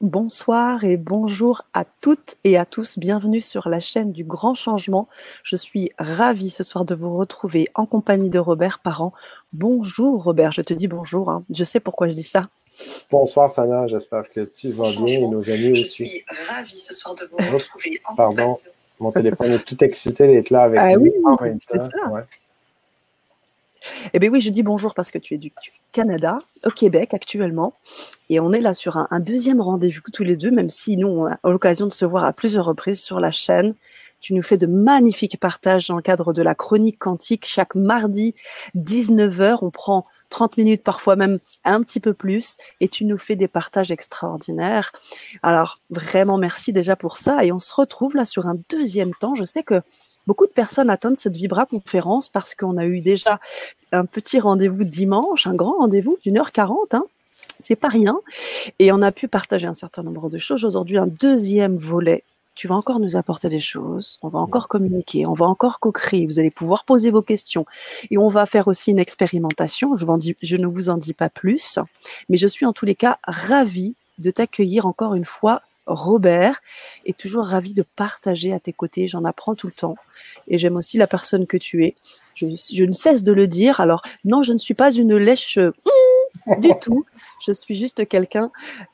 Bonsoir et bonjour à toutes et à tous. Bienvenue sur la chaîne du Grand Changement. Je suis ravie ce soir de vous retrouver en compagnie de Robert Parent. Bonjour Robert, je te dis bonjour. hein. Je sais pourquoi je dis ça. Bonsoir Sana, j'espère que tu vas bien et nos amis Je aussi. suis ravie ce soir de vous Oups, retrouver en Pardon, compagnie mon téléphone est tout excité d'être là avec Ah nous oui, en même c'est temps. ça. Ouais. Eh bien oui, je dis bonjour parce que tu es du Canada, au Québec actuellement. Et on est là sur un, deuxième rendez-vous tous les deux, même si nous, on a l'occasion de se voir à plusieurs reprises sur la chaîne. Tu nous fais de magnifiques partages dans le cadre de la chronique quantique. Chaque mardi, 19h, on prend 30 minutes, parfois même un petit peu plus, et tu nous fais des partages extraordinaires. Alors, vraiment, merci déjà pour ça. Et on se retrouve là sur un deuxième temps. Je sais que beaucoup de personnes attendent cette Vibra conférence parce qu'on a eu déjà un petit rendez-vous dimanche, un grand rendez-vous d'une heure quarante. Hein. C'est pas rien. Et on a pu partager un certain nombre de choses. Aujourd'hui, un deuxième volet. Tu vas encore nous apporter des choses. On va encore communiquer. On va encore co-créer. Vous allez pouvoir poser vos questions. Et on va faire aussi une expérimentation. Je, je ne vous en dis pas plus. Mais je suis en tous les cas ravie de t'accueillir encore une fois, Robert, et toujours ravie de partager à tes côtés. J'en apprends tout le temps. Et j'aime aussi la personne que tu es. Je, ne cesse de le dire. Alors, non, je ne suis pas une lèche euh, du tout. Je suis juste quelqu'un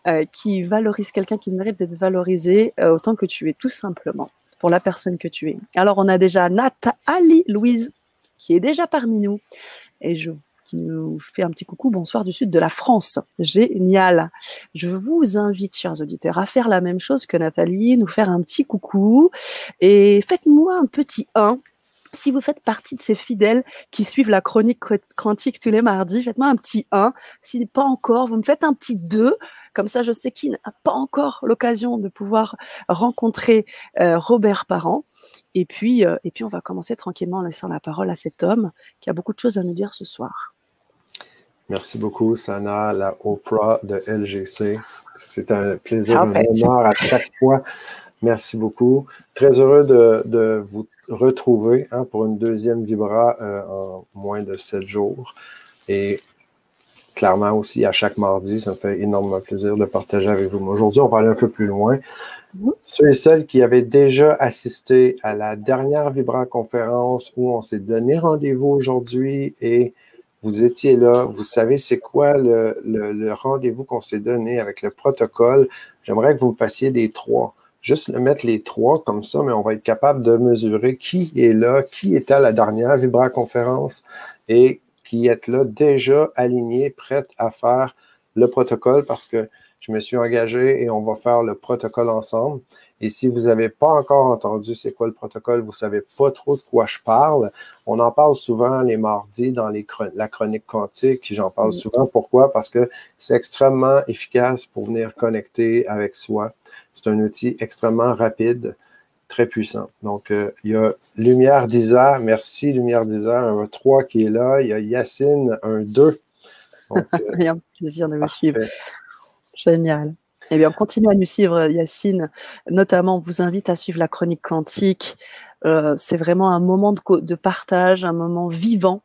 euh, qui valorise, quelqu'un qui mérite d'être valorisé euh, autant que tu es, tout simplement, pour la personne que tu es. Alors, on a déjà Nathalie Louise, qui est déjà parmi nous, et je qui nous fait un petit coucou, bonsoir du sud de la France. Génial. Je vous invite, chers auditeurs, à faire la même chose que Nathalie, nous faire un petit coucou, et faites-moi un petit 1 si vous faites partie de ces fidèles qui suivent la chronique quant- quantique tous les mardis, faites-moi un petit 1. Si pas encore, vous me faites un petit 2. Comme ça, je sais qui n'a pas encore l'occasion de pouvoir rencontrer euh, Robert Parent. Et puis, euh, et puis, on va commencer tranquillement en laissant la parole à cet homme qui a beaucoup de choses à nous dire ce soir. Merci beaucoup Sana, la Oprah de LGC. C'est un plaisir, un honneur à chaque fois. Merci beaucoup. Très heureux de, de vous retrouver hein, pour une deuxième Vibra euh, en moins de sept jours. Et clairement aussi à chaque mardi, ça me fait énormément plaisir de partager avec vous. Mais Aujourd'hui, on va aller un peu plus loin. Mhm. Ceux et celles qui avaient déjà assisté à la dernière Vibra conférence où on s'est donné rendez-vous aujourd'hui et vous étiez là, vous savez c'est quoi le, le- rendez-vous qu'on s'est donné avec le protocole? J'aimerais que vous me fassiez des trois. Juste le mettre les trois comme ça, mais on va être capable de mesurer qui est là, qui était à la dernière Vibra conférence et qui est là déjà aligné, prête à faire le protocole parce que je me suis engagé et on va faire le protocole ensemble. Et si vous n'avez pas encore entendu c'est quoi le protocole, vous ne savez pas trop de quoi je parle, on en parle souvent les mardis dans les chron- la chronique quantique. J'en parle Mm. souvent. Pourquoi? Parce que c'est extrêmement efficace pour venir connecter avec soi. C'est un outil extrêmement rapide, très puissant. Donc, euh, il y a Lumière d'Isa. Merci, Lumière d'Isa. Un 3 qui est là. Il y a Yacine, un 2. Donc, euh, un plaisir de vous suivre. Génial. Eh bien, continuez à nous suivre, Yacine. Notamment, on vous invite à suivre la chronique quantique. Euh, c'est vraiment un moment de, partage, un moment vivant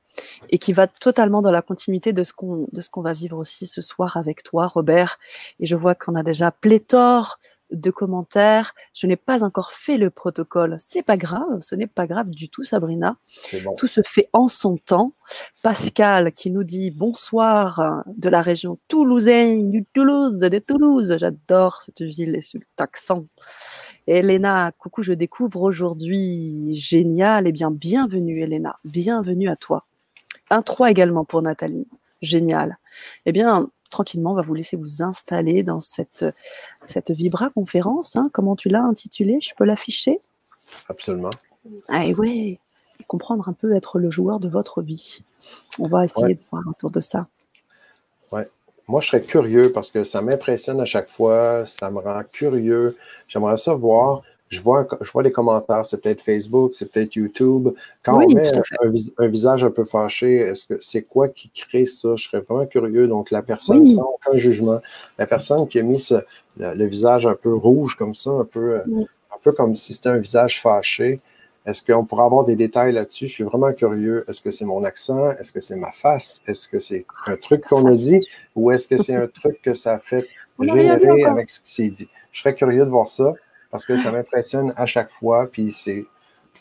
et qui va totalement dans la continuité de ce qu'on de ce qu'on va vivre aussi ce soir avec toi, Robert. Et je vois qu'on a déjà pléthore de commentaires. Je n'ai pas encore fait le protocole. C'est pas grave, ce n'est pas grave du tout, Sabrina. Bon. Tout se fait en son temps. Pascal qui nous dit bonsoir euh, de la région toulousaine, du Toulouse, de Toulouse. J'adore cette ville et cet accent. Elena, coucou, je découvre aujourd'hui. Génial. Eh bien, bienvenue, Elena. Bienvenue à toi. Un 3 également pour Nathalie. Génial. Eh bien, tranquillement, on va vous laisser vous installer dans cette, cette Vibra conférence. hein. Comment tu l'as intitulée? Je peux l'afficher? Absolument. ah et ouais, et comprendre un peu être le joueur de votre vie. On va essayer Ouais. de voir autour de ça. Moi, je serais curieux parce que ça m'impressionne à chaque fois, ça me rend curieux. J'aimerais ça voir. Je vois, je vois les commentaires, c'est peut-être Facebook, c'est peut-être YouTube. Quand Oui, on met un, visage un peu fâché, est-ce que c'est quoi qui crée ça? Je serais vraiment curieux. Donc, la personne, Oui. sans aucun jugement, la personne qui a mis ce- le, le visage un peu rouge comme ça, un peu, euh, Oui. un peu comme si c'était un visage fâché, est-ce qu'on pourrait avoir des détails là-dessus? Je suis vraiment curieux. Est-ce que c'est mon accent? Est-ce que c'est ma face? Est-ce que c'est un truc qu'on a dit? Ou est-ce que c'est un truc que ça fait généré avec ce qui s'est dit? Je serais curieux de voir ça parce que ça m'impressionne à chaque fois, puis c'est,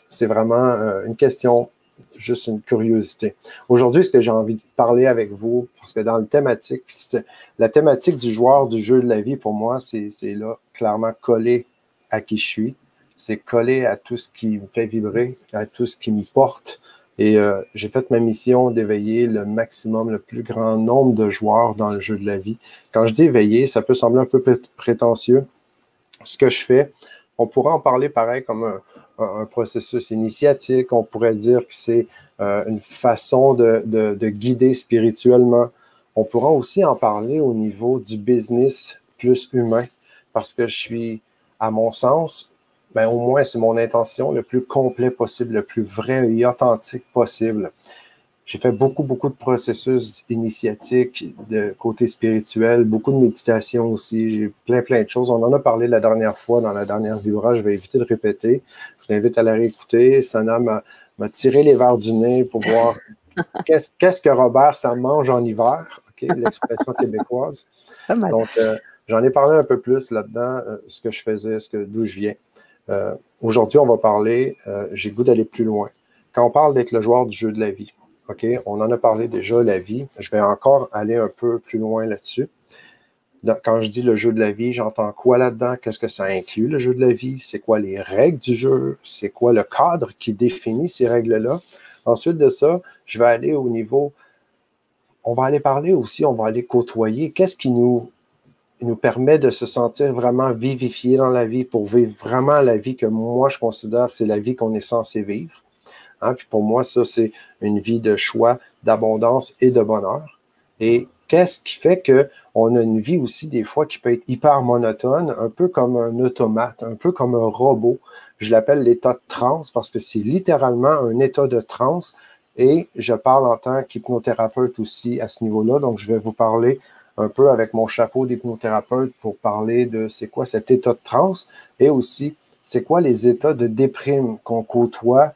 c'est vraiment euh, une question, juste une curiosité. Aujourd'hui, ce que j'ai envie de parler avec vous, parce que dans le thématique, la thématique du joueur du jeu de la vie, pour moi, c'est, c'est là clairement collé à qui je suis. C'est collé à tout ce qui me fait vibrer, à tout ce qui me porte. Et euh, j'ai fait ma mission d'éveiller le maximum, le plus grand nombre de joueurs dans le jeu de la vie. Quand je dis éveiller, ça peut sembler un peu prétentieux. Ce que je fais, on pourrait en parler pareil comme un, processus initiatique. On pourrait dire que c'est euh, une façon de, de, guider spirituellement. On pourra aussi en parler au niveau du business plus humain parce que je suis, à mon sens, ben, au moins c'est mon intention, le plus complet possible, le plus vrai et authentique possible. J'ai fait beaucoup, beaucoup de processus initiatiques de côté spirituel, beaucoup de méditation aussi. J'ai plein, plein de choses. On en a parlé la dernière fois dans la dernière vibra. Je vais éviter de répéter. Je t'invite à la réécouter. Sana m'a tiré les verres du nez pour voir qu'est-ce qu'est-ce que Robert, ça mange en hiver. OK, l'expression québécoise. Donc, euh, j'en ai parlé un peu plus là-dedans, euh, ce que je faisais, ce que d'où je viens. Euh, aujourd'hui, on va parler, euh, j'ai goût d'aller plus loin. Quand on parle d'être le joueur du jeu de la vie, OK, on en a parlé déjà, la vie. Je vais encore aller un peu plus loin là-dessus. Quand je dis le jeu de la vie, j'entends quoi là-dedans? Qu'est-ce que ça inclut, le jeu de la vie? C'est quoi les règles du jeu? C'est quoi le cadre qui définit ces règles-là? Ensuite de ça, je vais aller au niveau, on va aller parler aussi, on va aller côtoyer. Qu'est-ce qui nous nous permet de se sentir vraiment vivifié dans la vie pour vivre vraiment la vie que moi je considère c'est la vie qu'on est censé vivre? Hein? Puis pour moi, ça, c'est une vie de choix, d'abondance et de bonheur. Et qu'est-ce qui fait qu'on a une vie aussi des fois qui peut être hyper monotone, un peu comme un automate, un peu comme un robot. Je l'appelle l'état de transe parce que c'est littéralement un état de transe. Et je parle en tant qu'hypnothérapeute aussi à ce niveau-là. Donc, je vais vous parler un peu avec mon chapeau d'hypnothérapeute pour parler de c'est quoi cet état de transe et aussi c'est quoi les états de déprime qu'on côtoie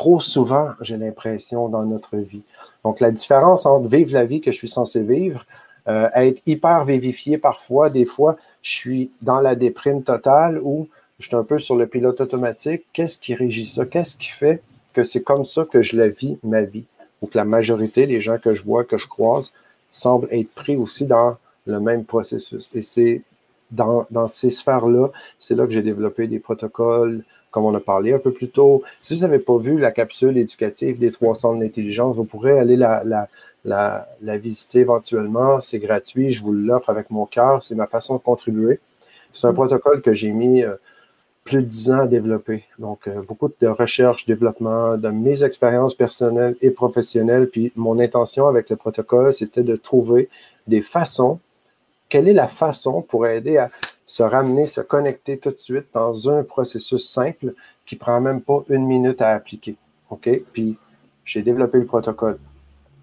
trop souvent, j'ai l'impression, dans notre vie. Donc, la différence entre vivre la vie que je suis censé vivre, euh, être hyper vivifié parfois, des fois, je suis dans la déprime totale ou je suis un peu sur le pilote automatique. Qu'est-ce qui régit ça? Qu'est-ce qui fait que c'est comme ça que je la vis, ma vie? Ou que la majorité des gens que je vois, que je croise, semblent être pris aussi dans le même processus. Et c'est dans, dans, ces sphères-là, c'est là que j'ai développé des protocoles, comme on a parlé un peu plus tôt. Si vous n'avez pas vu la capsule éducative des trois centres d'intelligence, vous pourrez aller la, la, la, la visiter éventuellement. C'est gratuit, je vous l'offre avec mon cœur. C'est ma façon de contribuer. C'est un protocole que j'ai mis euh, plus de dix ans à développer. Donc, euh, beaucoup de recherche, développement, de mes expériences personnelles et professionnelles. Puis, mon intention avec le protocole, c'était de trouver des façons. Quelle est la façon pour aider à se ramener, se connecter tout de suite dans un processus simple qui prend même pas une minute à appliquer. OK? Puis, j'ai développé le protocole.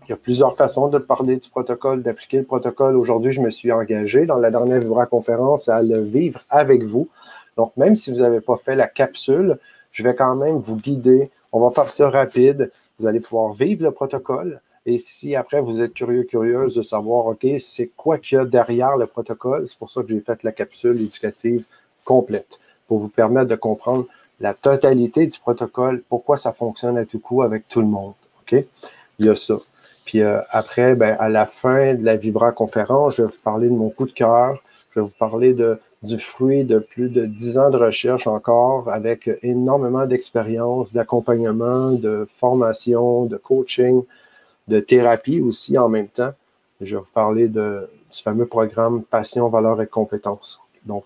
Il y a plusieurs façons de parler du protocole, d'appliquer le protocole. Aujourd'hui, je me suis engagé dans la dernière conférence à le vivre avec vous donc, même si vous n'avez pas fait la capsule, je vais quand même vous guider. On va faire ça rapide. Vous allez pouvoir vivre le protocole. Et si après vous êtes curieux, curieuse de savoir, OK, c'est quoi qu'il y a derrière le protocole, c'est pour ça que j'ai fait la capsule éducative complète, pour vous permettre de comprendre la totalité du protocole, pourquoi ça fonctionne à tout coup avec tout le monde. OK? Il y a ça. Puis euh, après, ben, à la fin de la Vibra conférence, je vais vous parler de mon coup de cœur. Je vais vous parler de du fruit de plus de dix ans de recherche encore, avec énormément d'expérience, d'accompagnement, de formation, de coaching, de thérapie aussi en même temps. Je vais vous parler de, du fameux programme Passion, Valeurs et Compétences. Donc,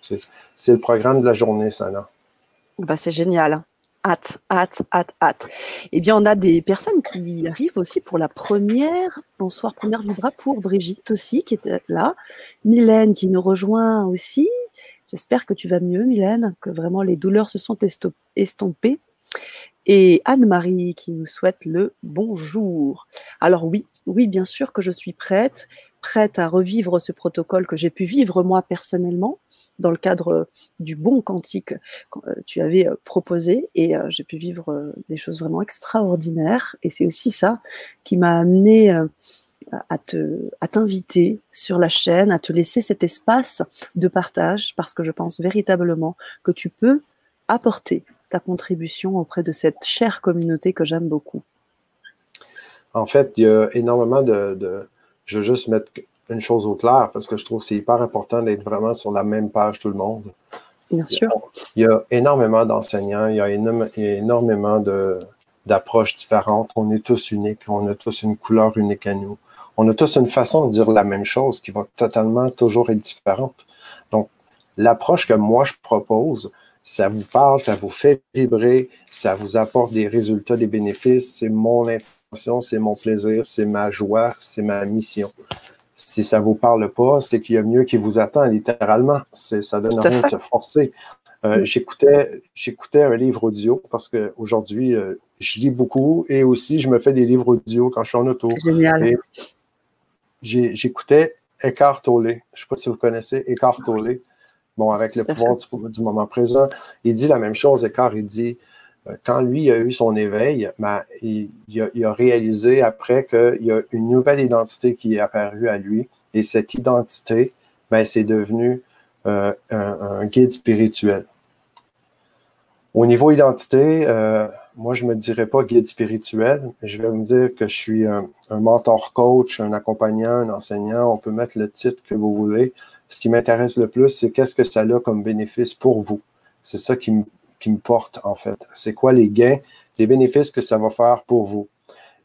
c'est le programme de la journée, Sana. Bah, c'est génial. Hâte, hâte, hâte, hâte. Eh bien, on a des personnes qui arrivent aussi pour la première, bonsoir, première vibra pour Brigitte aussi, qui est là. Mylène qui nous rejoint aussi. J'espère que tu vas mieux, Mylène, que vraiment les douleurs se sont estompées. Et Anne-Marie qui nous souhaite le bonjour. Alors oui, oui, bien sûr que je suis prête, prête à revivre ce protocole que j'ai pu vivre moi personnellement dans le cadre du bon quantique que euh, tu avais euh, proposé et euh, j'ai pu vivre des choses vraiment extraordinaires et c'est aussi ça qui m'a amené à t'inviter sur la chaîne, à te laisser cet espace de partage, parce que je pense véritablement que tu peux apporter ta contribution auprès de cette chère communauté que j'aime beaucoup. En fait, il y a énormément de, Je veux juste mettre une chose au clair, parce que je trouve que c'est hyper important d'être vraiment sur la même page tout le monde. Bien sûr. Il y a énormément d'enseignants, il y a énormément d'approches différentes. On est tous uniques, on a tous une couleur unique à nous. On a tous une façon de dire la même chose qui va totalement toujours être différente. Donc, l'approche que moi je propose, ça vous parle, ça vous fait vibrer, ça vous apporte des résultats, des bénéfices, c'est mon intention, c'est mon plaisir, c'est ma joie, c'est ma mission si ça vous parle pas, c'est qu'il y a mieux qui vous attend, littéralement. Ça donne rien de se forcer. Euh, j'écoutais, j'écoutais un livre audio parce qu'aujourd'hui, euh, je lis beaucoup et aussi je me fais des livres audio quand je suis en auto. Génial. j'écoutais Eckhart Tolle. Je ne sais pas si vous connaissez Eckhart Tolle. Bon, avec le pouvoir du, moment présent, il dit la même chose. Eckhart, il dit euh, quand lui a eu son éveil, ben, il, a, réalisé après qu'il y a une nouvelle identité qui est apparue à lui. Et cette identité, ben, c'est devenu euh, un, guide spirituel. Au niveau identité, euh, moi, je ne me dirais pas guide spirituel. Je vais me dire que je suis un, un, mentor coach, un accompagnant, un enseignant. On peut mettre le titre que vous voulez. Ce qui m'intéresse le plus, c'est qu'est-ce que ça a comme bénéfice pour vous? C'est ça qui me qui me porte, en fait. C'est quoi les gains, les bénéfices que ça va faire pour vous?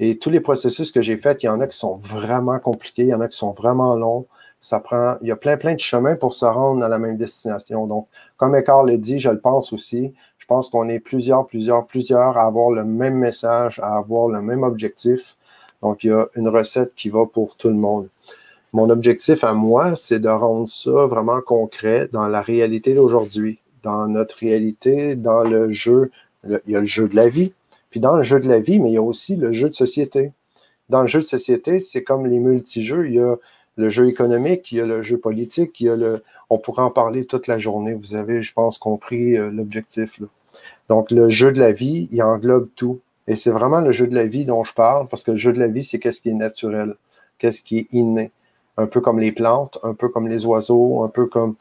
Et tous les processus que j'ai faits, il y en a qui sont vraiment compliqués, il y en a qui sont vraiment longs. Ça prend, il y a plein, plein de chemins pour se rendre à la même destination. Donc, comme Eckhart l'a dit, je le pense aussi. Je pense qu'on est plusieurs, plusieurs, plusieurs à avoir le même message, à avoir le même objectif. Donc, il y a une recette qui va pour tout le monde. Mon objectif à moi, c'est de rendre ça vraiment concret dans la réalité d'aujourd'hui dans notre réalité, dans le jeu. il y a le jeu de la vie. Puis dans le jeu de la vie, mais il y a aussi le jeu de société. Dans le jeu de société, c'est comme les multijeux. Il y a le jeu économique, il y a le jeu politique, il y a le. On pourrait en parler toute la journée. Vous avez, je pense, compris euh, l'objectif. Donc, le jeu de la vie, il englobe tout. Et c'est vraiment le jeu de la vie dont je parle, parce que le jeu de la vie, c'est qu'est-ce qui est naturel, qu'est-ce qui est inné. Un peu comme les plantes, un peu comme les oiseaux, un peu comme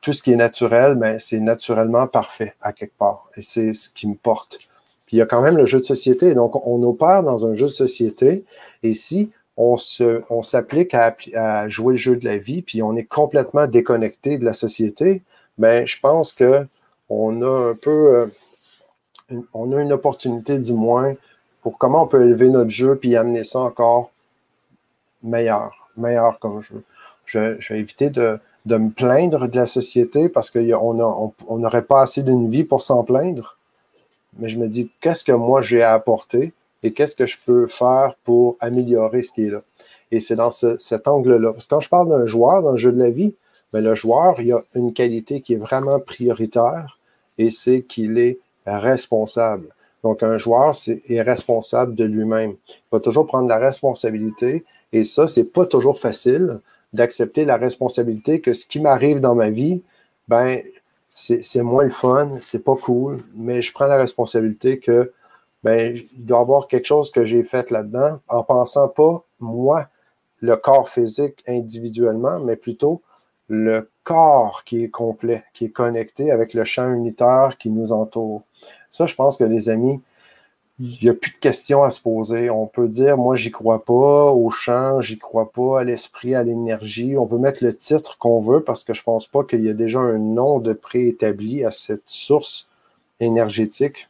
tout ce qui est naturel, mais c'est naturellement parfait à quelque part. Et c'est ce qui me porte. Puis il y a quand même le jeu de société. Donc, on opère dans un jeu de société. Et si on se, on s'applique à, à, jouer le jeu de la vie, puis on est complètement déconnecté de la société, ben, je pense que on a un peu, euh, on a une opportunité du moins pour comment on peut élever notre jeu puis amener ça encore meilleur, meilleur comme jeu. Je, je vais éviter de, de me plaindre de la société parce qu'on on n'aurait pas assez d'une vie pour s'en plaindre. Mais je me dis, qu'est-ce que moi j'ai à apporter et qu'est-ce que je peux faire pour améliorer ce qui est là? Et c'est dans cet angle-là. Parce que quand je parle d'un joueur dans le jeu de la vie, ben, le joueur, il a une qualité qui est vraiment prioritaire et c'est qu'il est responsable. Donc, un joueur est responsable de lui-même. Il va toujours prendre la responsabilité et ça, c'est pas toujours facile d'accepter la responsabilité que ce qui m'arrive dans ma vie, ben, c'est moins le fun, c'est pas cool, mais je prends la responsabilité que ben, il doit y avoir quelque chose que j'ai fait là-dedans en pensant pas moi, le corps physique individuellement, mais plutôt le corps qui est complet, qui est connecté avec le champ unitaire qui nous entoure. Ça, je pense que les amis, il n'y a plus de questions à se poser. On peut dire, moi, j'y crois pas au champ, j'y crois pas à l'esprit, à l'énergie. On peut mettre le titre qu'on veut parce que je pense pas qu'il y a déjà un nom de préétabli à cette source énergétique.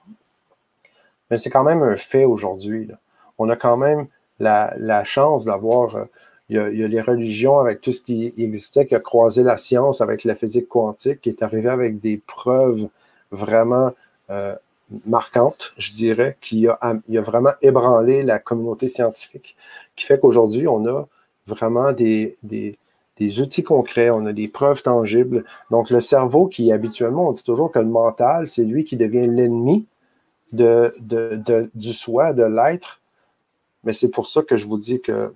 Mais c'est quand même un fait aujourd'hui. On a quand même la, chance d'avoir. Euh, il, il, y a les religions avec tout ce qui existait, qui a croisé la science avec la physique quantique, qui est arrivé avec des preuves vraiment euh, marquante, je dirais, qui a, a vraiment ébranlé la communauté scientifique, qui fait qu'aujourd'hui, on a vraiment des, des, outils concrets, on a des preuves tangibles. Donc, le cerveau qui, habituellement, on dit toujours que le mental, c'est lui qui devient l'ennemi de, de, du soi, de l'être. Mais c'est pour ça que je vous dis que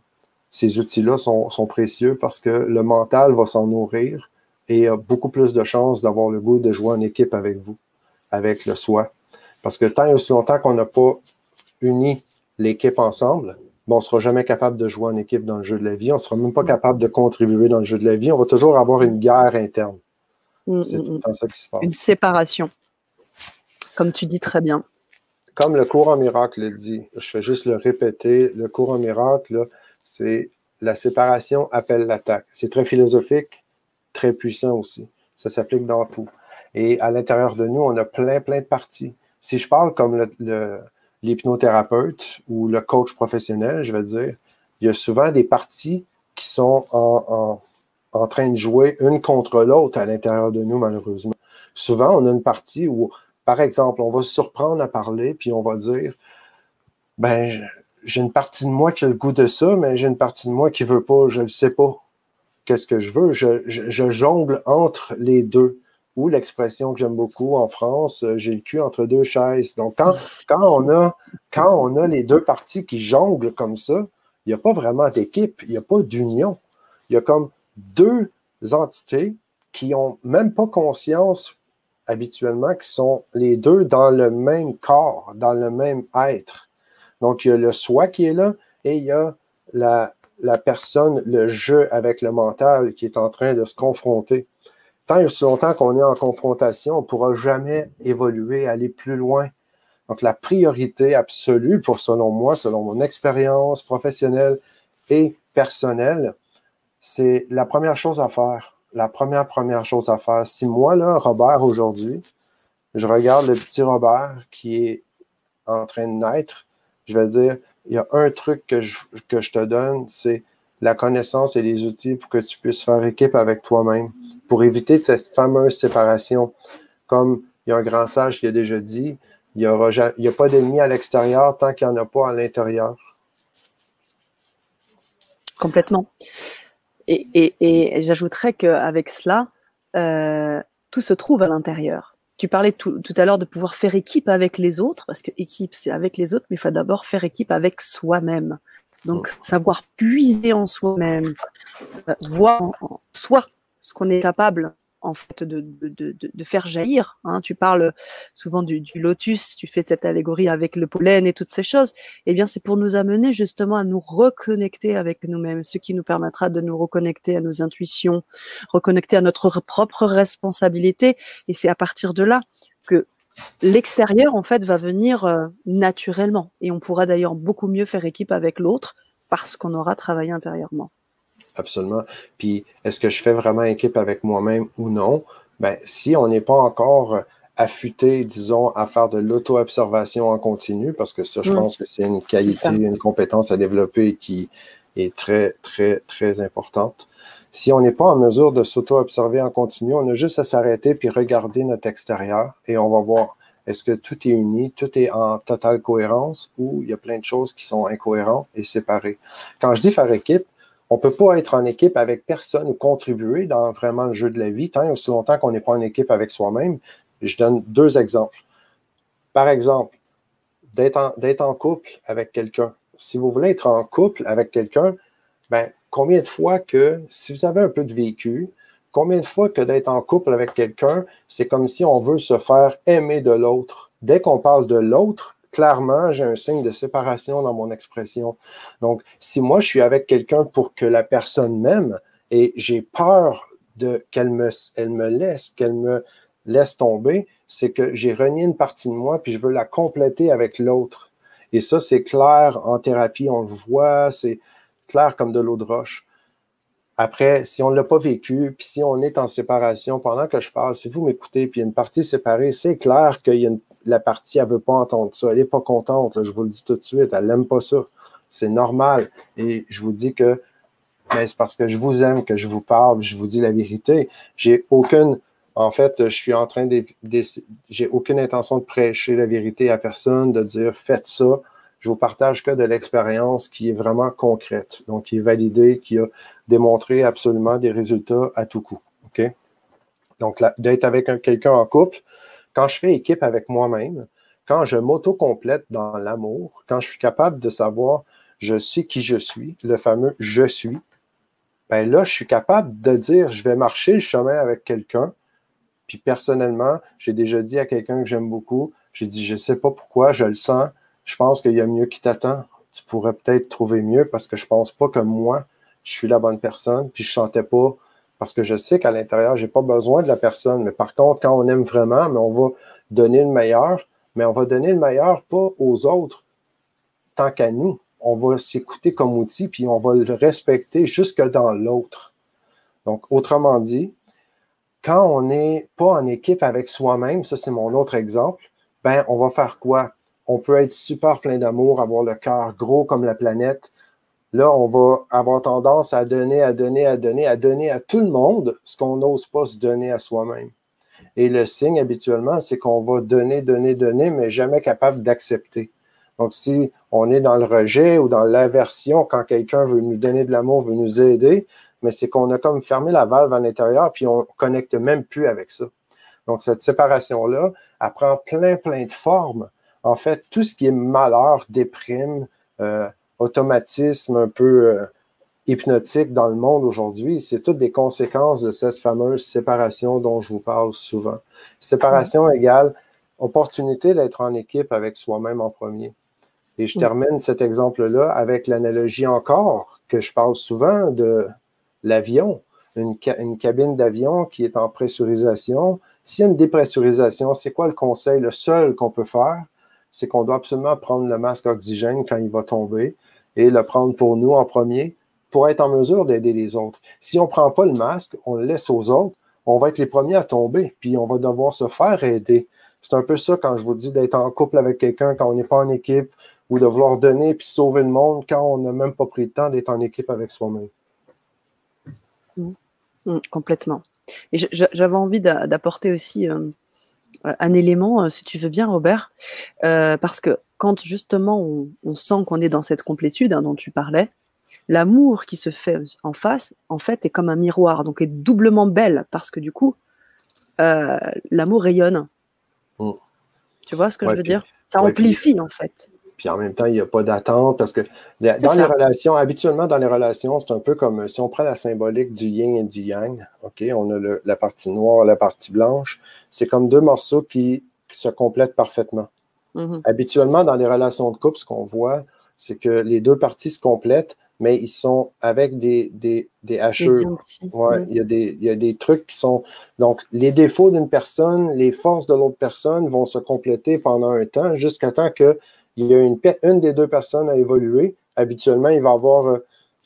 ces outils-là sont, sont, précieux parce que le mental va s'en nourrir et a beaucoup plus de chances d'avoir le goût de jouer en équipe avec vous, avec le soi. Parce que tant et aussi longtemps qu'on n'a pas uni l'équipe ensemble, bon, on ne sera jamais capable de jouer en équipe dans le jeu de la vie. On ne sera même pas capable de contribuer dans le jeu de la vie. On va toujours avoir une guerre interne. Mm, C'est mm, tout mm. le temps ça qui se passe. Une séparation. Comme tu dis très bien. Comme le cours en miracle le dit, je fais juste le répéter, le cours en miracle, c'est la séparation appelle l'attaque. C'est très philosophique, très puissant aussi. Ça s'applique dans tout. Et à l'intérieur de nous, on a plein, plein de parties. Si je parle comme l'hypnothérapeute ou le coach professionnel, je vais dire, il y a souvent des parties qui sont en, en- en train de jouer une contre l'autre à l'intérieur de nous, malheureusement. Souvent, on a une partie où, par exemple, on va se surprendre à parler, puis on va dire, ben, j'ai une partie de moi qui a le goût de ça, mais j'ai une partie de moi qui veut pas, je ne sais pas qu'est-ce que je veux? Je, je- je jongle entre les deux. Ou l'expression que j'aime beaucoup en France, euh, j'ai le cul entre deux chaises. Donc, quand, on a les deux parties qui jonglent comme ça, il n'y a pas vraiment d'équipe, il n'y a pas d'union. Il y a comme deux entités qui n'ont même pas conscience habituellement qui sont les deux dans le même corps, dans le même être. Donc, il y a le soi qui est là et il y a la, la personne, le jeu avec le mental qui est en train de se confronter. Tant et aussi longtemps qu'on est en confrontation, on ne pourra jamais évoluer, aller plus loin. Donc, la priorité absolue, pour selon moi, selon mon expérience professionnelle et personnelle, c'est la première chose à faire. La première, première chose à faire. Si moi, là, Robert, aujourd'hui, je regarde le petit Robert qui est en train de naître, je vais dire, il y a un truc que je, que je te donne, c'est la connaissance et les outils pour que tu puisses faire équipe avec toi-même, pour éviter cette fameuse séparation. Comme il y a un grand sage qui a déjà dit, il n'y a pas d'ennemi à l'extérieur tant qu'il n'y en a pas à l'intérieur. Complètement. Et j'ajouterais qu'avec cela, euh, tout se trouve à l'intérieur. Tu parlais tout, tout à l'heure de pouvoir faire équipe avec les autres, parce que équipe, c'est avec les autres, mais il faut d'abord faire équipe avec soi-même. Donc, savoir puiser en soi-même, euh, voir en, soi ce qu'on est capable en fait de, de, de, faire jaillir. hein. Tu parles souvent du, du lotus, tu fais cette allégorie avec le pollen et toutes ces choses. Eh bien, c'est pour nous amener justement à nous reconnecter avec nous-mêmes, ce qui nous permettra de nous reconnecter à nos intuitions, reconnecter à notre propre responsabilité. Et c'est à partir de là que l'extérieur, en fait, va venir euh, naturellement. Et on pourra d'ailleurs beaucoup mieux faire équipe avec l'autre parce qu'on aura travaillé intérieurement. Absolument. Puis, est-ce que je fais vraiment équipe avec moi-même ou non? Ben, si on n'est pas encore affûté, disons, à faire de l'auto-observation en continu, parce que ça, je pense que c'est une qualité, une compétence à développer qui est très, très, très importante. Si on n'est pas en mesure de s'auto-observer en continu, on a juste à s'arrêter puis regarder notre extérieur et on va voir est-ce que tout est uni, tout est en totale cohérence ou il y a plein de choses qui sont incohérentes et séparées. Quand je dis faire équipe, on ne peut pas être en équipe avec personne ou contribuer dans vraiment le jeu de la vie tant et aussi longtemps qu'on n'est pas en équipe avec soi-même. Je donne deux exemples. Par exemple, d'être en, en couple avec quelqu'un. Si vous voulez être en couple avec quelqu'un, ben, combien de fois que, si vous avez un peu de vécu, combien de fois que d'être en couple avec quelqu'un, c'est comme si on veut se faire aimer de l'autre. Dès qu'on parle de l'autre, clairement, j'ai un signe de séparation dans mon expression. Donc, si moi, je suis avec quelqu'un pour que la personne m'aime et j'ai peur de qu'elle me, laisse, qu'elle me laisse tomber, c'est que j'ai renié une partie de moi puis je veux la compléter avec l'autre. Et ça, c'est clair en thérapie, on le voit, c'est clair comme de l'eau de roche. Après, si on ne l'a pas vécu, puis si on est en séparation, pendant que je parle, si vous m'écoutez, puis il y a une partie séparée, c'est clair que la partie, elle ne veut pas entendre ça. Elle n'est pas contente, je vous le dis tout de suite, elle n'aime pas ça. C'est normal. Et je vous dis que ben, c'est parce que je vous aime que je vous parle, je vous dis la vérité. J'ai aucune, en fait, je suis en train de j'ai aucune intention de prêcher la vérité à personne, de dire faites ça. Je vous partage que de l'expérience qui est vraiment concrète, donc qui est validée, qui a démontré absolument des résultats à tout coup. OK? Donc, d'être avec quelqu'un en couple, quand je fais équipe avec moi-même, quand je m'auto-complète dans l'amour, quand je suis capable de savoir je sais qui je suis, le fameux je suis, ben là, je suis capable de dire je vais marcher le chemin avec quelqu'un. Puis personnellement, j'ai déjà dit à quelqu'un que j'aime beaucoup, j'ai dit je ne sais pas pourquoi, je le sens, je pense qu'il y a mieux qui t'attend. tu pourrais peut-être trouver mieux parce que je pense pas que moi, je suis la bonne personne, puis je sentais pas, parce que je sais qu'à l'intérieur, j'ai pas besoin de la personne. Mais par contre, quand on aime vraiment, mais on va donner le meilleur, mais on va donner le meilleur pas aux autres tant qu'à nous. On va s'écouter comme outil, puis on va le respecter jusque dans l'autre. Donc, autrement dit, quand on n'est pas en équipe avec soi-même, ça c'est mon autre exemple, ben on va faire quoi? On peut être super plein d'amour, avoir le cœur gros comme la planète. Là, on va avoir tendance à donner, à donner, à donner, à donner à tout le monde ce qu'on n'ose pas se donner à soi-même. Et le signe habituellement, c'est qu'on va donner, donner, donner, mais jamais capable d'accepter. Donc, si on est dans le rejet ou dans l'aversion, quand quelqu'un veut nous donner de l'amour, veut nous aider, mais c'est qu'on a comme fermé la valve à l'intérieur, puis on connecte même plus avec ça. Donc, cette séparation-là, elle prend plein, plein de formes. En fait, tout ce qui est malheur, déprime, euh, automatisme un peu euh, hypnotique dans le monde aujourd'hui, c'est toutes des conséquences de cette fameuse séparation dont je vous parle souvent. Séparation égale opportunité d'être en équipe avec soi-même en premier. Et je termine cet exemple-là avec l'analogie encore que je parle souvent de l'avion, une, cabine d'avion qui est en pressurisation. S'il y a une dépressurisation, c'est quoi le conseil? Le seul qu'on peut faire, c'est qu'on doit absolument prendre le masque oxygène quand il va tomber et le prendre pour nous en premier pour être en mesure d'aider les autres. Si on ne prend pas le masque, on le laisse aux autres, on va être les premiers à tomber, puis on va devoir se faire aider. C'est un peu ça quand je vous dis d'être en couple avec quelqu'un quand on n'est pas en équipe ou de vouloir donner puis sauver le monde quand on n'a même pas pris le temps d'être en équipe avec soi-même. Mmh, complètement. Et j'avais envie d'apporter aussi euh, un élément, euh, si tu veux bien, Robert, euh, parce que quand justement on, sent qu'on est dans cette complétude hein, dont tu parlais, l'amour qui se fait en face, en fait, est comme un miroir, donc est doublement belle, parce que du coup, l'amour rayonne. Mmh. Tu vois ce que je veux dire? Ça amplifie, en fait puis en même temps, il n'y a pas d'attente parce que dans les relations, habituellement dans les relations, c'est un peu comme si on prend la symbolique du yin et du yang, OK, on a la partie noire, la partie blanche, c'est comme deux morceaux qui, se complètent parfaitement. Mm-hmm. Habituellement, dans les relations de couple, ce qu'on voit, c'est que les deux parties se complètent, mais ils sont avec des, des, des hachures. Ouais, il, y a des, il y a des trucs qui sont. Donc, les défauts d'une personne, les forces de l'autre personne vont se compléter pendant un temps, jusqu'à temps que il y a une, une des deux personnes à évoluer, habituellement, il va avoir,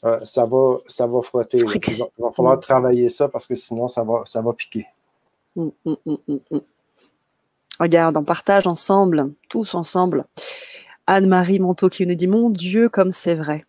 euh, ça, va, ça va frotter. Il va, falloir travailler ça parce que sinon, ça va, ça va piquer. Hum, hum, Regarde, on partage ensemble, tous ensemble. Anne-Marie Monteau qui nous dit Mon Dieu, comme c'est vrai.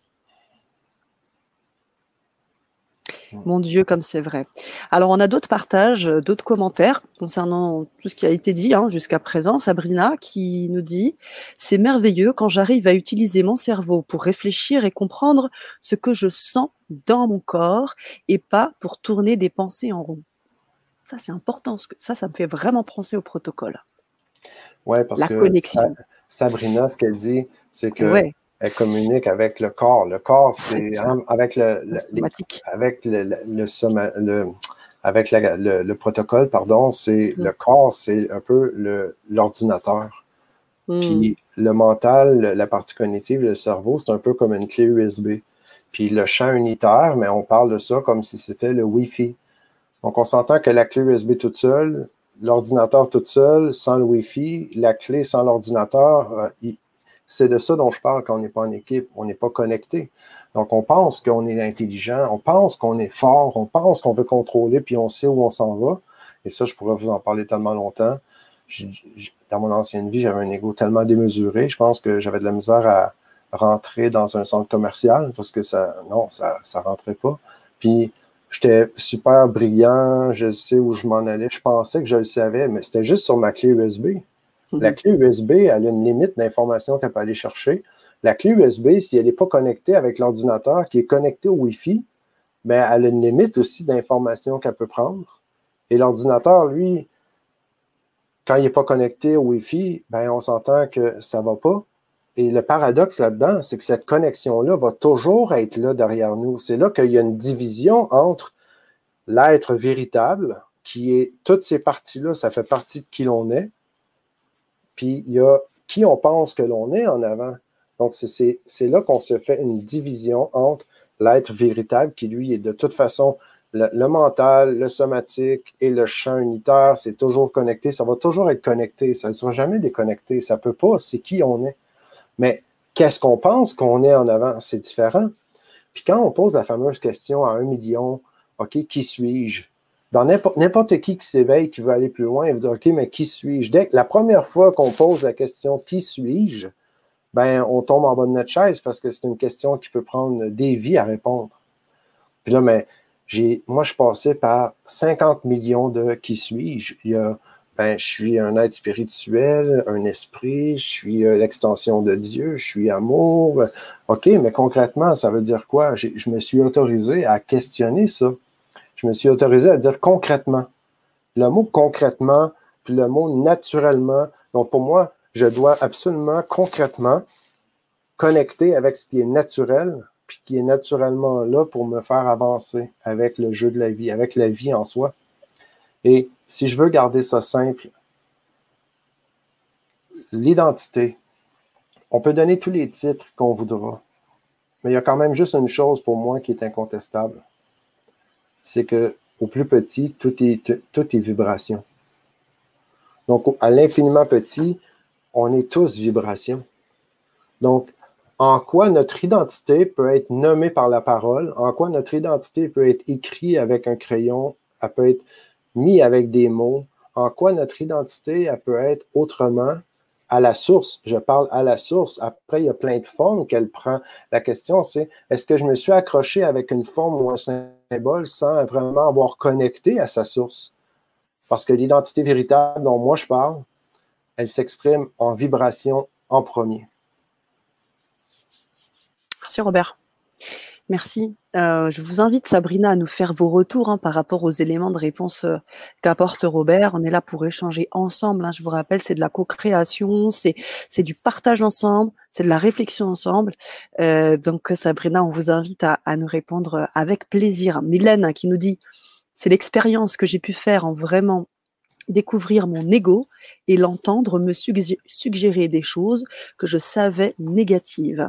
Mon Dieu, comme c'est vrai. Alors, on a d'autres partages, euh, d'autres commentaires concernant tout ce qui a été dit hein, jusqu'à présent. Sabrina qui nous dit C'est merveilleux quand j'arrive à utiliser mon cerveau pour réfléchir et comprendre ce que je sens dans mon corps et pas pour tourner des pensées en rond. Ça, c'est important. Ça, ça me fait vraiment penser au protocole. Parce La que connexion. Sabrina, ce qu'elle dit, c'est que elle communique avec le corps. Le corps, c'est avec le, avec le, le, avec le, protocole, pardon, c'est mm. le corps, c'est un peu l'ordinateur. Mm. Puis le mental, la partie cognitive, le cerveau, c'est un peu comme une clé USB. Puis le champ unitaire, mais on parle de ça comme si c'était le Wi-Fi. Donc on s'entend que la clé USB toute seule, l'ordinateur toute seule, sans le Wi-Fi, la clé sans l'ordinateur, euh, c'est de ça dont je parle quand on n'est pas en équipe, on n'est pas connecté. Donc, on pense qu'on est intelligent, on pense qu'on est fort, on pense qu'on veut contrôler, puis on sait où on s'en va. Et ça, je pourrais vous en parler tellement longtemps. dans mon ancienne vie, j'avais un ego tellement démesuré. Je pense que j'avais de la misère à rentrer dans un centre commercial parce que ça, non, ça, ça rentrait pas. Puis, j'étais super brillant, je sais où je m'en allais. Je pensais que je le savais, mais c'était juste sur ma clé USB. La clé USB, elle a une limite d'information qu'elle peut aller chercher. La clé USB, si elle n'est pas connectée avec l'ordinateur qui est connecté au Wi-Fi, ben, elle a une limite aussi d'informations qu'elle peut prendre. Et l'ordinateur, lui, quand il n'est pas connecté au Wi-Fi, ben, on s'entend que ça ne va pas. Et le paradoxe là-dedans, c'est que cette connexion-là va toujours être là derrière nous. C'est là qu'il y a une division entre l'être véritable, qui est toutes ces parties-là, ça fait partie de qui l'on est, puis il y a qui on pense que l'on est en avant. Donc, c'est là qu'on se fait une division entre l'être véritable, qui lui est de toute façon le, mental, le somatique et le champ unitaire, c'est toujours connecté. Ça va toujours être connecté. Ça ne sera jamais déconnecté. Ça ne peut pas. C'est qui on est. Mais qu'est-ce qu'on pense qu'on est en avant? C'est différent. Puis quand on pose la fameuse question à un million, OK, qui suis-je? Dans n'importe qui qui s'éveille, qui veut aller plus loin, il va dire, OK, mais qui suis-je? Dès la première fois qu'on pose la question qui suis-je, ben, on tombe en bas de notre chaise parce que c'est une question qui peut prendre des vies à répondre. Puis là, mais moi, je passais par 50 millions de qui suis-je. Il y a, ben, je suis un être spirituel, un esprit, je suis euh, l'extension de Dieu, je suis amour. OK, mais concrètement, ça veut dire quoi? Je me suis autorisé à questionner ça. Je me suis autorisé à dire concrètement. Le mot concrètement, puis le mot naturellement. Donc, pour moi, je dois absolument concrètement connecter avec ce qui est naturel, puis qui est naturellement là pour me faire avancer avec le jeu de la vie, avec la vie en soi. Et si je veux garder ça simple, l'identité, on peut donner tous les titres qu'on voudra, mais il y a quand même juste une chose pour moi qui est incontestable. C'est que au plus petit, tout est, tout est vibration. Donc, à l'infiniment petit, on est tous vibration. Donc, en quoi notre identité peut être nommée par la parole, en quoi notre identité peut être écrite avec un crayon, elle peut être mise avec des mots, en quoi notre identité elle peut être autrement à la source. Je parle à la source. Après, il y a plein de formes qu'elle prend. La question, c'est est-ce que je me suis accroché avec une forme ou un sans vraiment avoir connecté à sa source? Parce que l'identité véritable dont moi je parle, elle s'exprime en vibration en premier. Merci Robert. Merci. Euh, je vous invite, Sabrina, à nous faire vos retours hein, par rapport aux éléments de réponse euh, qu'apporte Robert. On est là pour échanger ensemble. Hein. Je vous rappelle, c'est de la co-création, c'est du partage ensemble, c'est de la réflexion ensemble. Euh, donc, Sabrina, on vous invite à, nous répondre avec plaisir. Mylène qui nous dit, c'est l'expérience que j'ai pu faire en vraiment découvrir mon ego et l'entendre me suggérer des choses que je savais négatives.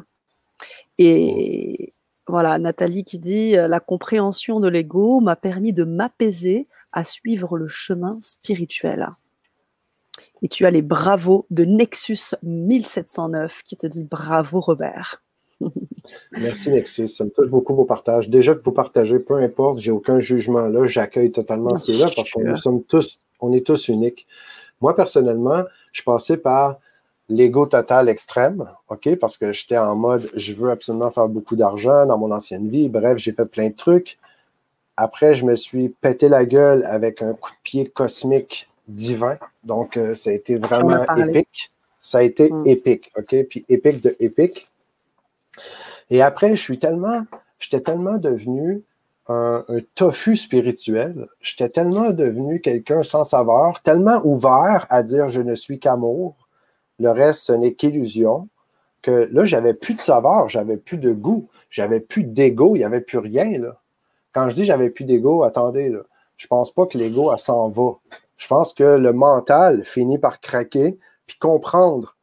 Et voilà, Nathalie qui dit euh, la compréhension de l'ego m'a permis de m'apaiser à suivre le chemin spirituel. Et tu as les bravos de Nexus 1709 qui te dit bravo Robert. Merci Nexus, ça me touche beaucoup vos partages. Déjà que vous partagez, peu importe, j'ai aucun jugement là, j'accueille totalement ce qui est là parce qu'on sommes tous, on est tous uniques. Moi personnellement, je passais par l'ego total extrême, OK, parce que j'étais en mode je veux absolument faire beaucoup d'argent dans mon ancienne vie. Bref, j'ai fait plein de trucs. Après, je me suis pété la gueule avec un coup de pied cosmique divin. Donc, euh, ça a été vraiment épique. Ça a été mm. épique, OK? Puis épique de épique. Et après, je suis tellement, j'étais tellement devenu un, un tofu spirituel. J'étais tellement devenu quelqu'un sans saveur, tellement ouvert à dire je ne suis qu'amour le reste, ce n'est qu'illusion. Que là, j'avais plus de saveur, j'avais plus de goût, j'avais plus d'ego, il n'y avait plus rien. Là. Quand je dis j'avais plus d'ego, attendez, là, je pense pas que l'ego s'en va. Je pense que le mental finit par craquer puis comprendre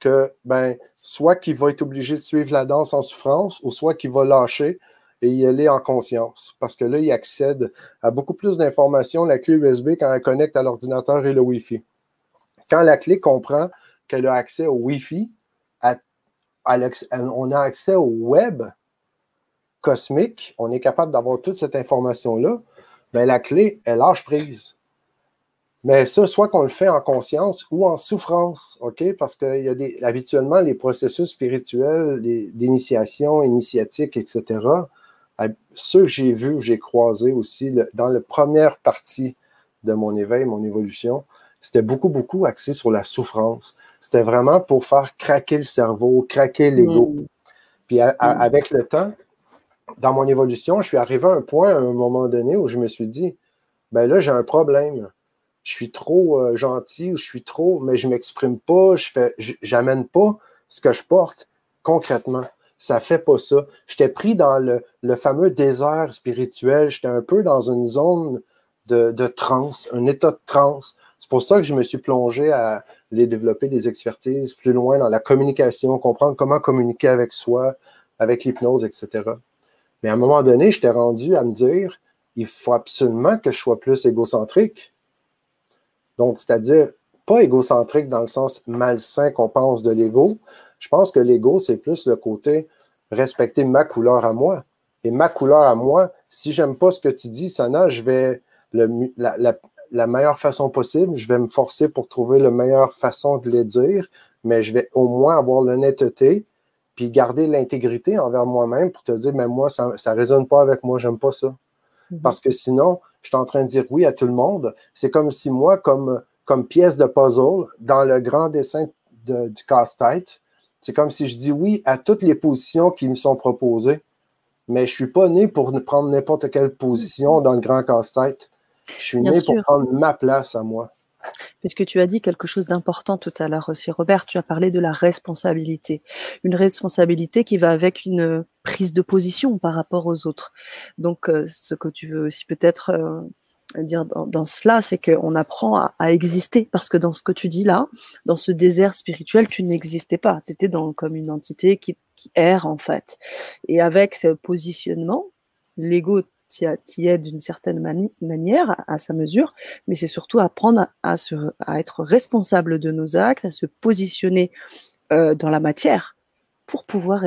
que ben soit qu'il va être obligé de suivre la danse en souffrance ou soit qu'il va lâcher et y aller en conscience. Parce que là, il accède à beaucoup plus d'informations, la clé USB, quand elle connecte à l'ordinateur et le Wi-Fi. Quand la clé comprend qu'elle a accès au Wi-Fi, on a accès au web cosmique, on est capable d'avoir toute cette information-là, bien, la clé est lâche prise. Mais ça, soit qu'on le fait en conscience ou en souffrance, OK? Parce que y a des, habituellement, les processus spirituels d'initiation, initiatique, etc., ceux que j'ai vus, j'ai croisés aussi dans la première partie de mon éveil, mon évolution, c'était beaucoup, beaucoup axé sur la souffrance. C'était vraiment pour faire craquer le cerveau, craquer l'ego. Mm. Puis mm. avec le temps, dans mon évolution, je suis arrivé à un point, à un moment donné, où je me suis dit, ben là, j'ai un problème. Je suis trop euh, gentil ou je suis trop, mais je ne m'exprime pas, je fais, j'amène pas ce que je porte concrètement. Ça ne fait pas ça. J'étais pris dans le, le fameux désert spirituel. J'étais un peu dans une zone de, de transe, un état de transe. C'est pour ça que je me suis plongé à aller développer des expertises plus loin dans la communication, comprendre comment communiquer avec soi, avec l'hypnose, etc. Mais à un moment donné, j'étais rendu à me dire, il faut absolument que je sois plus égocentrique. Donc, c'est-à-dire pas égocentrique dans le sens malsain qu'on pense de l'ego. Je pense que l'ego, c'est plus le côté respecter ma couleur à moi. Et ma couleur à moi, si j'aime pas ce que tu dis, Sana, je vais le, la, meilleure façon possible, je vais me forcer pour trouver la meilleure façon de les dire, mais je vais au moins avoir l'honnêteté, puis garder l'intégrité envers moi-même pour te dire, mais moi, ça ne résonne pas avec moi, j'aime pas ça. Mhm. Parce que sinon, je suis en train de dire oui à tout le monde. C'est comme si moi, comme, comme pièce de puzzle, dans le grand dessin du casse-tête, c'est comme si je dis oui à toutes les positions qui me sont proposées. Mais je ne suis pas né pour prendre n'importe quelle position dans le grand casse-tête. Je suis né pour prendre ma place à moi. Puisque tu as dit quelque chose d'important tout à l'heure aussi, Robert, tu as parlé de la responsabilité. Une responsabilité qui va avec une prise de position par rapport aux autres. Donc, euh, ce que tu veux aussi peut-être euh, dire dans, cela, c'est qu'on apprend à, exister. Parce que dans ce que tu dis là, dans ce désert spirituel, tu n'existais pas. Tu étais dans, comme une entité qui, qui erre, en fait. Et avec ce positionnement, l'ego t'y aide d'une certaine manière, à, sa mesure, mais c'est surtout apprendre à, être responsable de nos actes, à se positionner euh, dans la matière pour pouvoir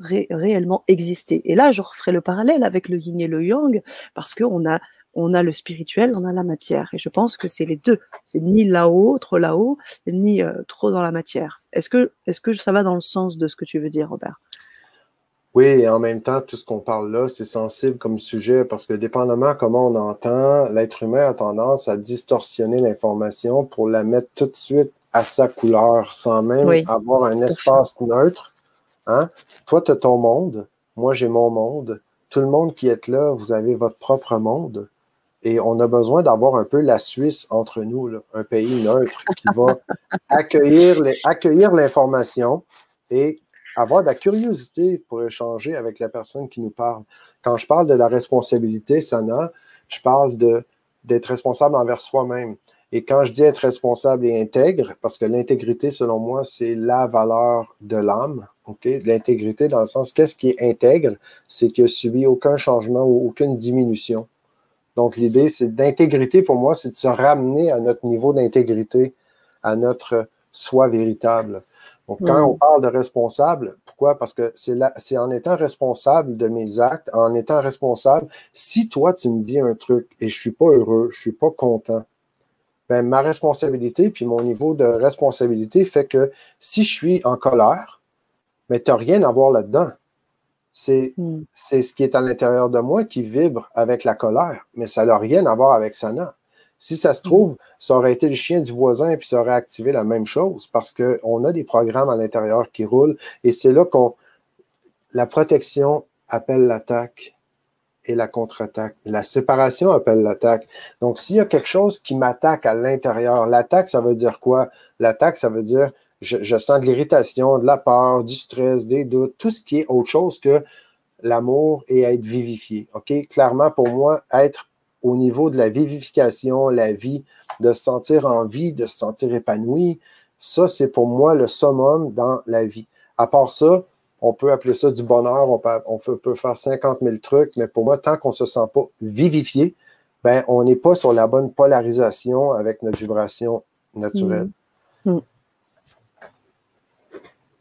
réellement exister. Et là, je referai le parallèle avec le yin et le yang, parce qu'on a, le spirituel, on a la matière. Et je pense que c'est les deux. C'est ni là-haut, trop là-haut, ni euh, trop dans la matière. Est -ce que ça va dans le sens de ce que tu veux dire, Robert? Oui, et en même temps, tout ce qu'on parle là, c'est sensible comme sujet parce que dépendamment comment on entend, l'être humain a tendance à distorsionner l'information pour la mettre tout de suite à sa couleur sans même avoir un espace neutre. Hein? Toi, tu as ton monde, moi j'ai mon monde. Tout le monde qui est là, vous avez votre propre monde. Et on a besoin d'avoir un peu la Suisse entre nous, un pays neutre qui va accueillir l'information et avoir de la curiosité pour échanger avec la personne qui nous parle. Quand je parle de la responsabilité, Sana, je parle d'être responsable envers soi-même. Et quand je dis être responsable et intègre, parce que l'intégrité, selon moi, c'est la valeur de l'âme? L'intégrité, dans le sens, qu'est-ce qui est intègre? C'est que subit aucun changement ou aucune diminution. Donc, l'idée, c'est d'intégrité, pour moi, c'est de se ramener à notre niveau d'intégrité, à notre soi véritable. Donc, quand on parle de responsable, pourquoi? Parce que c'est en étant responsable de mes actes, en étant responsable, si toi, tu me dis un truc et je suis pas heureux, je suis pas content, ben, ma responsabilité puis mon niveau de responsabilité fait que si je suis en colère, mais tu n'as rien à voir là-dedans. Mm. C'est ce qui est à l'intérieur de moi qui vibre avec la colère, mais ça n'a rien à voir avec Sana. Si ça se mm. trouve, ça aurait été le chien du voisin et puis ça aurait activé la même chose parce qu'on a des programmes à l'intérieur qui roulent et c'est là qu'on. La protection appelle l'attaque et la contre-attaque. La séparation appelle l'attaque. Donc, s'il y a quelque chose qui m'attaque à l'intérieur, l'attaque, ça veut dire quoi? L'attaque, ça veut dire je, je sens de l'irritation, de la peur, du stress, des doutes, tout ce qui est autre chose que l'amour et être vivifié. OK? Clairement, pour moi, être au niveau de la vivification, la vie, de se sentir en vie, de se sentir épanoui, ça, c'est pour moi le summum dans la vie. À part ça, on peut appeler ça du bonheur, on peut, on peut faire 50 000 trucs, mais pour moi, tant qu'on ne se sent pas vivifié, ben, on n'est pas sur la bonne polarisation avec notre vibration naturelle. Mmh. Mmh.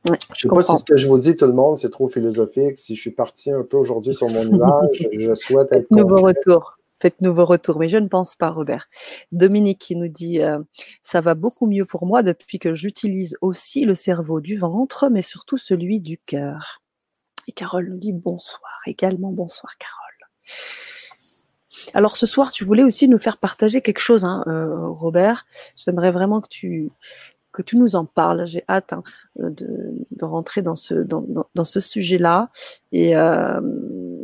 je ne sais pas si ce que je vous dis, tout le monde, c'est trop philosophique. Si je suis parti un peu aujourd'hui sur mon nuage, je souhaite être. Nouveau retour faites nouveau retour, mais je ne pense pas, Robert. Dominique qui nous dit euh, ça va beaucoup mieux pour moi depuis que j'utilise aussi le cerveau du ventre, mais surtout celui du cœur. Et Carole nous dit bonsoir, également bonsoir, Carole. Alors ce soir, tu voulais aussi nous faire partager quelque chose, hein, euh, Robert. J'aimerais vraiment que tu que tu nous en parles. J'ai hâte hein, de, rentrer dans ce, dans, dans, ce sujet-là. Et euh,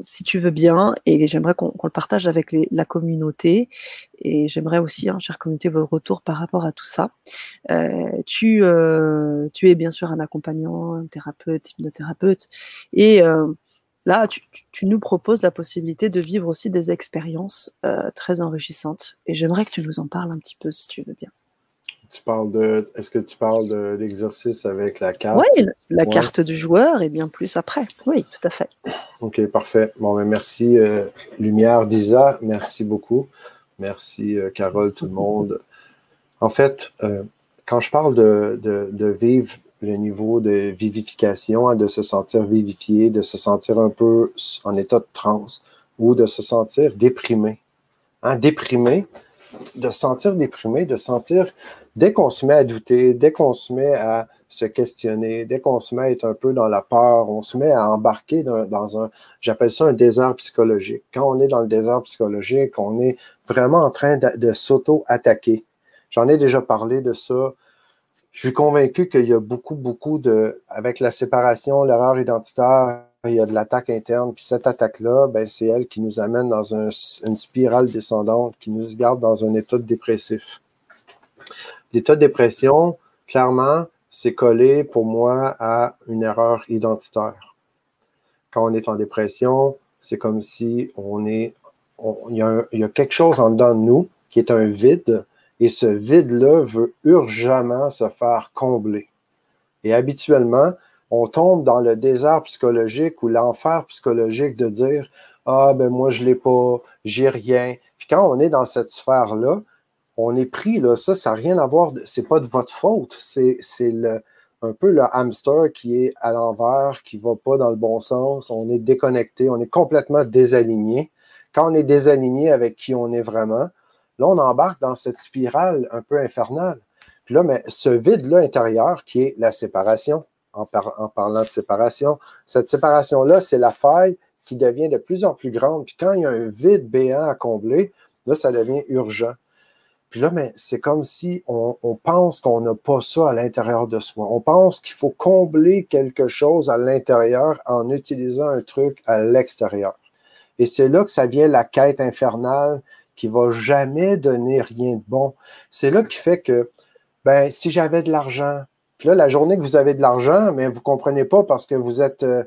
si tu veux bien, et j'aimerais qu'on le partage avec la communauté. Et j'aimerais aussi, hein, chère communauté, votre retour par rapport à tout ça. Euh, tu, euh, tu es bien sûr un accompagnant, un thérapeute, hypnothérapeute. Et là, tu, nous proposes la possibilité de vivre aussi des expériences euh, très enrichissantes. Et j'aimerais que tu nous en parles un petit peu, si tu veux bien. Tu parles de. Est-ce que tu parles de l'exercice avec la carte? Oui, la carte du joueur et bien plus après. Oui, tout à fait. OK, parfait. Bon, ben merci, euh, Lumière d'Isa. Merci beaucoup. Merci, euh, Carole, tout le monde. En fait, euh, quand je parle de, de, vivre le niveau de vivification, hein, de se sentir vivifié, de se sentir un peu en état de transe ou de se sentir déprimé. Hein, déprimé, de se sentir déprimé, de sentir, dès qu'on se met à douter, dès qu'on se met à se questionner, dès qu'on se met à être un peu dans la peur, on se met à embarquer dans, un, j'appelle ça un désert psychologique. Quand on est dans le désert psychologique, on est vraiment en train de s'auto-attaquer. J'en ai déjà parlé de ça. Je suis convaincu qu'il y a beaucoup, beaucoup de, avec la séparation, l'erreur identitaire, il y a de l'attaque interne. Puis cette attaque-là, ben, c'est elle qui nous amène dans une spirale descendante, qui nous garde dans un état dépressif. L'état de dépression, clairement, c'est collé pour moi à une erreur identitaire. Quand on est en dépression, c'est comme si on est, il, y a quelque chose en dedans de nous qui est un vide et ce vide-là veut urgemment se faire combler. Et habituellement, on tombe dans le désert psychologique ou l'enfer psychologique de dire Ah, ben moi, je ne l'ai pas, j'ai rien. Puis quand on est dans cette sphère-là, on est pris, là, ça, ça n'a rien à voir, c'est pas de votre faute, c'est un peu le hamster qui est à l'envers, qui ne va pas dans le bon sens, on est déconnecté, on est complètement désaligné. Quand on est désaligné avec qui on est vraiment, Là, on embarque dans cette spirale un peu infernale. Puis là, mais ce vide-là intérieur qui est la séparation, en, parlant de séparation, cette séparation-là, c'est la faille qui devient de plus en plus grande. Puis quand il y a un vide béant à combler, là, ça devient urgent. Puis là, mais c'est comme si on, on pense qu'on n'a pas ça à l'intérieur de soi. On pense qu'il faut combler quelque chose à l'intérieur en utilisant un truc à l'extérieur. Et c'est là que ça vient la quête infernale qui va jamais donner rien de bon. C'est là qui fait que, ben, si j'avais de l'argent, puis là, la journée que vous avez de l'argent, mais vous ne comprenez pas parce que vous êtes euh,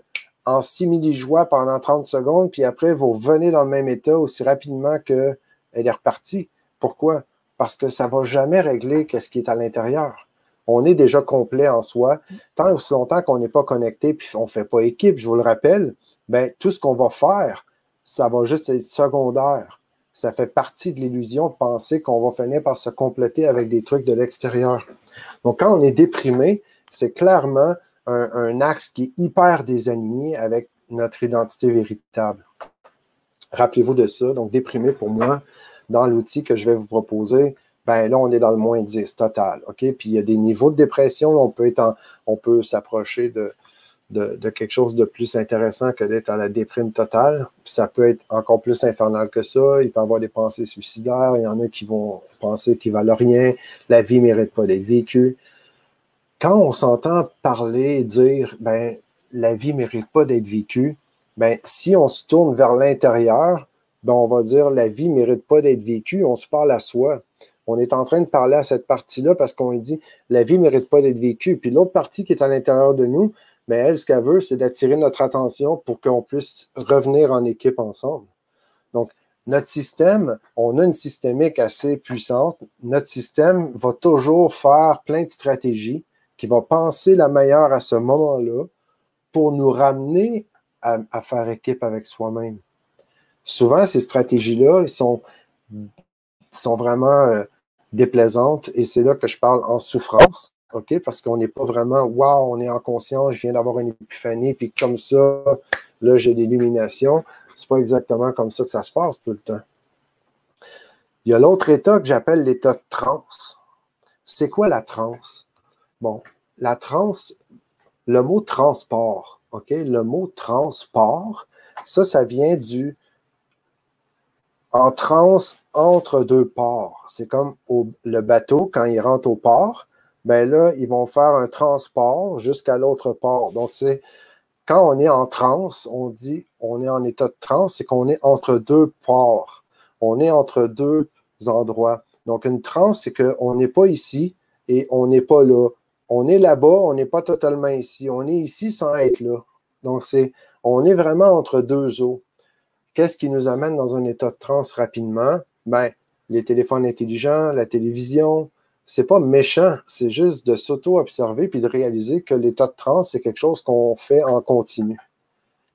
en simili-joie pendant 30 secondes, puis après, vous revenez dans le même état aussi rapidement qu'elle est repartie. Pourquoi? Parce que ça ne va jamais régler ce qui est à l'intérieur. On est déjà complet en soi. Tant aussi longtemps qu'on n'est pas connecté, puis on ne fait pas équipe, je vous le rappelle, ben, tout ce qu'on va faire, ça va juste être secondaire ça fait partie de l'illusion de penser qu'on va finir par se compléter avec des trucs de l'extérieur. Donc, quand on est déprimé, c'est clairement un, axe qui est hyper désaligné avec notre identité véritable. Rappelez-vous de ça. Donc, déprimé pour moi, dans l'outil que je vais vous proposer, ben là, on est dans le moins 10 total. OK? Puis il y a des niveaux de dépression. on peut, on peut s'approcher de de, quelque chose de plus intéressant que d'être à la déprime totale. ça peut être encore plus infernal que ça. Il peut y avoir des pensées suicidaires. Il y en a qui vont penser qu'ils valent rien. La vie ne mérite pas d'être vécue. Quand on s'entend parler et dire, ben, la vie ne mérite pas d'être vécue, ben, si on se tourne vers l'intérieur, ben, on va dire, la vie ne mérite pas d'être vécue. On se parle à soi. On est en train de parler à cette partie-là parce qu'on dit, la vie ne mérite pas d'être vécue. Puis l'autre partie qui est à l'intérieur de nous, mais elle, ce qu'elle veut, c'est d'attirer notre attention pour qu'on puisse revenir en équipe ensemble. Donc, notre système, on a une systémique assez puissante. Notre système va toujours faire plein de stratégies qui va penser la meilleure à ce moment-là pour nous ramener à, faire équipe avec soi-même. Souvent, ces stratégies-là, sont, sont vraiment euh, déplaisantes et c'est là que je parle en souffrance. OK? Parce qu'on n'est pas vraiment, waouh, on est en conscience, je viens d'avoir une épiphanie, puis comme ça, là, j'ai l'illumination. C'est pas exactement comme ça que ça se passe tout le temps. Il y a l'autre état que j'appelle l'état de transe. C'est quoi la transe? Bon, la transe, le mot transport, OK? Le mot transport, ça, ça vient du en transe entre deux ports. C'est comme le bateau, quand il rentre au port, ben là, ils vont faire un transport jusqu'à l'autre port. Donc, c'est quand on est en transe, on dit on est en état de transe, c'est qu'on est entre deux ports. On est entre deux endroits. Donc, une transe, c'est qu'on n'est pas ici et on n'est pas là. On est là-bas, on n'est pas totalement ici. On est ici sans être là. Donc, c'est on est vraiment entre deux eaux. Qu'est-ce qui nous amène dans un état de transe rapidement? Ben, les téléphones intelligents, la télévision, c'est pas méchant, c'est juste de s'auto-observer puis de réaliser que l'état de transe, c'est quelque chose qu'on fait en continu.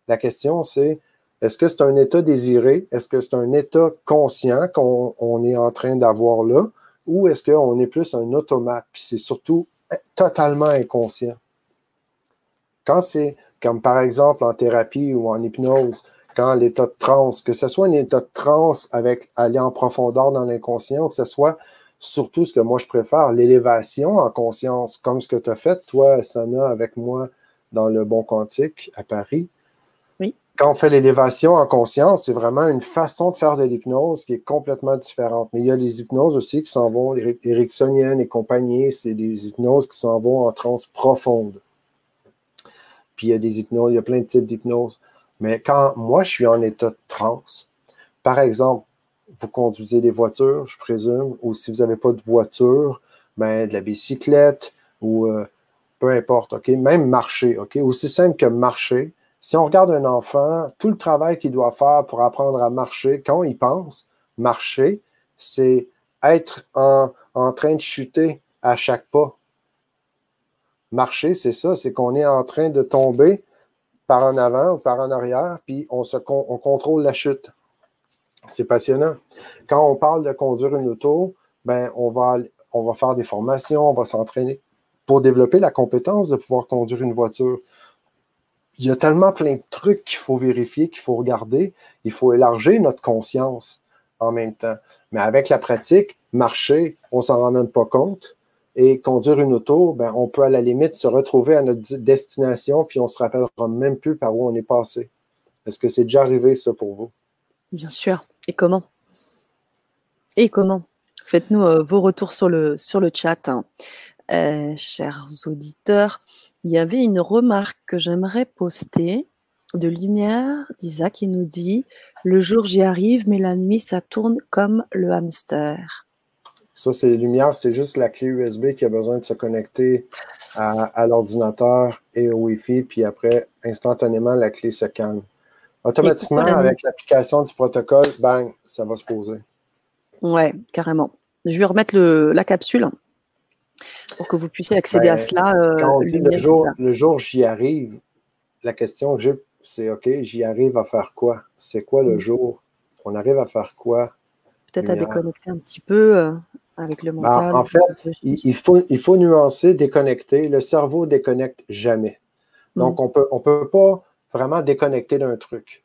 La question, c'est est-ce que c'est un état désiré? Est-ce que c'est un état conscient qu'on est en train d'avoir là? Ou est-ce qu'on est plus un automate? Puis c'est surtout totalement inconscient? Quand c'est, comme par exemple en thérapie ou en hypnose, quand l'état de transe, que ce soit un état de transe avec aller en profondeur dans l'inconscient, que ce soit surtout ce que moi je préfère, l'élévation en conscience, comme ce que tu as fait, toi, Sana, avec moi dans le Bon Quantique à Paris. Oui. Quand on fait l'élévation en conscience, c'est vraiment une façon de faire de l'hypnose qui est complètement différente. Mais il y a les hypnoses aussi qui s'en vont, les Ericksoniennes et compagnie, c'est des hypnoses qui s'en vont en transe profonde. Puis il y a des hypnoses, il y a plein de types d'hypnose. Mais quand moi, je suis en état de transe, par exemple, vous conduisez des voitures, je présume, ou si vous n'avez pas de voiture, ben, de la bicyclette ou euh, peu importe, OK? Même marcher, OK? Aussi simple que marcher. Si on regarde un enfant, tout le travail qu'il doit faire pour apprendre à marcher, quand il pense, marcher, c'est être en, en train de chuter à chaque pas. Marcher, c'est ça, c'est qu'on est en train de tomber par en avant ou par en arrière, puis on, contrôle la chute. C'est passionnant. Quand on parle de conduire une auto, ben, on, va, on va faire des formations, on va s'entraîner pour développer la compétence de pouvoir conduire une voiture. Il y a tellement plein de trucs qu'il faut vérifier, qu'il faut regarder. Il faut élargir notre conscience en même temps. Mais avec la pratique, marcher, on s'en rend même pas compte. Et conduire une auto, ben, on peut à la limite se retrouver à notre destination, puis on ne se rappellera même plus par où on est passé. Est-ce que c'est déjà arrivé, ça, pour vous? Bien sûr. Et comment? Et comment? Faites-nous euh, vos retours sur le, chat, hein. euh, chers auditeurs. Il y avait une remarque que j'aimerais poster de Lumière d'Isa qui nous dit Le jour j'y arrive, mais la nuit ça tourne comme le hamster. Ça, c'est lumière, c'est juste la clé USB qui a besoin de se connecter à, l'ordinateur et au Wi-Fi, puis après, instantanément, la clé se calme. Automatiquement, avec l'application du protocole, bang, ça va se poser. Ouais, carrément. Je vais remettre la capsule pour que vous puissiez accéder à ben, cela. Euh, quand on dit le jour, le jour j'y arrive, la question que j'ai, c'est OK, j'y arrive à faire quoi? C'est quoi le mm. jour? On arrive à faire quoi? Peut-être à déconnecter un petit peu, euh, avec le ben, mental. en fait, il, faut, il faut nuancer, déconnecter. Le cerveau déconnecte jamais. Donc, mm. on peut, on peut pas vraiment déconnecter d'un truc.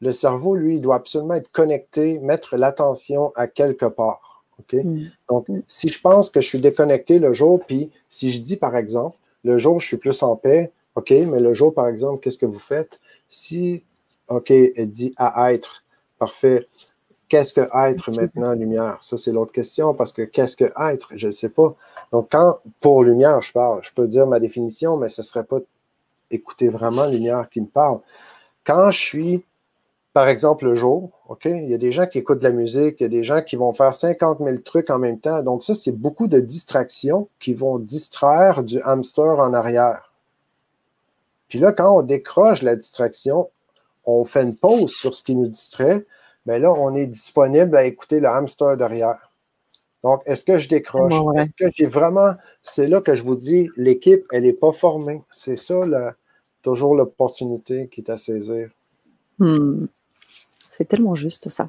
Le cerveau, lui, il doit absolument être connecté, mettre l'attention à quelque part. OK? Mm. Donc, mm. si je pense que je suis déconnecté le jour, puis si je dis, par exemple, le jour, je suis plus en paix, OK, mais le jour, par exemple, qu'est-ce que vous faites? Si, OK, elle dit à être, parfait. Qu'est-ce que être maintenant, lumière? Ça, c'est l'autre question, parce que qu'est-ce que être? Je ne sais pas. Donc, quand, pour lumière, je parle, je peux dire ma définition, mais ce ne serait pas écouter vraiment lumière qui me parle. Quand je suis, par exemple, le jour, OK, il y a des gens qui écoutent de la musique, il y a des gens qui vont faire 50 000 trucs en même temps. Donc, ça, c'est beaucoup de distractions qui vont distraire du hamster en arrière. Puis là, quand on décroche la distraction, on fait une pause sur ce qui nous distrait, mais là, on est disponible à écouter le hamster derrière. Donc, est-ce que je décroche? Est-ce que j'ai vraiment. C'est là que je vous dis, l'équipe, elle n'est pas formée. C'est ça, toujours l'opportunité qui est à saisir. Hmm. C'est tellement juste ça.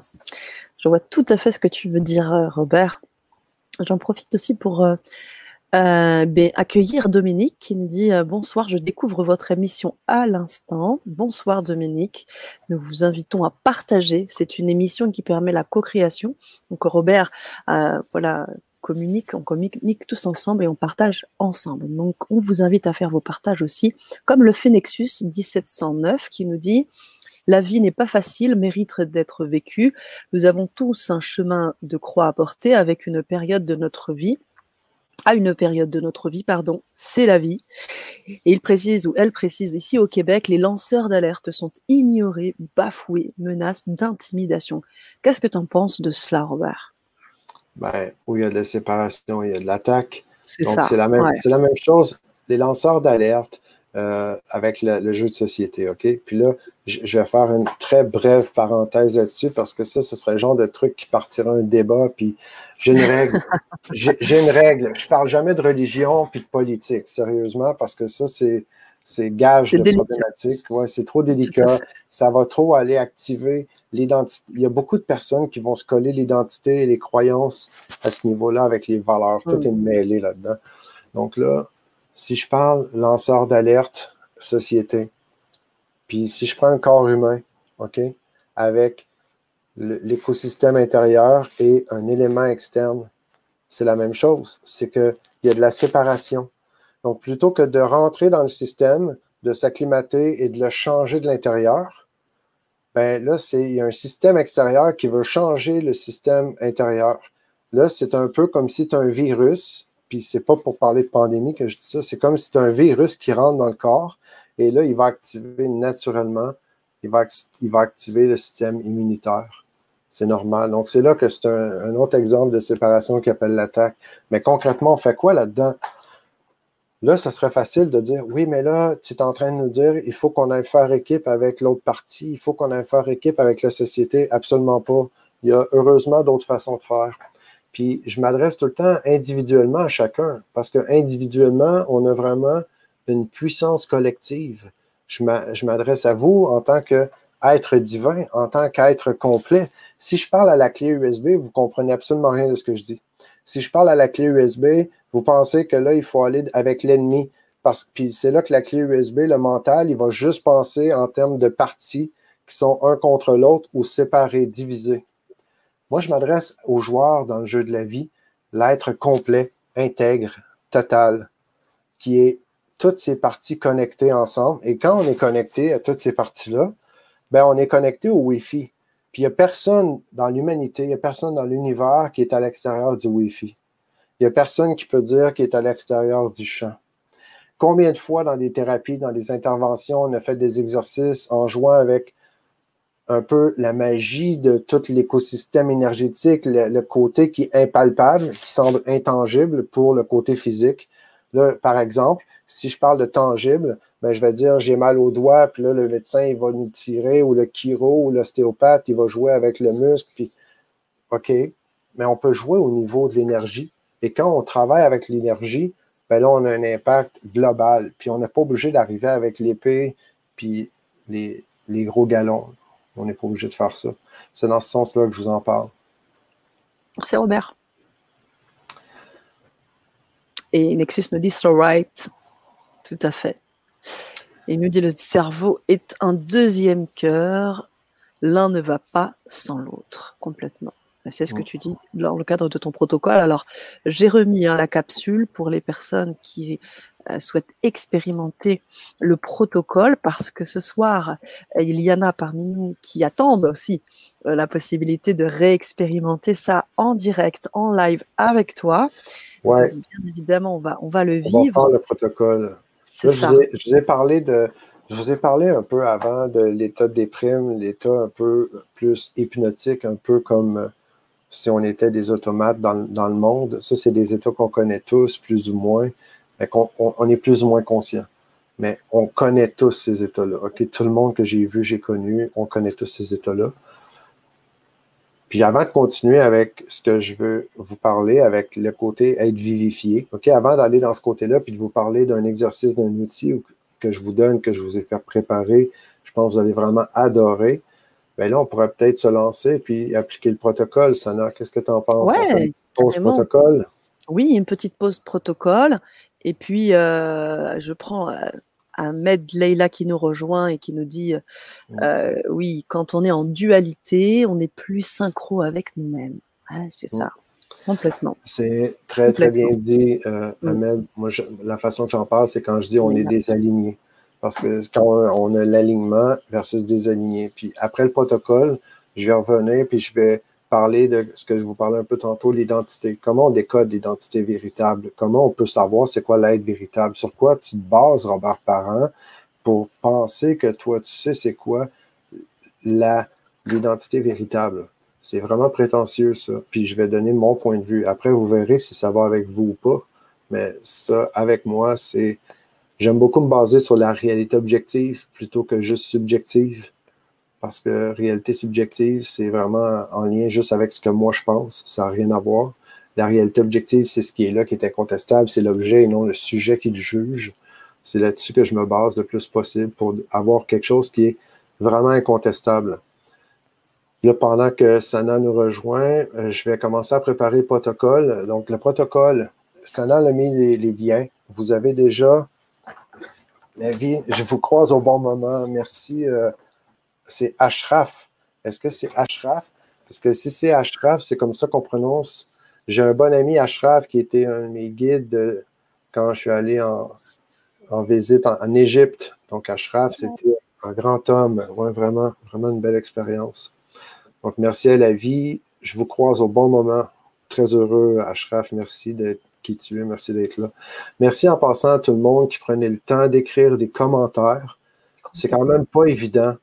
Je vois tout à fait ce que tu veux dire, euh, Robert. J'en profite aussi pour euh, euh, ben, accueillir Dominique qui nous dit euh, bonsoir, je découvre votre émission à l'instant. Bonsoir Dominique, nous vous invitons à partager. C'est une émission qui permet la co-création. Donc Robert, euh, voilà, communique, on communique tous ensemble et on partage ensemble. Donc on vous invite à faire vos partages aussi, comme le fait Nexus 1709 qui nous dit la vie n'est pas facile, mérite d'être vécue. Nous avons tous un chemin de croix à porter avec une période de notre vie à une période de notre vie, pardon, c'est la vie. Et il précise, ou elle précise, ici au Québec, les lanceurs d'alerte sont ignorés, bafoués, menacent d'intimidation. Qu'est-ce que tu en penses de cela, Robert? Ben, Où il y a de la séparation, il y a de l'attaque. C'est ça. C'est la, même, la même chose. Les lanceurs d'alerte, euh, avec le, jeu de société, OK? Puis là, je vais faire une très brève parenthèse là-dessus parce que ça, ce serait le genre de truc qui partira un débat, puis j'ai une règle. j'ai une règle. Je parle jamais de religion puis de politique, sérieusement, parce que ça, c'est c'est gage de problématique. Ouais, c'est trop délicat. Ça va trop aller activer l'identité. Il y a beaucoup de personnes qui vont se coller l'identité et les croyances à ce niveau-là avec les valeurs. Tout est mêlé là-dedans. Donc là, si je parle lanceur d'alerte, société, puis si je prends un corps humain, OK, avec l'écosystème intérieur et un élément externe, c'est la même chose. C'est qu'il y a de la séparation. Donc, plutôt que de rentrer dans le système, de s'acclimater et de le changer de l'intérieur, ben là, il y a un système extérieur qui veut changer le système intérieur. Là, c'est un peu comme si tu un virus, puis c'est pas pour parler de pandémie que je dis ça, c'est comme si as un virus qui rentre dans le corps, et là, il va activer naturellement, il va, il va activer le système immunitaire. C'est normal. Donc, c'est là que c'est un, un, autre exemple de séparation qui appelle l'attaque. Mais concrètement, on fait quoi là-dedans? Là, ce serait facile de dire oui, mais là, tu es en train de nous dire il faut qu'on aille faire équipe avec l'autre partie, il faut qu'on aille faire équipe avec la société. Absolument pas. Il y a heureusement d'autres façons de faire. Puis je m'adresse tout le temps individuellement à chacun parce que individuellement, on a vraiment une puissance collective. Je m'adresse à vous en tant qu'être divin, en tant qu'être complet. Si je parle à la clé USB, vous comprenez absolument rien de ce que je dis. Si je parle à la clé USB, vous pensez que là, il faut aller avec l'ennemi. Parce que c'est là que la clé USB, le mental, il va juste penser en termes de parties qui sont un contre l'autre ou séparés, divisés. Moi, je m'adresse aux joueurs dans le jeu de la vie, l'être complet, intègre, total, qui est toutes ces parties connectées ensemble. Et quand on est connecté à toutes ces parties-là, ben, on est connecté au Wi-Fi. Puis il n'y a personne dans l'humanité, il n'y a personne dans l'univers qui est à l'extérieur du Wi-Fi. Il n'y a personne qui peut dire qu'il est à l'extérieur du champ. Combien de fois dans des thérapies, dans des interventions, on a fait des exercices en jouant avec un peu la magie de tout l'écosystème énergétique, le, côté qui est impalpable, qui semble intangible pour le côté physique. Là, par exemple, si je parle de tangible, ben, je vais dire j'ai mal au doigt, puis là, le médecin, il va nous tirer, ou le chiro, ou l'ostéopathe, il va jouer avec le muscle, puis OK, mais on peut jouer au niveau de l'énergie. Et quand on travaille avec l'énergie, ben là, on a un impact global. Puis on n'est pas obligé d'arriver avec l'épée puis les, gros galons. On n'est pas obligé de faire ça. C'est dans ce sens-là que je vous en parle. Merci Robert. Et Nexus nous dit so right. Tout à fait. Il nous dit le cerveau est un deuxième cœur. L'un ne va pas sans l'autre, complètement. C'est ce que tu dis dans le cadre de ton protocole. Alors, j'ai remis hein, la capsule pour les personnes qui souhaitent expérimenter le protocole parce que ce soir, il y en a parmi nous qui attendent aussi euh, la possibilité de réexpérimenter ça en direct, en live avec toi. Ouais. bien évidemment, on va, on va le vivre. On va le protocole. C'est ça. Je vous, ai, parlé de, je vous ai parlé un peu avant de l'état de déprime, l'état un peu plus hypnotique, un peu comme si on était des automates dans, le monde. Ça, c'est des états qu'on connaît tous, plus ou moins, mais qu'on on, est plus ou moins conscient. Mais on connaît tous ces états-là. Tout le monde que j'ai vu, j'ai connu, on connaît tous ces états-là. Puis avant de continuer avec ce que je veux vous parler, avec le côté être vivifié, OK, avant d'aller dans ce côté-là, puis de vous parler d'un exercice, d'un outil que je vous donne, que je vous ai fait préparer, je pense que vous allez vraiment adorer ben là, on pourrait peut-être se lancer puis appliquer le protocole. Sana, qu'est-ce que tu en penses? Ouais, pause protocole? Oui, une petite pause protocole. Et puis, euh, je prends euh, un Med Leila qui nous rejoint et qui nous dit mmh. euh, oui, quand on est en dualité, on est plus synchro avec nous-mêmes. c'est mmh. ça, complètement. C'est très, très bien dit, mmh. Ahmed. Moi, la façon que j'en parle, c'est quand je dis on est désaligné. Parce que quand on a l'alignement versus désaligné. Puis après le protocole, je vais revenir puis je vais parler de ce que je vous parlais un peu tantôt, l'identité. Comment on décode l'identité véritable? Comment on peut savoir c'est quoi l'être véritable? Sur quoi tu te bases, Robert Parent, pour penser que toi, tu sais c'est quoi l'identité véritable? C'est vraiment prétentieux, ça. Puis je vais donner mon point de vue. Après, vous verrez si ça va avec vous ou pas. Mais ça, avec moi, c'est J'aime beaucoup me baser sur la réalité objective plutôt que juste subjective. Parce que réalité subjective, c'est vraiment en lien juste avec ce que moi je pense. Ça n'a rien à voir. La réalité objective, c'est ce qui est là, qui est incontestable. C'est l'objet et non le sujet qui le juge. C'est là-dessus que je me base le plus possible pour avoir quelque chose qui est vraiment incontestable. Là, pendant que Sana nous rejoint, euh, je vais commencer à préparer le protocole. Donc, le protocole, Sana a mis les, liens. Vous avez déjà la vie. Je vous croise au bon moment. Merci. Euh, c'est Ashraf. Est-ce que c'est Ashraf? Parce que si c'est Ashraf, c'est comme ça qu'on prononce j'ai un bon ami, Ashraf, qui était un de mes guides quand je suis allé en, visite en, Égypte. Donc, Ashraf, c'était un grand homme. Ouais, vraiment, vraiment une belle expérience. Donc, merci à la vie. Je vous croise au bon moment. Très heureux, Ashraf. Merci d'être qui tu es. Merci d'être là. Merci en passant à tout le monde qui prenait le temps d'écrire des commentaires. C'est quand même pas évident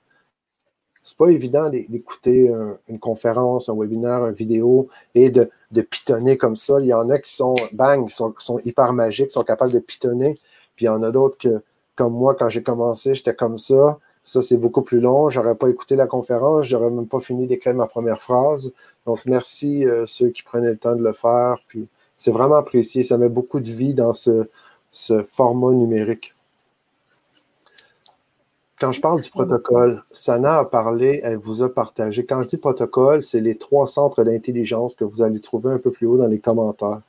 c'est pas évident d'écouter une conférence, un webinaire, une vidéo et de, pitonner comme ça. Il y en a qui sont, bang, sont, sont hyper magiques, sont capables de pitonner. Puis il y en a d'autres que, comme moi, quand j'ai commencé, j'étais comme ça. Ça, c'est beaucoup plus long. J'aurais pas écouté la conférence. J'aurais même pas fini d'écrire ma première phrase. Donc, merci euh, ceux qui prenaient le temps de le faire. Puis, c'est vraiment apprécié. Ça met beaucoup de vie dans ce format numérique. Quand je parle du protocole, Sana a parlé, elle vous a partagé. Quand je dis protocole, c'est les trois centres d'intelligence que vous allez trouver un peu plus haut dans les commentaires.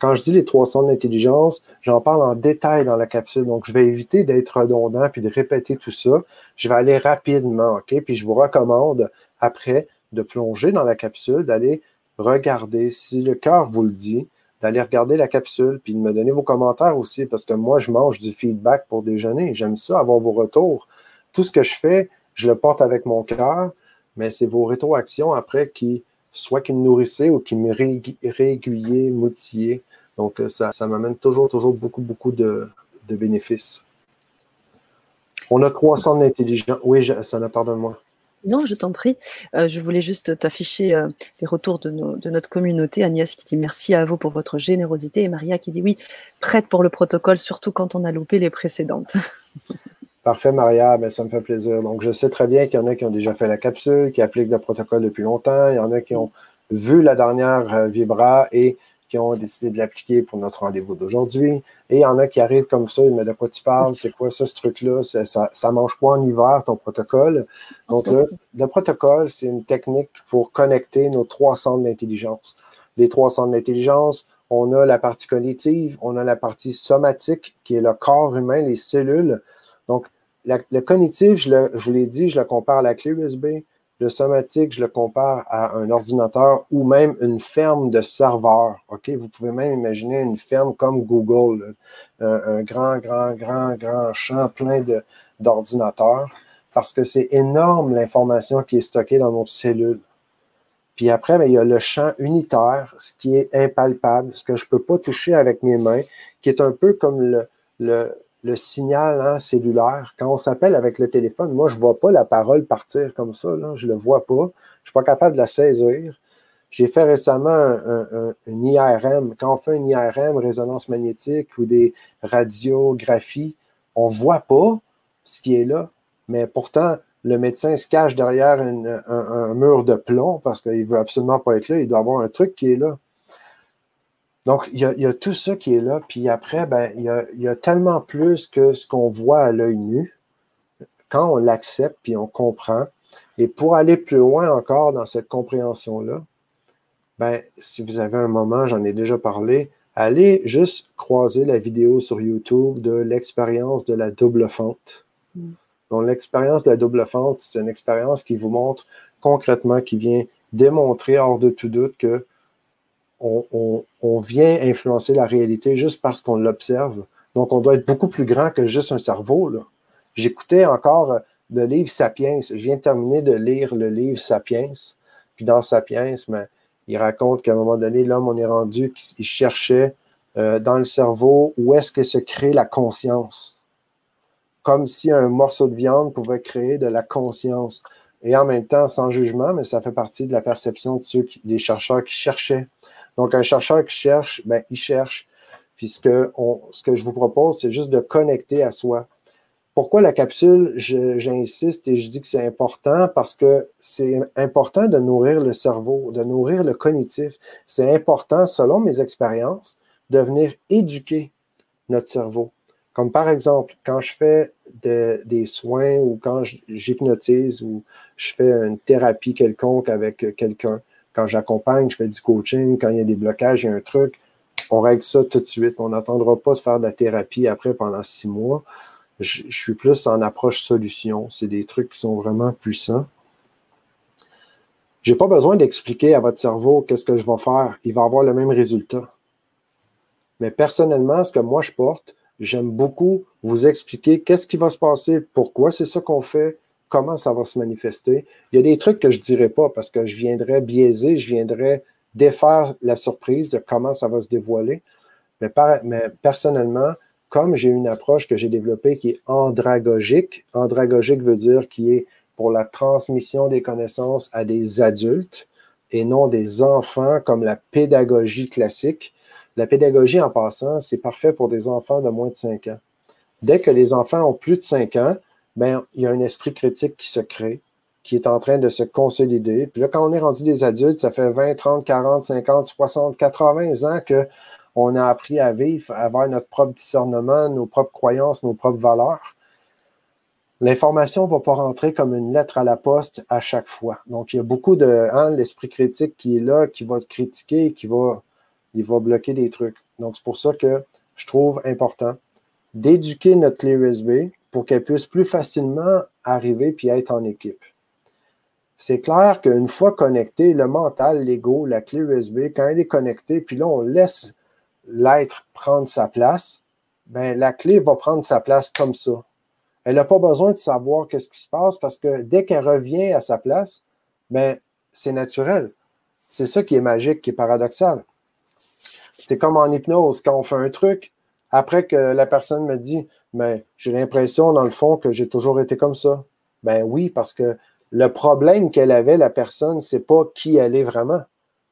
Quand je dis les trois centres d'intelligence, j'en parle en détail dans la capsule. Donc, je vais éviter d'être redondant puis de répéter tout ça. Je vais aller rapidement, OK? Puis je vous recommande après de plonger dans la capsule, d'aller regarder si le cœur vous le dit, d'aller regarder la capsule, puis de me donner vos commentaires aussi, parce que moi, je mange du feedback pour déjeuner. J'aime ça, avoir vos retours tout ce que je fais, je le porte avec mon cœur, mais c'est vos rétroactions après qui, soit qui me nourrissaient ou qui me réaiguillaient, moutillaient. Donc, euh, ça, ça m'amène toujours, toujours beaucoup, beaucoup de, bénéfices. On a 300 d'intelligence. Oui, ça n'a pardonne-moi. Non, je t'en prie. Euh, je voulais juste t'afficher euh, les retours de, notre communauté. Agnès qui dit merci à vous pour votre générosité et Maria qui dit oui, prête pour le protocole, surtout quand on a loupé les précédentes. Parfait, Maria, ben, ça me fait plaisir. Donc, je sais très bien qu'il y en a qui ont déjà fait la capsule, qui appliquent le protocole depuis longtemps. Il y en a qui ont vu la dernière euh, Vibra et qui ont décidé de l'appliquer pour notre rendez-vous d'aujourd'hui. Et il y en a qui arrivent comme ça, mais de quoi tu parles? C'est quoi ça, ce truc-là? Ça, ça, mange quoi en hiver, ton protocole? Donc, le, le protocole, c'est une technique pour connecter nos trois centres d'intelligence. Les trois centres d'intelligence, on a la partie cognitive, on a la partie somatique, qui est le corps humain, les cellules, donc, le cognitif, je, vous l'ai dit, je le compare à la clé USB. Le somatique, je le compare à un ordinateur ou même une ferme de serveurs. OK? Vous pouvez même imaginer une ferme comme Google, un, grand, grand, grand, grand champ plein d'ordinateurs parce que c'est énorme l'information qui est stockée dans nos cellules. Puis après, ben, il y a le champ unitaire, ce qui est impalpable, ce que je ne peux pas toucher avec mes mains, qui est un peu comme le, le, le signal hein, cellulaire. Quand on s'appelle avec le téléphone, moi, je ne vois pas la parole partir comme ça. je ne le vois pas. Je ne suis pas capable de la saisir. J'ai fait récemment un, IRM. Quand on fait un IRM, résonance magnétique ou des radiographies, on ne voit pas ce qui est là. Mais pourtant, le médecin se cache derrière un, un, mur de plomb parce qu'il ne veut absolument pas être là. Il doit avoir un truc qui est là. Donc, il y, a, tout ça qui est là. Puis après, ben, il, y a, tellement plus que ce qu'on voit à l'œil nu quand on l'accepte puis on comprend. Et pour aller plus loin encore dans cette compréhension-là, ben, si vous avez un moment, j'en ai déjà parlé, allez juste croiser la vidéo sur YouTube de l'expérience de la double fente. Donc, l'expérience de la double fente, c'est une expérience qui vous montre concrètement, qui vient démontrer hors de tout doute que on, vient influencer la réalité juste parce qu'on l'observe. Donc, on doit être beaucoup plus grand que juste un cerveau. J'écoutais encore le livre Sapiens. Je viens de terminer de lire le livre Sapiens. Puis dans Sapiens, ben, il raconte qu'à un moment donné, l'homme, on est rendu qu'il cherchait euh, dans le cerveau où est-ce que se crée la conscience. Comme si un morceau de viande pouvait créer de la conscience. Et en même temps, sans jugement, mais ça fait partie de la perception de ceux des chercheurs qui cherchaient donc, un chercheur qui cherche, ben, il cherche. Puis ce que, ce que je vous propose, c'est juste de connecter à soi. Pourquoi la capsule, j'insiste et je dis que c'est important? Parce que c'est important de nourrir le cerveau, de nourrir le cognitif. C'est important, selon mes expériences, de venir éduquer notre cerveau. Comme par exemple, quand je fais des soins ou quand j'hypnotise ou je fais une thérapie quelconque avec quelqu'un, quand j'accompagne, je fais du coaching, quand il y a des blocages, il y a un truc, on règle ça tout de suite. On n'attendra pas de faire de la thérapie après pendant six mois. Je, suis plus en approche solution. C'est des trucs qui sont vraiment puissants. J'ai pas besoin d'expliquer à votre cerveau qu'est-ce que je vais faire. Il va avoir le même résultat. Mais personnellement, ce que moi je porte, j'aime beaucoup vous expliquer qu'est-ce qui va se passer, pourquoi c'est ça qu'on fait, comment ça va se manifester. Il y a des trucs que je ne dirais pas parce que je viendrais biaiser, je viendrais défaire la surprise de comment ça va se dévoiler. Mais, mais personnellement, comme j'ai une approche que j'ai développée qui est andragogique, andragogique veut dire qui est pour la transmission des connaissances à des adultes et non des enfants comme la pédagogie classique. La pédagogie, en passant, c'est parfait pour des enfants de moins de 5 ans. Dès que les enfants ont plus de 5 ans, ben, il y a un esprit critique qui se crée, qui est en train de se consolider. Puis là, quand on est rendu des adultes, ça fait 20, 30, 40, 50, 60, 80 ans qu'on a appris à vivre, à avoir notre propre discernement, nos propres croyances, nos propres valeurs. L'information ne va pas rentrer comme une lettre à la poste à chaque fois. Donc, il y a beaucoup de hein, l'esprit critique qui est là, qui va critiquer, qui va, il va bloquer des trucs. Donc, c'est pour ça que je trouve important d'éduquer notre clé USB pour qu'elle puisse plus facilement arriver puis être en équipe. C'est clair qu'une fois connecté, le mental, l'ego, la clé USB, quand elle est connectée, puis là, on laisse l'être prendre sa place, ben, la clé va prendre sa place comme ça. Elle n'a pas besoin de savoir qu'est-ce qui se passe parce que dès qu'elle revient à sa place, ben, c'est naturel. C'est ça qui est magique, qui est paradoxal. C'est comme en hypnose, quand on fait un truc, après que la personne me dit mais j'ai l'impression, dans le fond, que j'ai toujours été comme ça. Ben oui, parce que le problème qu'elle avait, la personne, c'est pas qui elle est vraiment.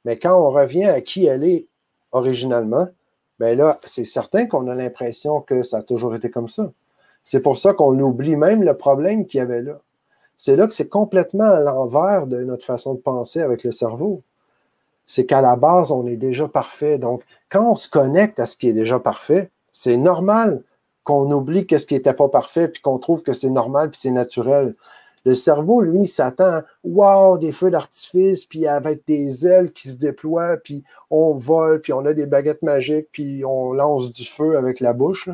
Mais quand on revient à qui elle est originalement, ben là, c'est certain qu'on a l'impression que ça a toujours été comme ça. C'est pour ça qu'on oublie même le problème qu'il y avait là. C'est là que c'est complètement à l'envers de notre façon de penser avec le cerveau. C'est qu'à la base, on est déjà parfait. Donc, quand on se connecte à ce qui est déjà parfait, c'est normal qu'on oublie qu'est-ce qui n'était pas parfait, puis qu'on trouve que c'est normal, puis c'est naturel. Le cerveau, lui, s'attend, wow, des feux d'artifice, puis avec des ailes qui se déploient, puis on vole, puis on a des baguettes magiques, puis on lance du feu avec la bouche.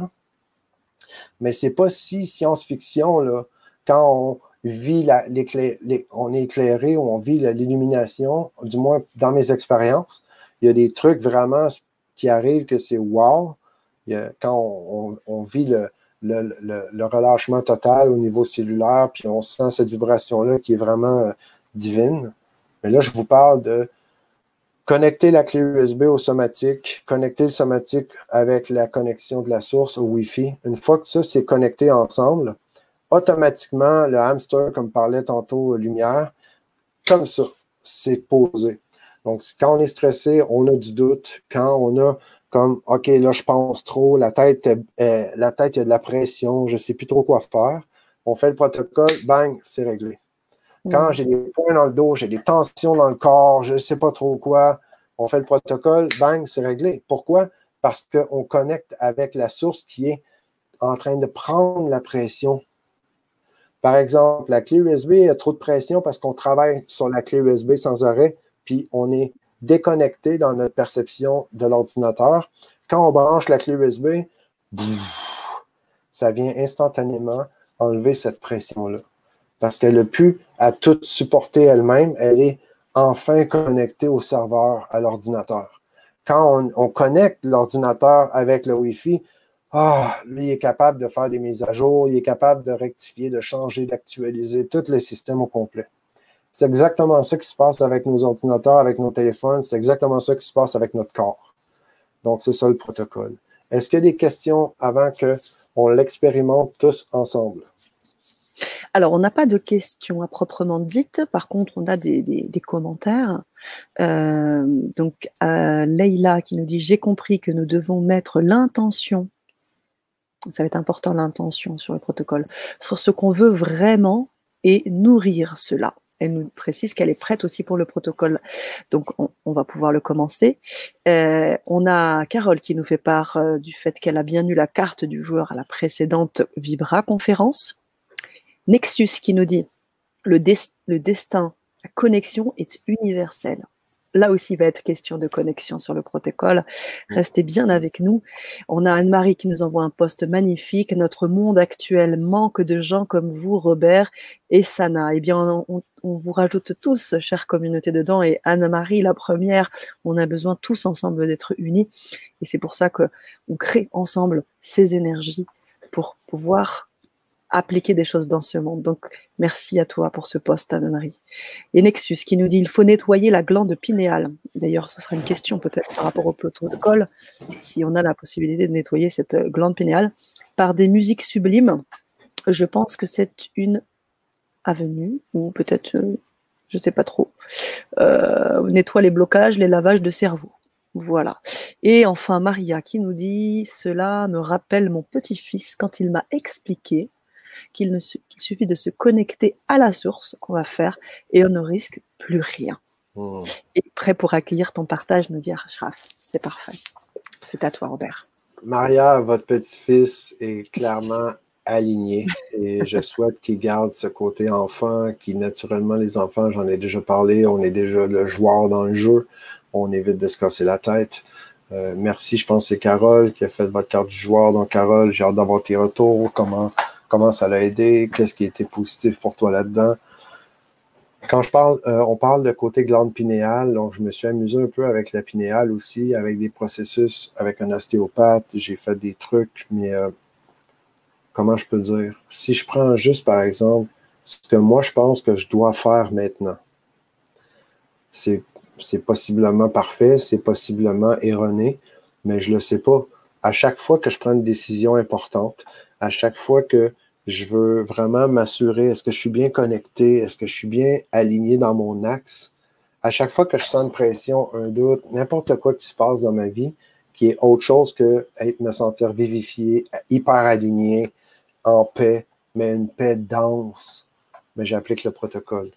Mais c'est pas si science-fiction, là, quand on vit la, on est éclairé ou on vit l'illumination, du moins dans mes expériences, il y a des trucs vraiment qui arrivent que c'est wow, quand on, vit le, relâchement total au niveau cellulaire, puis on sent cette vibration-là qui est vraiment euh, divine. Mais là, je vous parle de connecter la clé USB au somatique, connecter le somatique avec la connexion de la source au Wi-Fi. Une fois que ça, c'est connecté ensemble, automatiquement, le hamster, comme parlait tantôt euh, Lumière, comme ça, c'est posé. Donc, quand on est stressé, on a du doute. Quand on a comme OK, là, je pense trop, la tête, la tête, il y a de la pression, je ne sais plus trop quoi faire. On fait le protocole, bang, c'est réglé. Quand mm. j'ai des points dans le dos, j'ai des tensions dans le corps, je ne sais pas trop quoi, on fait le protocole, bang, c'est réglé. Pourquoi? Parce qu'on connecte avec la source qui est en train de prendre la pression. Par exemple, la clé USB a trop de pression parce qu'on travaille sur la clé USB sans arrêt, puis on est déconnecté dans notre perception de l'ordinateur. Quand on branche la clé USB, ça vient instantanément enlever cette pression-là. Parce qu'elle n'a plus à tout supporter elle-même, elle est enfin connectée au serveur, à l'ordinateur. Quand on, connecte l'ordinateur avec le Wi-Fi, ah, lui, est capable de faire des mises à jour, il est capable de rectifier, de changer, d'actualiser tout le système au complet. C'est exactement ça qui se passe avec nos ordinateurs, avec nos téléphones. C'est exactement ça qui se passe avec notre corps. Donc, c'est ça le protocole. Est-ce qu'il y a des questions avant qu'on l'expérimente tous ensemble? Alors, on n'a pas de questions à proprement dites. Par contre, on a des, commentaires. Euh, donc, euh, Leïla qui nous dit J'ai compris que nous devons mettre l'intention, ça va être important l'intention sur le protocole, sur ce qu'on veut vraiment et nourrir cela. Elle nous précise qu'elle est prête aussi pour le protocole. Donc, on, va pouvoir le commencer. Euh, on a Carole qui nous fait part euh, du fait qu'elle a bien eu la carte du joueur à la précédente Vibra conférence. Nexus qui nous dit le, le destin, la connexion est universelle là aussi, il va être question de connexion sur le protocole. Restez bien avec nous. On a Anne-Marie qui nous envoie un post magnifique. Notre monde actuel manque de gens comme vous, Robert et Sana. Eh bien, on, vous rajoute tous, chère communauté, dedans. Et Anne-Marie, la première, on a besoin tous ensemble d'être unis. Et c'est pour ça qu'on crée ensemble ces énergies pour pouvoir appliquer des choses dans ce monde. Donc, merci à toi pour ce poste, Anne-Marie. Et Nexus qui nous dit il faut nettoyer la glande pinéale. D'ailleurs, ce sera une question peut-être par rapport au protocole, si on a la possibilité de nettoyer cette glande pinéale par des musiques sublimes. Je pense que c'est une avenue, ou peut-être, euh, je ne sais pas trop, euh, nettoie les blocages, les lavages de cerveau. Voilà. Et enfin, Maria qui nous dit Cela me rappelle mon petit-fils quand il m'a expliqué qu'il suffit de se connecter à la source qu'on va faire et on ne risque plus rien. Hmm. Et prêt pour accueillir ton partage, nous dire Ashraf. C'est parfait. C'est à toi, Robert. Maria, votre petit-fils est clairement aligné et je souhaite qu'il garde ce côté enfant qui, naturellement, les enfants, j'en ai déjà parlé, on est déjà le joueur dans le jeu, on évite de se casser la tête. Euh, merci, je pense que c'est Carole qui a fait votre carte du joueur. Donc, Carole, j'ai hâte d'avoir tes retours. Comment comment ça l'a aidé, qu'est-ce qui était positif pour toi là-dedans. Quand je parle, euh, on parle de côté glande pinéale, donc je me suis amusé un peu avec la pinéale aussi, avec des processus, avec un ostéopathe, j'ai fait des trucs, mais euh, comment je peux dire? Si je prends juste par exemple ce que moi je pense que je dois faire maintenant, c'est, c'est possiblement parfait, c'est possiblement erroné, mais je ne le sais pas. À chaque fois que je prends une décision importante, à chaque fois que je veux vraiment m'assurer, est-ce que je suis bien connecté, est-ce que je suis bien aligné dans mon axe, à chaque fois que je sens une pression, un doute, n'importe quoi qui se passe dans ma vie, qui est autre chose que être, me sentir vivifié, hyper aligné, en paix, mais une paix dense, mais j'applique le protocole.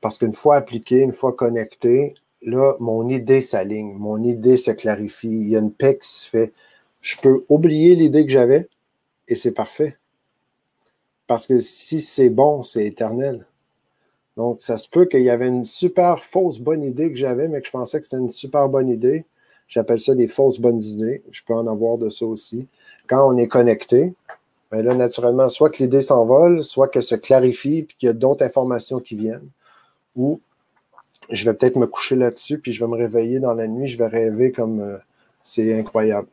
Parce qu'une fois appliqué, une fois connecté, là, mon idée s'aligne, mon idée se clarifie, il y a une paix qui se fait je peux oublier l'idée que j'avais et c'est parfait. Parce que si c'est bon, c'est éternel. Donc, ça se peut qu'il y avait une super fausse bonne idée que j'avais, mais que je pensais que c'était une super bonne idée. J'appelle ça des fausses bonnes idées. Je peux en avoir de ça aussi. Quand on est connecté, bien là, naturellement, soit que l'idée s'envole, soit qu'elle se clarifie, puis qu'il y a d'autres informations qui viennent. Ou je vais peut-être me coucher là-dessus, puis je vais me réveiller dans la nuit, je vais rêver comme euh, c'est incroyable.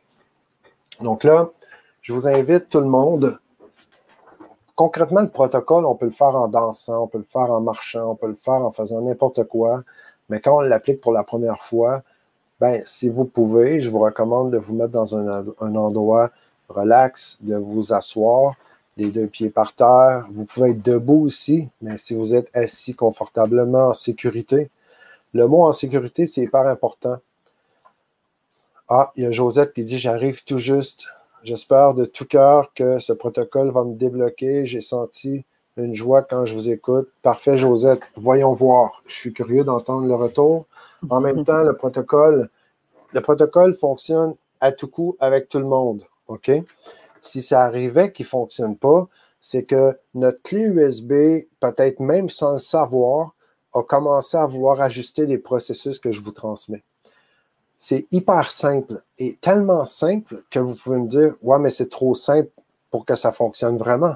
Donc là, je vous invite tout le monde. Concrètement, le protocole, on peut le faire en dansant, on peut le faire en marchant, on peut le faire en faisant n'importe quoi. Mais quand on l'applique pour la première fois, ben, si vous pouvez, je vous recommande de vous mettre dans un, un endroit relax, de vous asseoir, les deux pieds par terre. Vous pouvez être debout aussi, mais si vous êtes assis confortablement en sécurité, le mot en sécurité, c'est hyper important. Ah, il y a Josette qui dit J'arrive tout juste. J'espère de tout cœur que ce protocole va me débloquer. J'ai senti une joie quand je vous écoute. Parfait, Josette. Voyons voir. Je suis curieux d'entendre le retour. En même temps, le protocole, le protocole fonctionne à tout coup avec tout le monde. OK? Si ça arrivait qu'il ne fonctionne pas, c'est que notre clé USB, peut-être même sans le savoir, a commencé à vouloir ajuster les processus que je vous transmets. C'est hyper simple et tellement simple que vous pouvez me dire Ouais, mais c'est trop simple pour que ça fonctionne vraiment.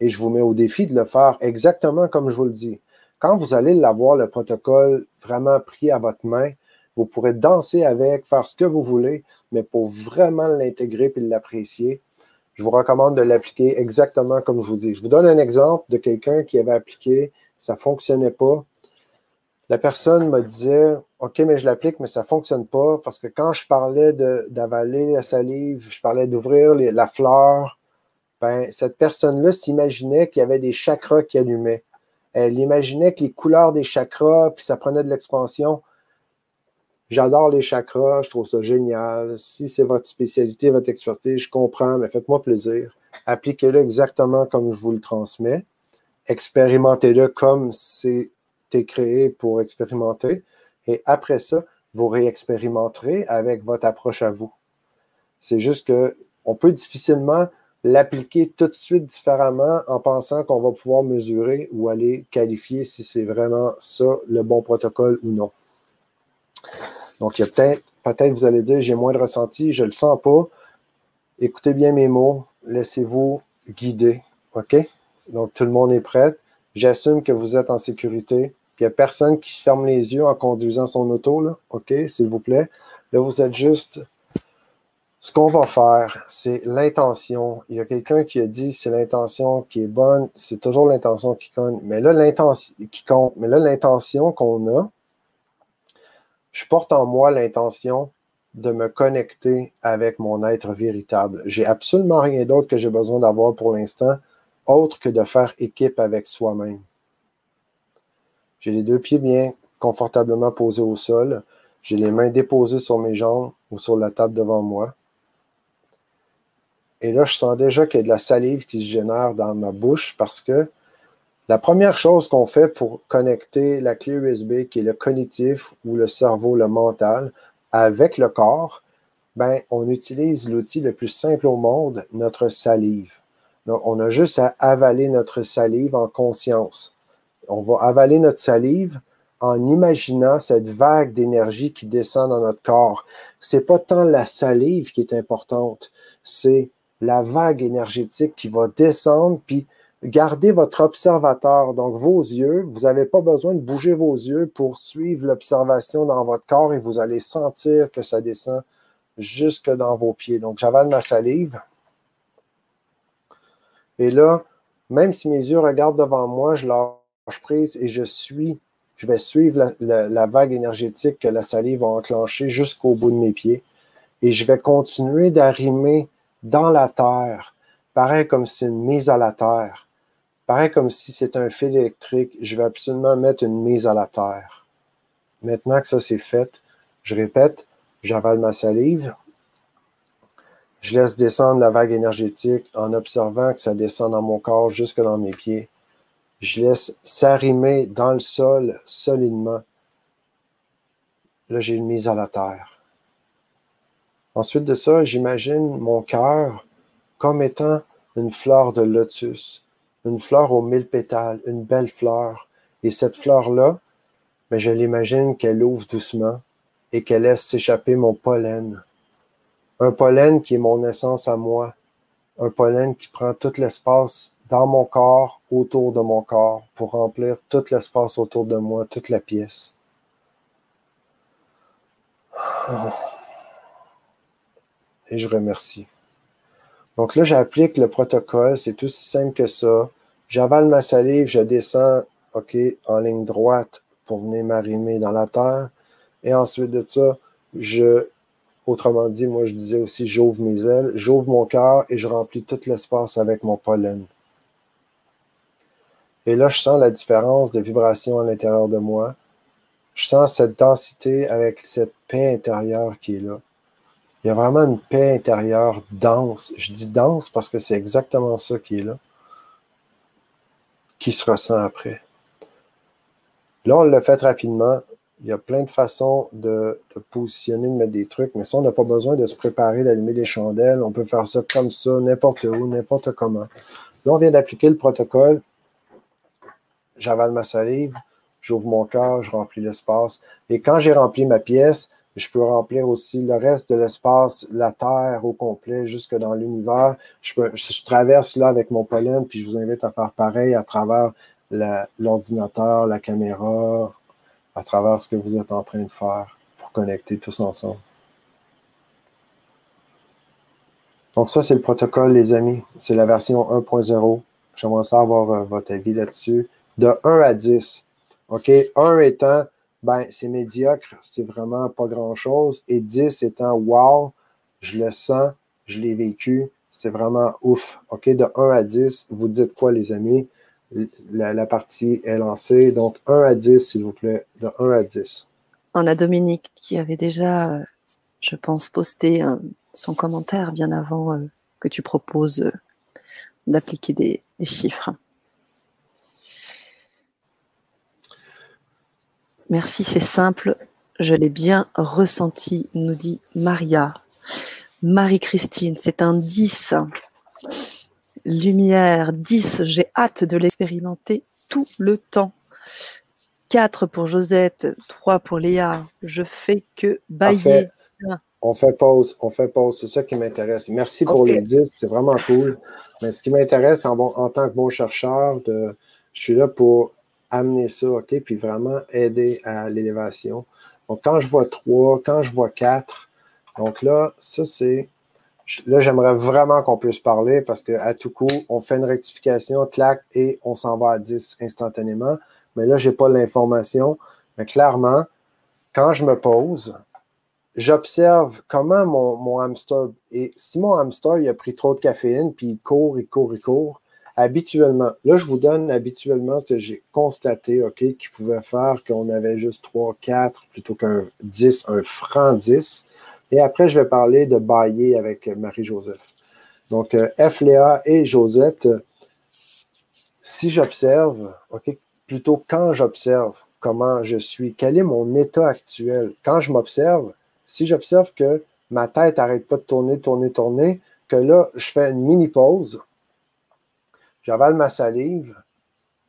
Et je vous mets au défi de le faire exactement comme je vous le dis. Quand vous allez l'avoir, le protocole vraiment pris à votre main, vous pourrez danser avec, faire ce que vous voulez, mais pour vraiment l'intégrer et l'apprécier, je vous recommande de l'appliquer exactement comme je vous dis. Je vous donne un exemple de quelqu'un qui avait appliqué, ça ne fonctionnait pas. La personne me disait OK, mais je l'applique, mais ça ne fonctionne pas parce que quand je parlais d'avaler la salive, je parlais d'ouvrir la fleur, ben, cette personne-là s'imaginait qu'il y avait des chakras qui allumaient. Elle imaginait que les couleurs des chakras, puis ça prenait de l'expansion. J'adore les chakras, je trouve ça génial. Si c'est votre spécialité, votre expertise, je comprends, mais faites-moi plaisir. Appliquez-le exactement comme je vous le transmets. Expérimentez-le comme c'était créé pour expérimenter. Et après ça, vous réexpérimenterez avec votre approche à vous. C'est juste que on peut difficilement l'appliquer tout de suite différemment en pensant qu'on va pouvoir mesurer ou aller qualifier si c'est vraiment ça le bon protocole ou non. Donc, peut-être, peut-être vous allez dire, j'ai moins de ressenti, je ne le sens pas. Écoutez bien mes mots, laissez-vous guider. OK? Donc, tout le monde est prêt. J'assume que vous êtes en sécurité. Il n'y a personne qui se ferme les yeux en conduisant son auto. OK, s'il vous plaît. Là, vous êtes juste ce qu'on va faire, c'est l'intention. Il y a quelqu'un qui a dit c'est l'intention qui est bonne, c'est toujours l'intention qui compte. Mais là, l'intention qui compte. Qu'on a, je porte en moi l'intention de me connecter avec mon être véritable. J'ai absolument rien d'autre que j'ai besoin d'avoir pour l'instant, autre que de faire équipe avec soi-même. J'ai les deux pieds bien confortablement posés au sol. J'ai les mains déposées sur mes jambes ou sur la table devant moi. Et là, je sens déjà qu'il y a de la salive qui se génère dans ma bouche parce que la première chose qu'on fait pour connecter la clé USB, qui est le cognitif ou le cerveau, le mental, avec le corps, ben, on utilise l'outil le plus simple au monde, notre salive. Donc, on a juste à avaler notre salive en conscience. On va avaler notre salive en imaginant cette vague d'énergie qui descend dans notre corps. C'est pas tant la salive qui est importante, c'est la vague énergétique qui va descendre, puis gardez votre observateur, donc vos yeux. Vous n'avez pas besoin de bouger vos yeux pour suivre l'observation dans votre corps et vous allez sentir que ça descend jusque dans vos pieds. Donc, j'avale ma salive. Et là, même si mes yeux regardent devant moi, je lâche prise et je suis, je vais suivre la, vague énergétique que la salive va enclencher jusqu'au bout de mes pieds. Et je vais continuer d'arrimer dans la terre, pareil comme si une mise à la terre, pareil comme si c'est un fil électrique, je vais absolument mettre une mise à la terre. Maintenant que ça c'est fait, je répète, j'avale ma salive, je laisse descendre la vague énergétique en observant que ça descend dans mon corps jusque dans mes pieds. Je laisse s'arrimer dans le sol solidement. Là, j'ai une mise à la terre. Ensuite de ça, j'imagine mon cœur comme étant une fleur de lotus, une fleur aux mille pétales, une belle fleur. Et cette fleur-là, mais ben, je l'imagine qu'elle ouvre doucement et qu'elle laisse s'échapper mon pollen. Un pollen qui est mon essence à moi. Un pollen qui prend tout l'espace dans mon corps, autour de mon corps, pour remplir tout l'espace autour de moi, toute la pièce. Et je remercie. Donc là, j'applique le protocole, c'est aussi simple que ça. J'avale ma salive, je descends, OK, en ligne droite pour venir m'arrimer dans la terre. Et ensuite de ça, je, autrement dit, moi je disais aussi, j'ouvre mes ailes, j'ouvre mon cœur et je remplis tout l'espace avec mon pollen. Et là, je sens la différence de vibration à l'intérieur de moi. Je sens cette densité avec cette paix intérieure qui est là. Il y a vraiment une paix intérieure dense. Je dis dense parce que c'est exactement ça qui est là, qui se ressent après. Là, on l'a fait rapidement. Il y a plein de façons de, positionner, de mettre des trucs, mais ça, on n'a pas besoin de se préparer, d'allumer des chandelles. On peut faire ça comme ça, n'importe où, n'importe comment. Là, on vient d'appliquer le protocole. J'avale ma salive, j'ouvre mon cœur, je remplis l'espace. Et quand j'ai rempli ma pièce, je peux remplir aussi le reste de l'espace, la Terre au complet, jusque dans l'univers. Je, je, traverse là avec mon pollen, puis je vous invite à faire pareil à travers l'ordinateur, la, caméra, à travers ce que vous êtes en train de faire pour connecter tous ensemble. Donc ça, c'est le protocole, les amis. C'est la version 1.0. J'aimerais savoir euh, votre avis là-dessus. De 1 à 10. OK? 1 étant ben, c'est médiocre, c'est vraiment pas grand-chose. Et 10 étant wow, je le sens, je l'ai vécu, C'est vraiment ouf. OK, de 1 à 10, vous dites quoi, les amis? La, partie est lancée. Donc, 1 à 10, s'il vous plaît, de 1 à 10. On a Dominique qui avait déjà, euh, je pense, posté euh, son commentaire bien avant euh, que tu proposes d'appliquer des, chiffres. Merci, c'est simple. Je l'ai bien ressenti, nous dit Maria. Marie-Christine, c'est un 10. Lumière, 10, j'ai hâte de l'expérimenter tout le temps. 4 pour Josette, 3 pour Léa. Je fais que bailler. On fait pause, on fait pause, c'est ça qui m'intéresse. Merci pour les 10, c'est vraiment cool. Mais ce qui m'intéresse en, en, tant que bon chercheur, de, je suis là pour amener ça, OK, puis vraiment aider à l'élévation. Donc, quand je vois 3, quand je vois 4, donc là, ça, c'est. Là, j'aimerais vraiment qu'on puisse parler parce qu'à tout coup, on fait une rectification, clac, et on s'en va à 10 instantanément. Mais là, je n'ai pas l'information. Mais clairement, quand je me pose, j'observe comment mon, mon, hamster. Et si mon hamster il a pris trop de caféine, puis il court, il court, il court, habituellement, là, je vous donne habituellement ce que j'ai constaté, OK, qui pouvait faire qu'on avait juste 3, 4 plutôt qu'un 10, un franc 10. Et après, je vais parler de bailler avec Marie-Joseph. Donc, euh, F. Léa et Josette, si j'observe, OK, plutôt quand j'observe comment je suis, quel est mon état actuel, quand je m'observe, si j'observe que ma tête n'arrête pas de tourner, tourner, tourner, que là, je fais une mini pause, j'avale ma salive,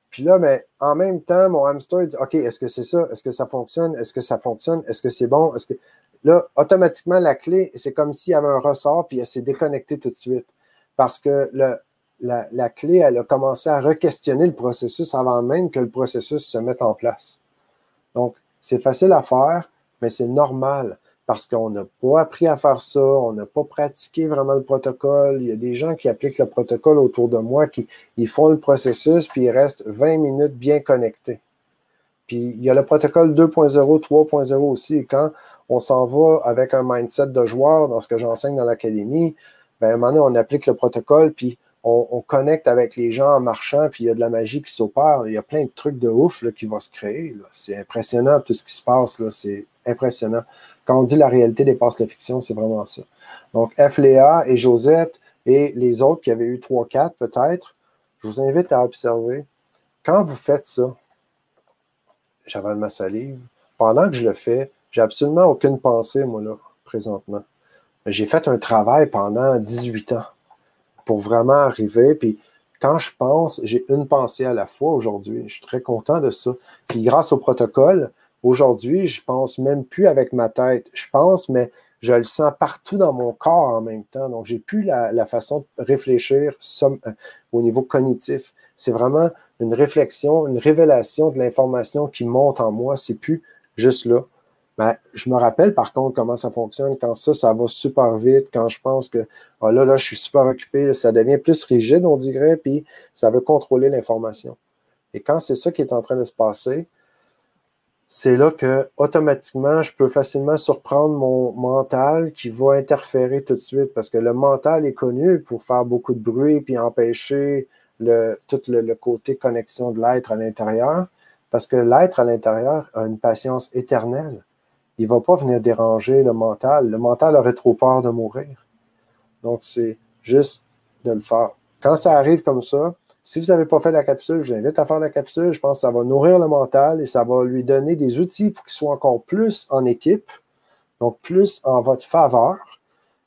puis là, mais en même temps, mon hamster dit OK, est-ce que c'est ça? Est-ce que ça fonctionne? Est-ce que ça fonctionne? Est-ce que c'est bon? Est-ce que. Là, automatiquement, la clé, c'est comme s'il y avait un ressort, puis elle s'est déconnectée tout de suite. Parce que le, la, la, clé, elle a commencé à re-questionner le processus avant même que le processus se mette en place. Donc, c'est facile à faire, mais c'est normal parce qu'on n'a pas appris à faire ça, on n'a pas pratiqué vraiment le protocole. Il y a des gens qui appliquent le protocole autour de moi, qui ils font le processus, puis ils restent 20 minutes bien connectés. Puis il y a le protocole 2.0, 3.0 aussi. Quand on s'en va avec un mindset de joueur dans ce que j'enseigne dans l'académie, ben, à un moment donné, on applique le protocole, puis on, connecte avec les gens en marchant, puis il y a de la magie qui s'opère. Il y a plein de trucs de ouf là, qui vont se créer. C'est impressionnant tout ce qui se passe. C'est impressionnant. Quand on dit la réalité dépasse la fiction, c'est vraiment ça. Donc, F. Léa et Josette et les autres qui avaient eu 3-4 peut-être, je vous invite à observer. Quand vous faites ça, j'avale ma salive, pendant que je le fais, j'ai absolument aucune pensée, moi, là, présentement. J'ai fait un travail pendant 18 ans pour vraiment arriver. Puis quand je pense, j'ai une pensée à la fois aujourd'hui. Je suis très content de ça. Puis grâce au protocole, Aujourd'hui, je pense même plus avec ma tête. Je pense, mais je le sens partout dans mon corps en même temps. Donc, j'ai plus la, façon de réfléchir euh, au niveau cognitif. C'est vraiment une réflexion, une révélation de l'information qui monte en moi. C'est plus juste là. Mais je me rappelle par contre comment ça fonctionne quand ça, ça va super vite, quand je pense que oh là, là, je suis super occupé, ça devient plus rigide, on dirait, puis ça veut contrôler l'information. Et quand c'est ça qui est en train de se passer, c'est là que automatiquement, je peux facilement surprendre mon mental qui va interférer tout de suite parce que le mental est connu pour faire beaucoup de bruit puis empêcher le, tout le, côté connexion de l'être à l'intérieur parce que l'être à l'intérieur a une patience éternelle. Il ne va pas venir déranger le mental. Le mental aurait trop peur de mourir. Donc, c'est juste de le faire. Quand ça arrive comme ça, si vous n'avez pas fait la capsule, je vous invite à faire la capsule. Je pense que ça va nourrir le mental et ça va lui donner des outils pour qu'il soit encore plus en équipe, donc plus en votre faveur.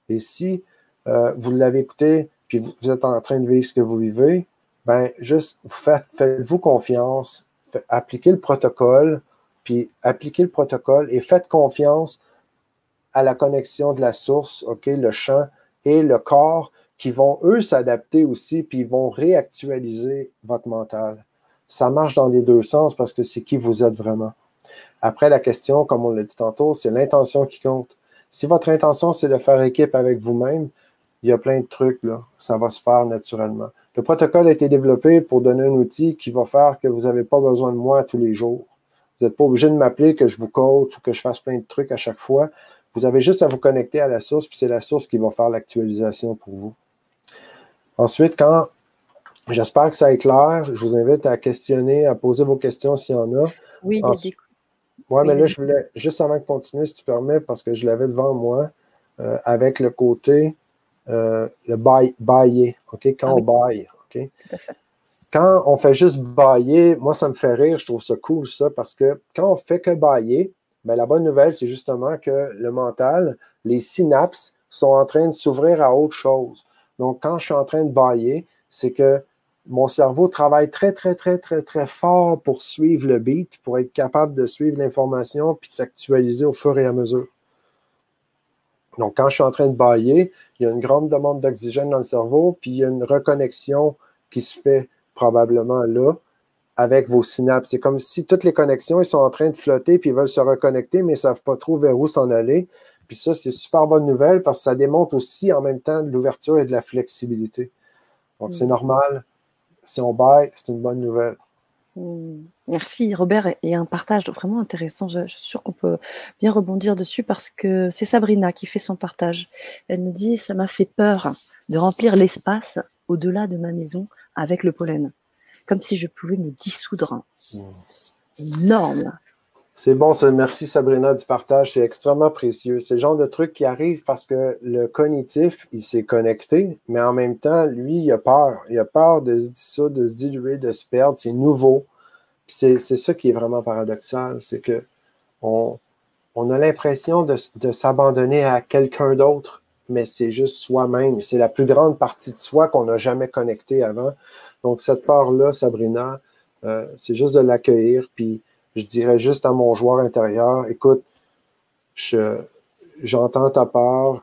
Et si euh, vous l'avez écouté, puis vous, êtes en train de vivre ce que vous vivez, ben juste faites, faites-vous confiance, appliquez le protocole, puis appliquez le protocole et faites confiance à la connexion de la source, OK, le champ et le corps qui vont, eux, s'adapter aussi, puis ils vont réactualiser votre mental. Ça marche dans les deux sens parce que c'est qui vous êtes vraiment. Après, la question, comme on l'a dit tantôt, c'est l'intention qui compte. Si votre intention, c'est de faire équipe avec vous-même, il y a plein de trucs, là. Ça va se faire naturellement. Le protocole a été développé pour donner un outil qui va faire que vous n'avez pas besoin de moi tous les jours. Vous n'êtes pas obligé de m'appeler que je vous coach ou que je fasse plein de trucs à chaque fois. Vous avez juste à vous connecter à la source, puis c'est la source qui va faire l'actualisation pour vous. Ensuite, quand j'espère que ça est clair, je vous invite à questionner, à poser vos questions s'il y en a. Oui, il y a des... Oui, mais là, je voulais, juste avant de continuer, si tu permets, parce que je l'avais devant moi, euh, avec le côté, euh, le bailler, OK? Quand ah on baille, OK? Tout à fait. Quand on fait juste bailler, moi, ça me fait rire, je trouve ça cool, ça, parce que quand on fait que bailler, ben, la bonne nouvelle, c'est justement que le mental, les synapses sont en train de s'ouvrir à autre chose. Donc, quand je suis en train de bailler, c'est que mon cerveau travaille très, très, très, très, très fort pour suivre le beat, pour être capable de suivre l'information puis de s'actualiser au fur et à mesure. Donc, quand je suis en train de bailler, il y a une grande demande d'oxygène dans le cerveau, puis il y a une reconnexion qui se fait probablement là avec vos synapses. C'est comme si toutes les connexions, ils sont en train de flotter, puis ils veulent se reconnecter, mais ils ne savent pas trop vers où s'en aller. Puis ça, c'est super bonne nouvelle parce que ça démontre aussi en même temps de l'ouverture et de la flexibilité. Donc, c'est mm. normal. Si on baille, c'est une bonne nouvelle. Mm. Merci Robert et un partage vraiment intéressant. Je, suis sûre qu'on peut bien rebondir dessus parce que c'est Sabrina qui fait son partage. Elle me dit ça m'a fait peur de remplir l'espace au-delà de ma maison avec le pollen, comme si je pouvais me dissoudre. Mm. Énorme. C'est bon, merci Sabrina du partage, c'est extrêmement précieux. C'est le genre de truc qui arrive parce que le cognitif, il s'est connecté, mais en même temps, lui, il a peur. Il a peur de se dissoudre, de se diluer, de se perdre. C'est nouveau. C'est ça qui est vraiment paradoxal, c'est que on, a l'impression de, s'abandonner à quelqu'un d'autre, mais c'est juste soi-même. C'est la plus grande partie de soi qu'on n'a jamais connectée avant. Donc, cette part-là, Sabrina, euh, c'est juste de l'accueillir, puis je dirais juste à mon joueur intérieur, écoute, j'entends ta part,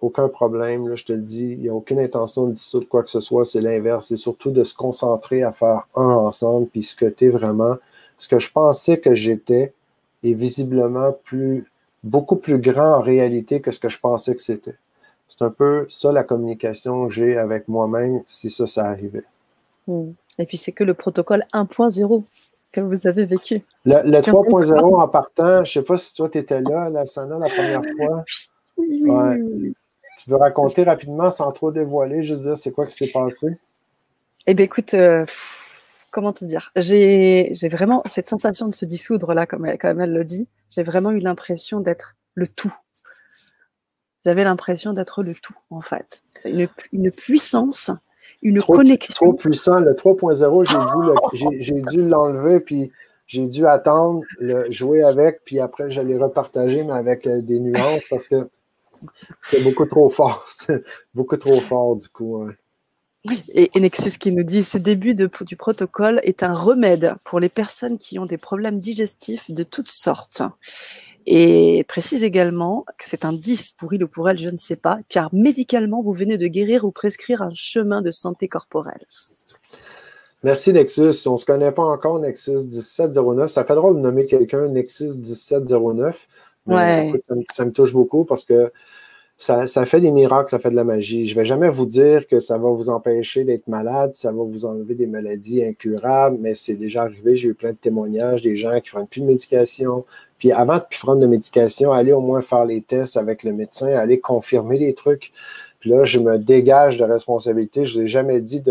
aucun problème, je te le dis, il n'y a aucune intention de dissoudre quoi que ce soit, c'est l'inverse, c'est surtout de se concentrer à faire un ensemble, puis ce que tu es vraiment, ce que je pensais que j'étais est visiblement plus, beaucoup plus grand en réalité que ce que je pensais que c'était. C'est un peu ça la communication que j'ai avec moi-même si ça, ça arrivait. Hmm. Et puis c'est que le protocole 1.0 que vous avez vécu. Le, 3.0 en partant, je ne sais pas si toi tu étais là, la Sana, la première fois. Tu veux raconter rapidement sans trop dévoiler, juste dire c'est quoi qui s'est passé? Eh bien, écoute, euh, comment te dire? J'ai vraiment cette sensation de se dissoudre là, comme elle, comme elle le dit. J'ai vraiment eu l'impression d'être le tout. J'avais l'impression d'être le tout, en fait. Une, une puissance une connexion. Trop puissant. Le 3.0, j'ai dû l'enlever, puis j'ai dû attendre, le, jouer avec, puis après, je l'ai repartagé, mais avec euh, des nuances, parce que c'est beaucoup trop fort. beaucoup trop fort, du coup. Oui, et, Nexus qui nous dit ce début de, du protocole est un remède pour les personnes qui ont des problèmes digestifs de toutes sortes. Et précise également que c'est un 10 pour il ou pour elle, je ne sais pas, car médicalement, vous venez de guérir ou prescrire un chemin de santé corporelle. Merci Nexus. On ne se connaît pas encore, Nexus 1709. Ça fait drôle de nommer quelqu'un Nexus 1709. ouais. ça, me touche beaucoup parce que ça, fait des miracles, ça fait de la magie. Je ne vais jamais vous dire que ça va vous empêcher d'être malade, ça va vous enlever des maladies incurables, mais c'est déjà arrivé. J'ai eu plein de témoignages des gens qui ne prennent plus de médication. Puis avant de prendre de médication, allez au moins faire les tests avec le médecin, aller confirmer les trucs. Puis là, je me dégage de responsabilité. Je ne vous ai jamais dit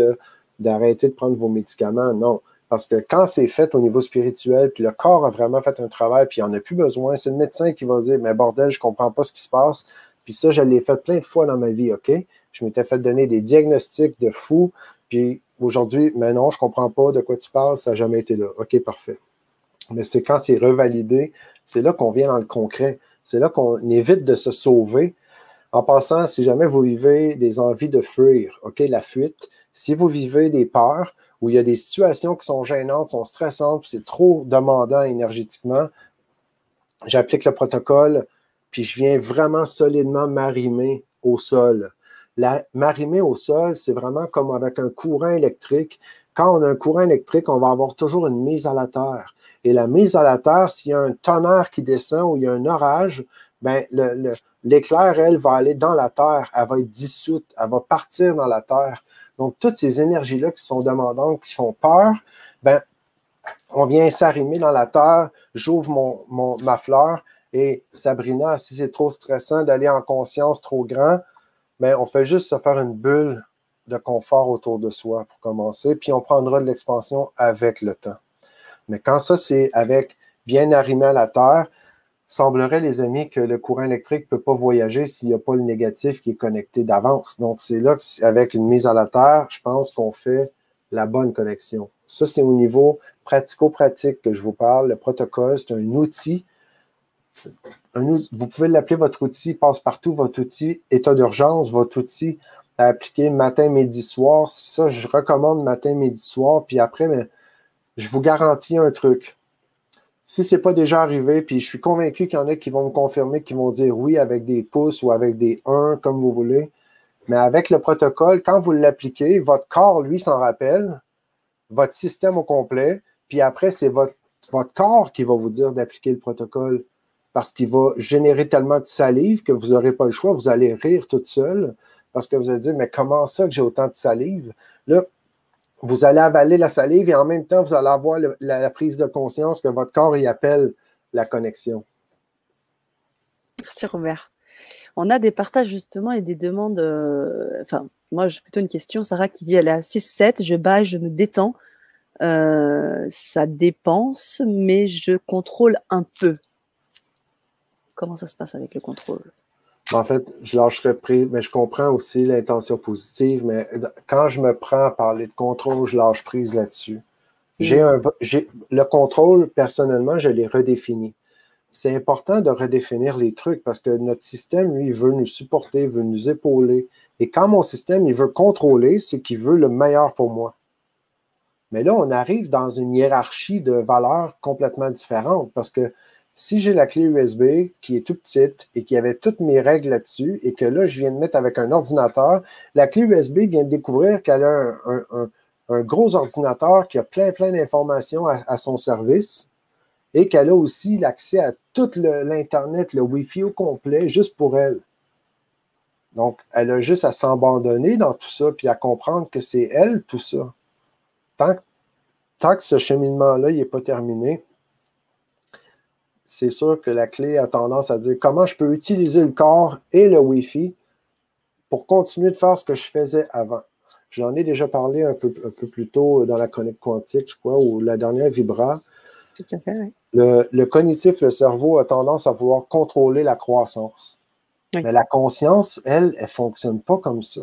d'arrêter de, de prendre vos médicaments. Non. Parce que quand c'est fait au niveau spirituel, puis le corps a vraiment fait un travail, puis il n'en a plus besoin, c'est le médecin qui va dire Mais bordel, je ne comprends pas ce qui se passe. Puis ça, je l'ai fait plein de fois dans ma vie, OK? Je m'étais fait donner des diagnostics de fou, puis aujourd'hui, mais non, je ne comprends pas de quoi tu parles, ça n'a jamais été là. OK, parfait. Mais c'est quand c'est revalidé, c'est là qu'on vient dans le concret. C'est là qu'on évite de se sauver. En passant, si jamais vous vivez des envies de fuir, OK, la fuite, si vous vivez des peurs où il y a des situations qui sont gênantes, sont stressantes, c'est trop demandant énergétiquement, j'applique le protocole puis je viens vraiment solidement m'arrimer au sol. M'arrimer au sol, c'est vraiment comme avec un courant électrique. Quand on a un courant électrique, on va avoir toujours une mise à la terre. Et la mise à la terre, s'il y a un tonnerre qui descend ou il y a un orage, ben l'éclair, elle, va aller dans la terre, elle va être dissoute, elle va partir dans la terre. Donc, toutes ces énergies-là qui sont demandantes, qui font peur, ben, on vient s'arrimer dans la terre, j'ouvre mon, ma fleur, et Sabrina, si c'est trop stressant d'aller en conscience trop grand, ben, on fait juste se faire une bulle de confort autour de soi pour commencer, puis on prendra de l'expansion avec le temps. Mais quand ça, c'est avec bien arrimé à la terre, semblerait, les amis, que le courant électrique ne peut pas voyager s'il n'y a pas le négatif qui est connecté d'avance. Donc, c'est là qu'avec une mise à la terre, je pense qu'on fait la bonne connexion. Ça, c'est au niveau pratico-pratique que je vous parle. Le protocole, c'est un outil. vous pouvez l'appeler votre outil passe-partout, votre outil état d'urgence, votre outil à appliquer matin, midi, soir. Ça, je recommande matin, midi, soir. Puis après, mais, je vous garantis un truc si ce n'est pas déjà arrivé, puis je suis convaincu qu'il y en a qui vont me confirmer, qui vont dire oui avec des pouces ou avec des 1, comme vous voulez. Mais avec le protocole, quand vous l'appliquez, votre corps, lui, s'en rappelle, votre système au complet, puis après, c'est votre, corps qui va vous dire d'appliquer le protocole parce qu'il va générer tellement de salive que vous n'aurez pas le choix, vous allez rire toute seule parce que vous allez dire, mais comment ça que j'ai autant de salive? Là, vous allez avaler la salive et en même temps, vous allez avoir la, prise de conscience que votre corps y appelle la connexion. Merci Robert. On a des partages justement et des demandes. Euh, enfin, moi, j'ai plutôt une question. Sarah qui dit elle est à 6-7, je bats, je me détends. Euh, ça dépense, mais je contrôle un peu. Comment ça se passe avec le contrôle? En fait, je lâcherai prise, mais je comprends aussi l'intention positive, mais quand je me prends à parler de contrôle, je lâche prise là-dessus. J'ai mm. un, le contrôle, personnellement, je l'ai redéfini. C'est important de redéfinir les trucs parce que notre système, lui, veut nous supporter, veut nous épauler. Et quand mon système, il veut contrôler, c'est qu'il veut le meilleur pour moi. Mais là, on arrive dans une hiérarchie de valeurs complètement différente parce que si j'ai la clé USB qui est toute petite et qui avait toutes mes règles là-dessus et que là, je viens de mettre avec un ordinateur, la clé USB vient de découvrir qu'elle a un, gros ordinateur qui a plein, plein d'informations à, son service et qu'elle a aussi l'accès à tout l'Internet, le, Wi-Fi au complet, juste pour elle. Donc, elle a juste à s'abandonner dans tout ça puis à comprendre que c'est elle, tout ça. Tant, tant que ce cheminement-là n'est pas terminé, c'est sûr que la clé a tendance à dire comment je peux utiliser le corps et le Wi-Fi pour continuer de faire ce que je faisais avant. J'en ai déjà parlé un peu, un peu plus tôt dans la connect quantique, je crois, ou la dernière Vibra. Tout à fait, oui. le, cognitif, le cerveau a tendance à vouloir contrôler la croissance. Mais la conscience, elle, elle ne fonctionne pas comme ça.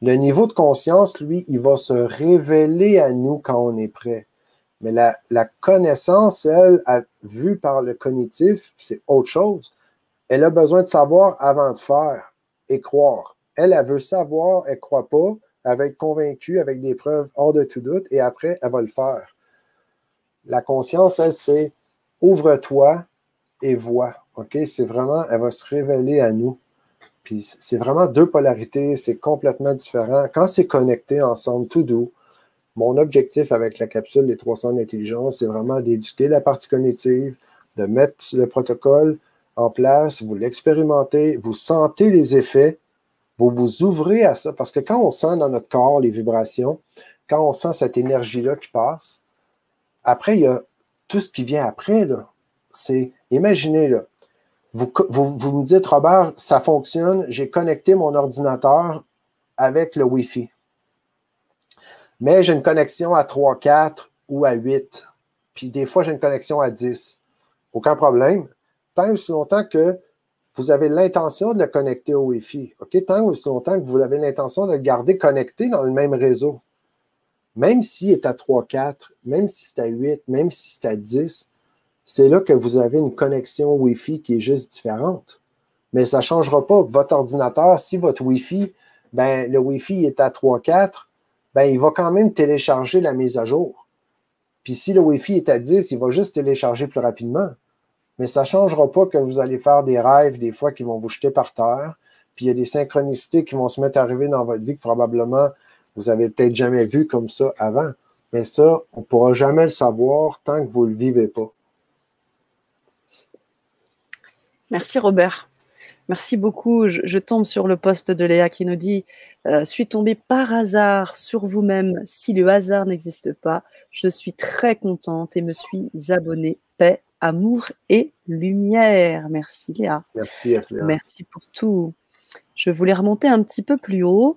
Le niveau de conscience, lui, il va se révéler à nous quand on est prêt. Mais la, connaissance, elle, vue par le cognitif, c'est autre chose. Elle a besoin de savoir avant de faire et croire. Elle, elle veut savoir, elle ne croit pas, elle va être convaincue avec des preuves hors de tout doute et après, elle va le faire. La conscience, elle, c'est ouvre-toi et vois. OK? C'est vraiment, elle va se révéler à nous. Puis c'est vraiment deux polarités, c'est complètement différent. Quand c'est connecté ensemble, tout doux, mon objectif avec la capsule des 300 d'intelligence, c'est vraiment d'éduquer la partie cognitive, de mettre le protocole en place, vous l'expérimentez, vous sentez les effets, vous vous ouvrez à ça, parce que quand on sent dans notre corps les vibrations, quand on sent cette énergie-là qui passe, après, il y a tout ce qui vient après, C'est, imaginez, là, vous, vous, vous me dites, Robert, ça fonctionne, j'ai connecté mon ordinateur avec le Wi-Fi mais j'ai une connexion à 3, 4 ou à 8. Puis des fois, j'ai une connexion à 10. Aucun problème. Tant aussi longtemps que vous avez l'intention de le connecter au Wi-Fi. Tant aussi longtemps que vous avez l'intention de le garder connecté dans le même réseau. Même s'il est à 3, 4, même si c'est à 8, même si c'est à 10, c'est là que vous avez une connexion Wi-Fi qui est juste différente. Mais ça ne changera pas votre ordinateur, si votre Wi-Fi, ben, le Wi-Fi est à 3, 4, ben, il va quand même télécharger la mise à jour. Puis si le Wi-Fi est à 10, il va juste télécharger plus rapidement. Mais ça ne changera pas que vous allez faire des rêves des fois qui vont vous jeter par terre. Puis il y a des synchronicités qui vont se mettre à arriver dans votre vie que probablement vous avez peut-être jamais vu comme ça avant. Mais ça, on ne pourra jamais le savoir tant que vous ne le vivez pas. Merci Robert. Merci beaucoup. Je, tombe sur le poste de Léa qui nous dit euh, Suis tombée par hasard sur vous-même. Si le hasard n'existe pas, je suis très contente et me suis abonnée. Paix, amour et lumière. Merci Léa. Merci Merci pour tout. Je voulais remonter un petit peu plus haut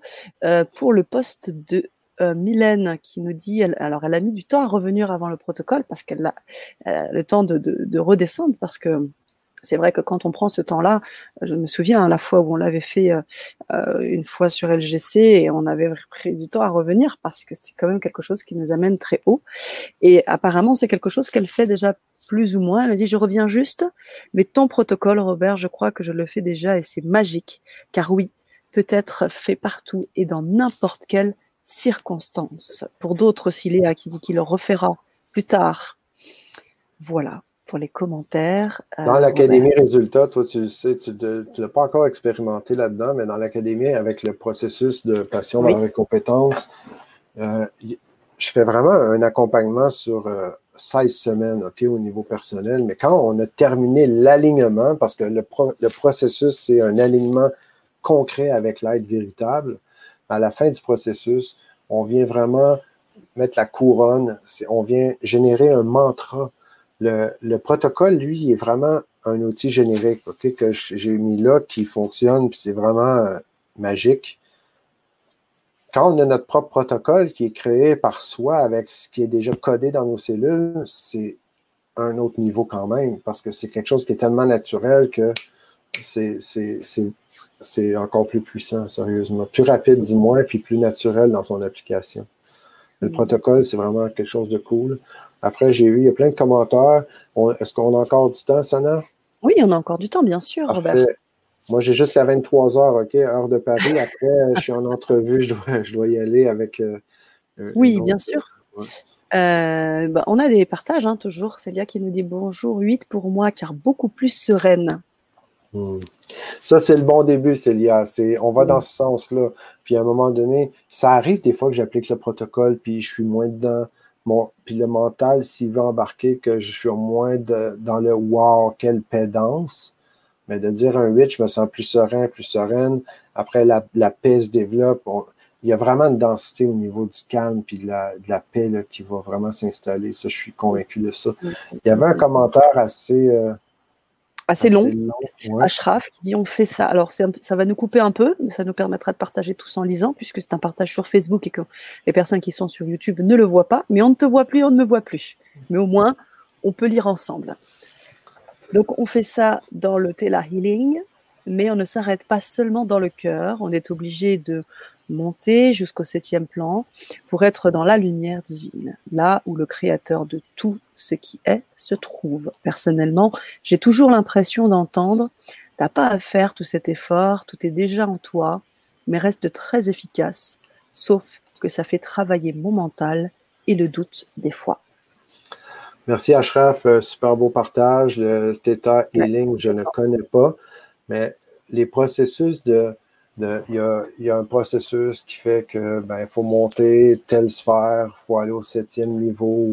pour le poste de Mylène qui nous dit, alors elle a mis du temps à revenir avant le protocole parce qu'elle a, le temps de, redescendre parce que c'est vrai que quand on prend ce temps-là, je me souviens à la fois où on l'avait fait une fois sur LGC et on avait pris du temps à revenir parce que c'est quand même quelque chose qui nous amène très haut. Et apparemment, c'est quelque chose qu'elle fait déjà plus ou moins. Elle a dit, je reviens juste, mais ton protocole, Robert, je crois que je le fais déjà et c'est magique. Car oui, peut être fait partout et dans n'importe quelle circonstance. Pour d'autres, aussi, Léa qui dit qu'il le refera plus tard. Voilà pour les commentaires. Euh, dans l'Académie Résultats, toi, tu sais, tu ne l'as pas encore expérimenté là-dedans, mais dans l'Académie, avec le processus de passion dans les compétences, euh, je fais vraiment un accompagnement sur euh, 16 semaines, OK, au niveau personnel, mais quand on a terminé l'alignement, parce que le, processus, c'est un alignement concret avec l'aide véritable, à la fin du processus, on vient vraiment mettre la couronne, on vient générer un mantra. Le, protocole, lui, est vraiment un outil générique, OK, que j'ai mis là, qui fonctionne, puis c'est vraiment euh, magique quand on a notre propre protocole qui est créé par soi avec ce qui est déjà codé dans nos cellules, c'est un autre niveau quand même, parce que c'est quelque chose qui est tellement naturel que c'est encore plus puissant, sérieusement. Plus rapide, du moins, puis plus naturel dans son application. Le mm. protocole, c'est vraiment quelque chose de cool. Après, j'ai eu, il y a plein de commentaires. Est-ce qu'on a encore du temps, Sana? Oui, on a encore du temps, bien sûr, Robert. Moi, j'ai jusqu'à 23 heures, OK, heure de Paris. Après, je suis en entrevue, je dois, je dois y aller avec. Euh, oui, bien sûr. Euh, bah, on a des partages, hein, toujours. Célia qui nous dit bonjour, 8 pour moi, car beaucoup plus sereine. Hmm. Ça, c'est le bon début, Célia. C'est, on va dans ce sens-là. Puis à un moment donné, ça arrive des fois que j'applique le protocole, puis je suis moins dedans. Mon, puis le mental, s'il veut embarquer, que je suis moins dans le wow, quelle pédance mais de dire un 8, je me sens plus serein, plus sereine. Après, la, paix se développe. il y a vraiment une densité au niveau du calme puis de la, de la paix qui va vraiment s'installer. Ça, je suis convaincu de ça. Il y avait un commentaire assez. Euh, assez, long. Ashraf qui dit on fait ça. Alors ça va nous couper un peu, mais ça nous permettra de partager tous en lisant, puisque c'est un partage sur Facebook et que les personnes qui sont sur YouTube ne le voient pas. Mais on ne te voit plus, on ne me voit plus. Mais au moins, on peut lire ensemble. Donc on fait ça dans le Tela Healing, mais on ne s'arrête pas seulement dans le cœur, on est obligé de monter jusqu'au septième plan pour être dans la lumière divine, là où le créateur de tout ce qui est se trouve. Personnellement, j'ai toujours l'impression d'entendre, t'as pas à faire tout cet effort, tout est déjà en toi, mais reste très efficace, sauf que ça fait travailler mon mental et le doute des fois. Merci Ashraf, euh, super beau partage. Le Theta Healing, je ne connais pas, mais les processus de. Il y, a, un processus qui fait que ben, il faut monter telle sphère, il faut aller au septième niveau,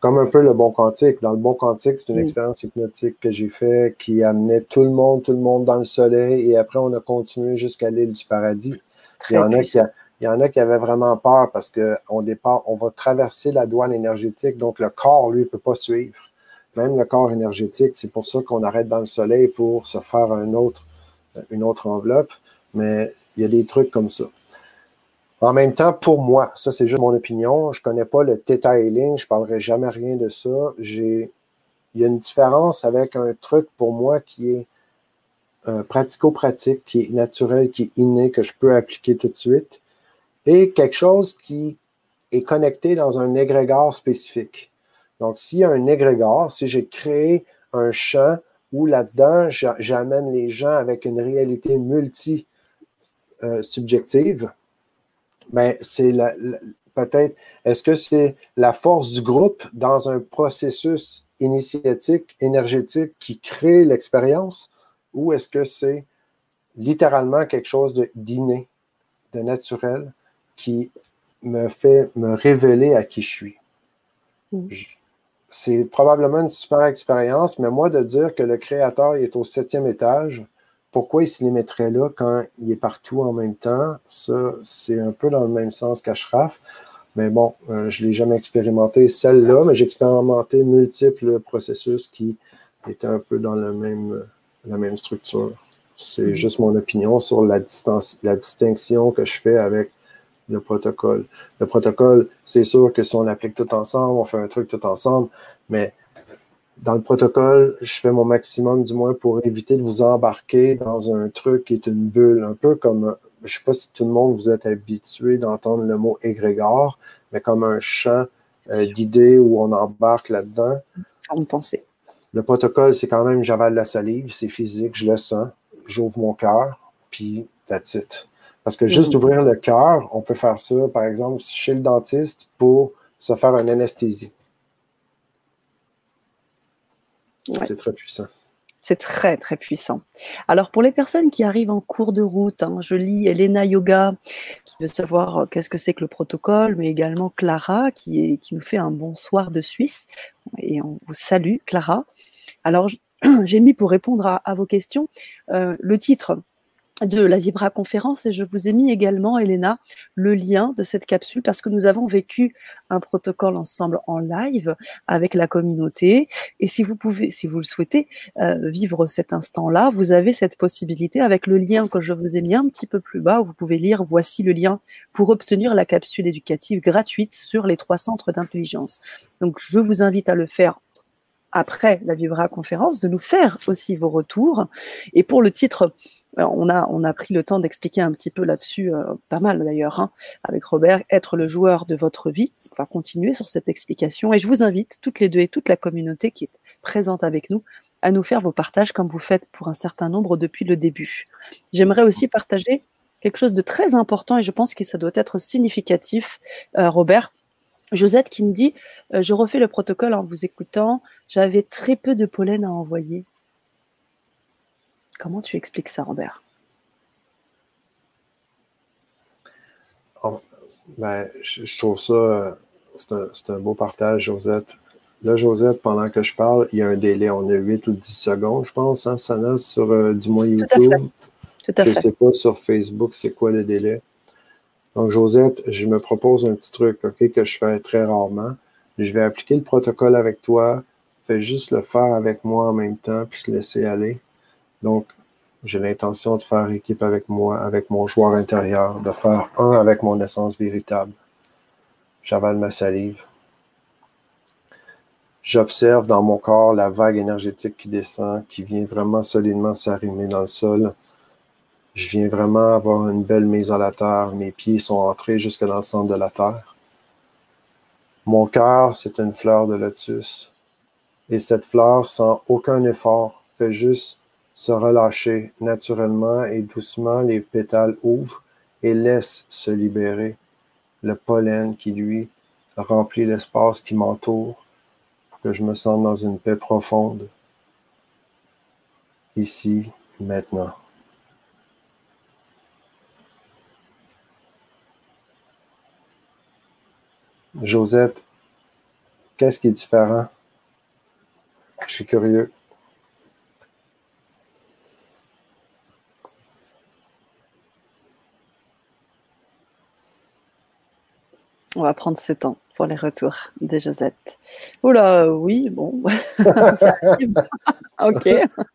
comme un peu le bon quantique. Dans le bon quantique, c'est une expérience hypnotique que j'ai fait qui amenait tout le monde, tout le monde dans le soleil, et après on a continué jusqu'à l'île du paradis. il y en a qui il y en a qui avaient vraiment peur parce qu'au départ, on va traverser la douane énergétique, donc le corps, lui, ne peut pas suivre. Même le corps énergétique, c'est pour ça qu'on arrête dans le soleil pour se faire un autre, une autre enveloppe. Mais il y a des trucs comme ça. En même temps, pour moi, ça c'est juste mon opinion, je ne connais pas le Theta Healing, je ne parlerai jamais rien de ça. J'ai, il y a une différence avec un truc pour moi qui est pratico-pratique, qui est naturel, qui est inné, que je peux appliquer tout de suite et quelque chose qui est connecté dans un égrégore spécifique. Donc, s'il y a un égrégore, si j'ai créé un champ où là-dedans, j'amène les gens avec une réalité multi-subjective, ben, c'est peut-être, est-ce que c'est la force du groupe dans un processus initiatique, énergétique qui crée l'expérience, ou est-ce que c'est littéralement quelque chose d'inné, de naturel, qui me fait me révéler à qui je suis? Mm. C'est probablement une super expérience, mais moi, de dire que le créateur est au septième étage, pourquoi il se les mettrait là quand il est partout en même temps? Ça, c'est un peu dans le même sens qu'Ashraf. Mais bon, euh, je ne l'ai jamais expérimenté celle-là, mais j'ai expérimenté multiples processus qui étaient un peu dans le même, la même structure. C'est mhm. juste mon opinion sur la, distance, la distinction que je fais avec le protocole. Le protocole, c'est sûr que si on applique tout ensemble, on fait un truc tout ensemble, mais dans le protocole, je fais mon maximum du moins pour éviter de vous embarquer dans un truc qui est une bulle, un peu comme, je ne sais pas si tout le monde vous êtes habitué d'entendre le mot égrégore, mais comme un champ euh, d'idées où on embarque là-dedans. Comme pensée. Le protocole, c'est quand même j'avale la salive, c'est physique, je le sens, j'ouvre mon cœur, puis that's it. Parce que juste d'ouvrir mm-hmm. le cœur, on peut faire ça, par exemple, chez le dentiste pour se faire une anesthésie. C'est très puissant. C'est très, très puissant. Alors, pour les personnes qui arrivent en cours de route, hein, je lis Elena Yoga, qui veut savoir euh, qu'est-ce que c'est que le protocole, mais également Clara, qui, est, qui nous fait un bonsoir de Suisse. Et on vous salue, Clara. Alors, j'ai mis pour répondre à, vos questions euh, le titre de la Vibra conférence et je vous ai mis également, Elena, le lien de cette capsule parce que nous avons vécu un protocole ensemble en live avec la communauté. Et si vous pouvez, si vous le souhaitez, euh, vivre cet instant-là, vous avez cette possibilité avec le lien que je vous ai mis un petit peu plus bas où vous pouvez lire voici le lien pour obtenir la capsule éducative gratuite sur les trois centres d'intelligence. Donc, je vous invite à le faire après la Vibra conférence, de nous faire aussi vos retours. Et pour le titre on a, on a pris le temps d'expliquer un petit peu là-dessus, euh, pas mal d'ailleurs, hein, avec Robert, être le joueur de votre vie. On va continuer sur cette explication et je vous invite, toutes les deux et toute la communauté qui est présente avec nous, à nous faire vos partages comme vous faites pour un certain nombre depuis le début. J'aimerais aussi partager quelque chose de très important et je pense que ça doit être significatif, euh, Robert. Josette qui me dit, euh, je refais le protocole en vous écoutant, j'avais très peu de pollen à envoyer. Comment tu expliques ça, Robert? Oh, ben, je, trouve ça, c'est un, beau partage, Josette. Là, Josette, pendant que je parle, il y a un délai. On a 8 ou 10 secondes, je pense, hein, Sana, sur euh, du moins YouTube. je ne sais pas sur Facebook c'est quoi le délai. Donc, Josette, je me propose un petit truc ok, que je fais très rarement. Je vais appliquer le protocole avec toi. Fais juste le faire avec moi en même temps, puis laisser aller. Donc, j'ai l'intention de faire équipe avec moi, avec mon joueur intérieur, de faire un avec mon essence véritable. J'avale ma salive. J'observe dans mon corps la vague énergétique qui descend, qui vient vraiment solidement s'arrimer dans le sol. Je viens vraiment avoir une belle mise à la terre. Mes pieds sont entrés jusque dans le centre de la terre. Mon cœur, c'est une fleur de lotus. Et cette fleur, sans aucun effort, fait juste se relâcher naturellement et doucement, les pétales ouvrent et laissent se libérer le pollen qui, lui, remplit l'espace qui m'entoure pour que je me sente dans une paix profonde, ici, maintenant. Josette, qu'est-ce qui est différent? Je suis curieux. On va prendre ce temps pour les retours de Josette. Oula, oui, bon. ok.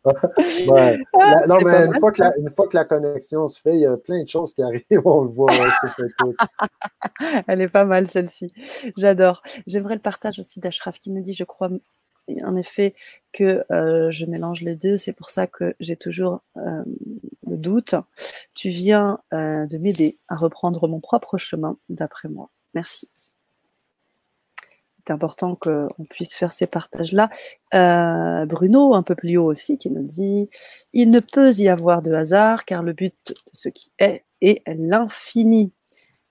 Ah, non, mais une fois, que la, connexion se fait, il y a plein de choses qui arrivent, on le voit. Elle est pas mal, celle-ci. J'adore. J'aimerais le partage aussi d'Ashraf qui me dit, je crois, en effet, que euh, je mélange les deux. C'est pour ça que j'ai toujours euh, le doute. Tu viens euh, de m'aider à reprendre mon propre chemin, d'après moi. Merci. C'est important qu'on puisse faire ces partages-là. Bruno, un peu plus haut aussi, qui nous dit Il ne peut y avoir de hasard, car le but de ce qui est est l'infini.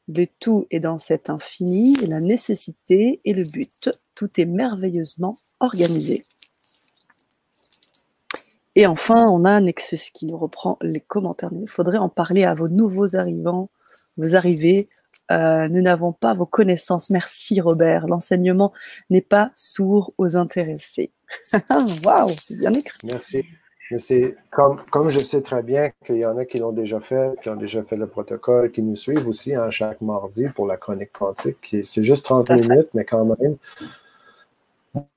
Le tout est dans cet infini, la nécessité et le but. Tout est merveilleusement organisé. Et enfin, on a Nexus qui nous reprend les commentaires. Il faudrait en parler à vos nouveaux arrivants, vous arrivez euh, nous n'avons pas vos connaissances. Merci Robert. L'enseignement n'est pas sourd aux intéressés. Waouh, c'est bien écrit. Merci. Mais c'est comme, comme je sais très bien qu'il y en a qui l'ont déjà fait, qui ont déjà fait le protocole, qui nous suivent aussi en hein, chaque mardi pour la chronique quantique. C'est juste 30 minutes, mais quand même.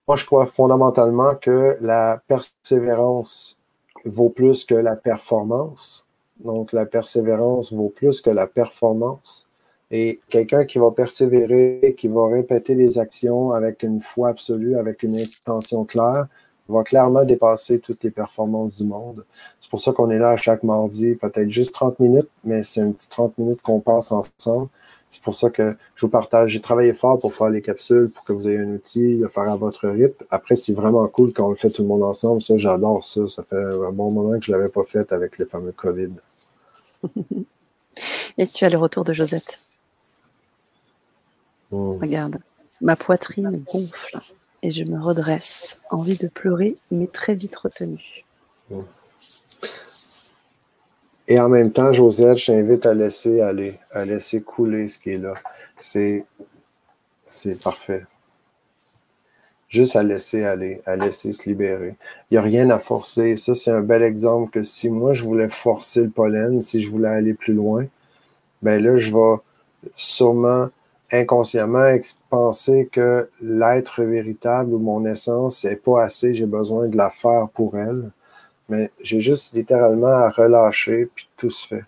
Moi, je crois fondamentalement que la persévérance vaut plus que la performance. Donc, la persévérance vaut plus que la performance. Et quelqu'un qui va persévérer, qui va répéter des actions avec une foi absolue, avec une intention claire, va clairement dépasser toutes les performances du monde. C'est pour ça qu'on est là à chaque mardi, peut-être juste 30 minutes, mais c'est un petit 30 minutes qu'on passe ensemble. C'est pour ça que je vous partage. J'ai travaillé fort pour faire les capsules, pour que vous ayez un outil, le faire à votre rythme. Après, c'est vraiment cool quand on le fait tout le monde ensemble. Ça, j'adore ça. Ça fait un bon moment que je ne l'avais pas fait avec le fameux COVID. Et tu as le retour de Josette. Hmm. Regarde, ma poitrine gonfle et je me redresse. Envie de pleurer, mais très vite retenue. Et en même temps, Josette, je t'invite à laisser aller, à laisser couler ce qui est là. C'est, c'est parfait. Juste à laisser aller, à laisser se libérer. Il n'y a rien à forcer. Ça, c'est un bel exemple que si moi, je voulais forcer le pollen, si je voulais aller plus loin, ben là, je vais sûrement inconsciemment penser que l'être véritable ou mon essence, n'est pas assez, j'ai besoin de la faire pour elle. Mais j'ai juste littéralement à relâcher, puis tout se fait.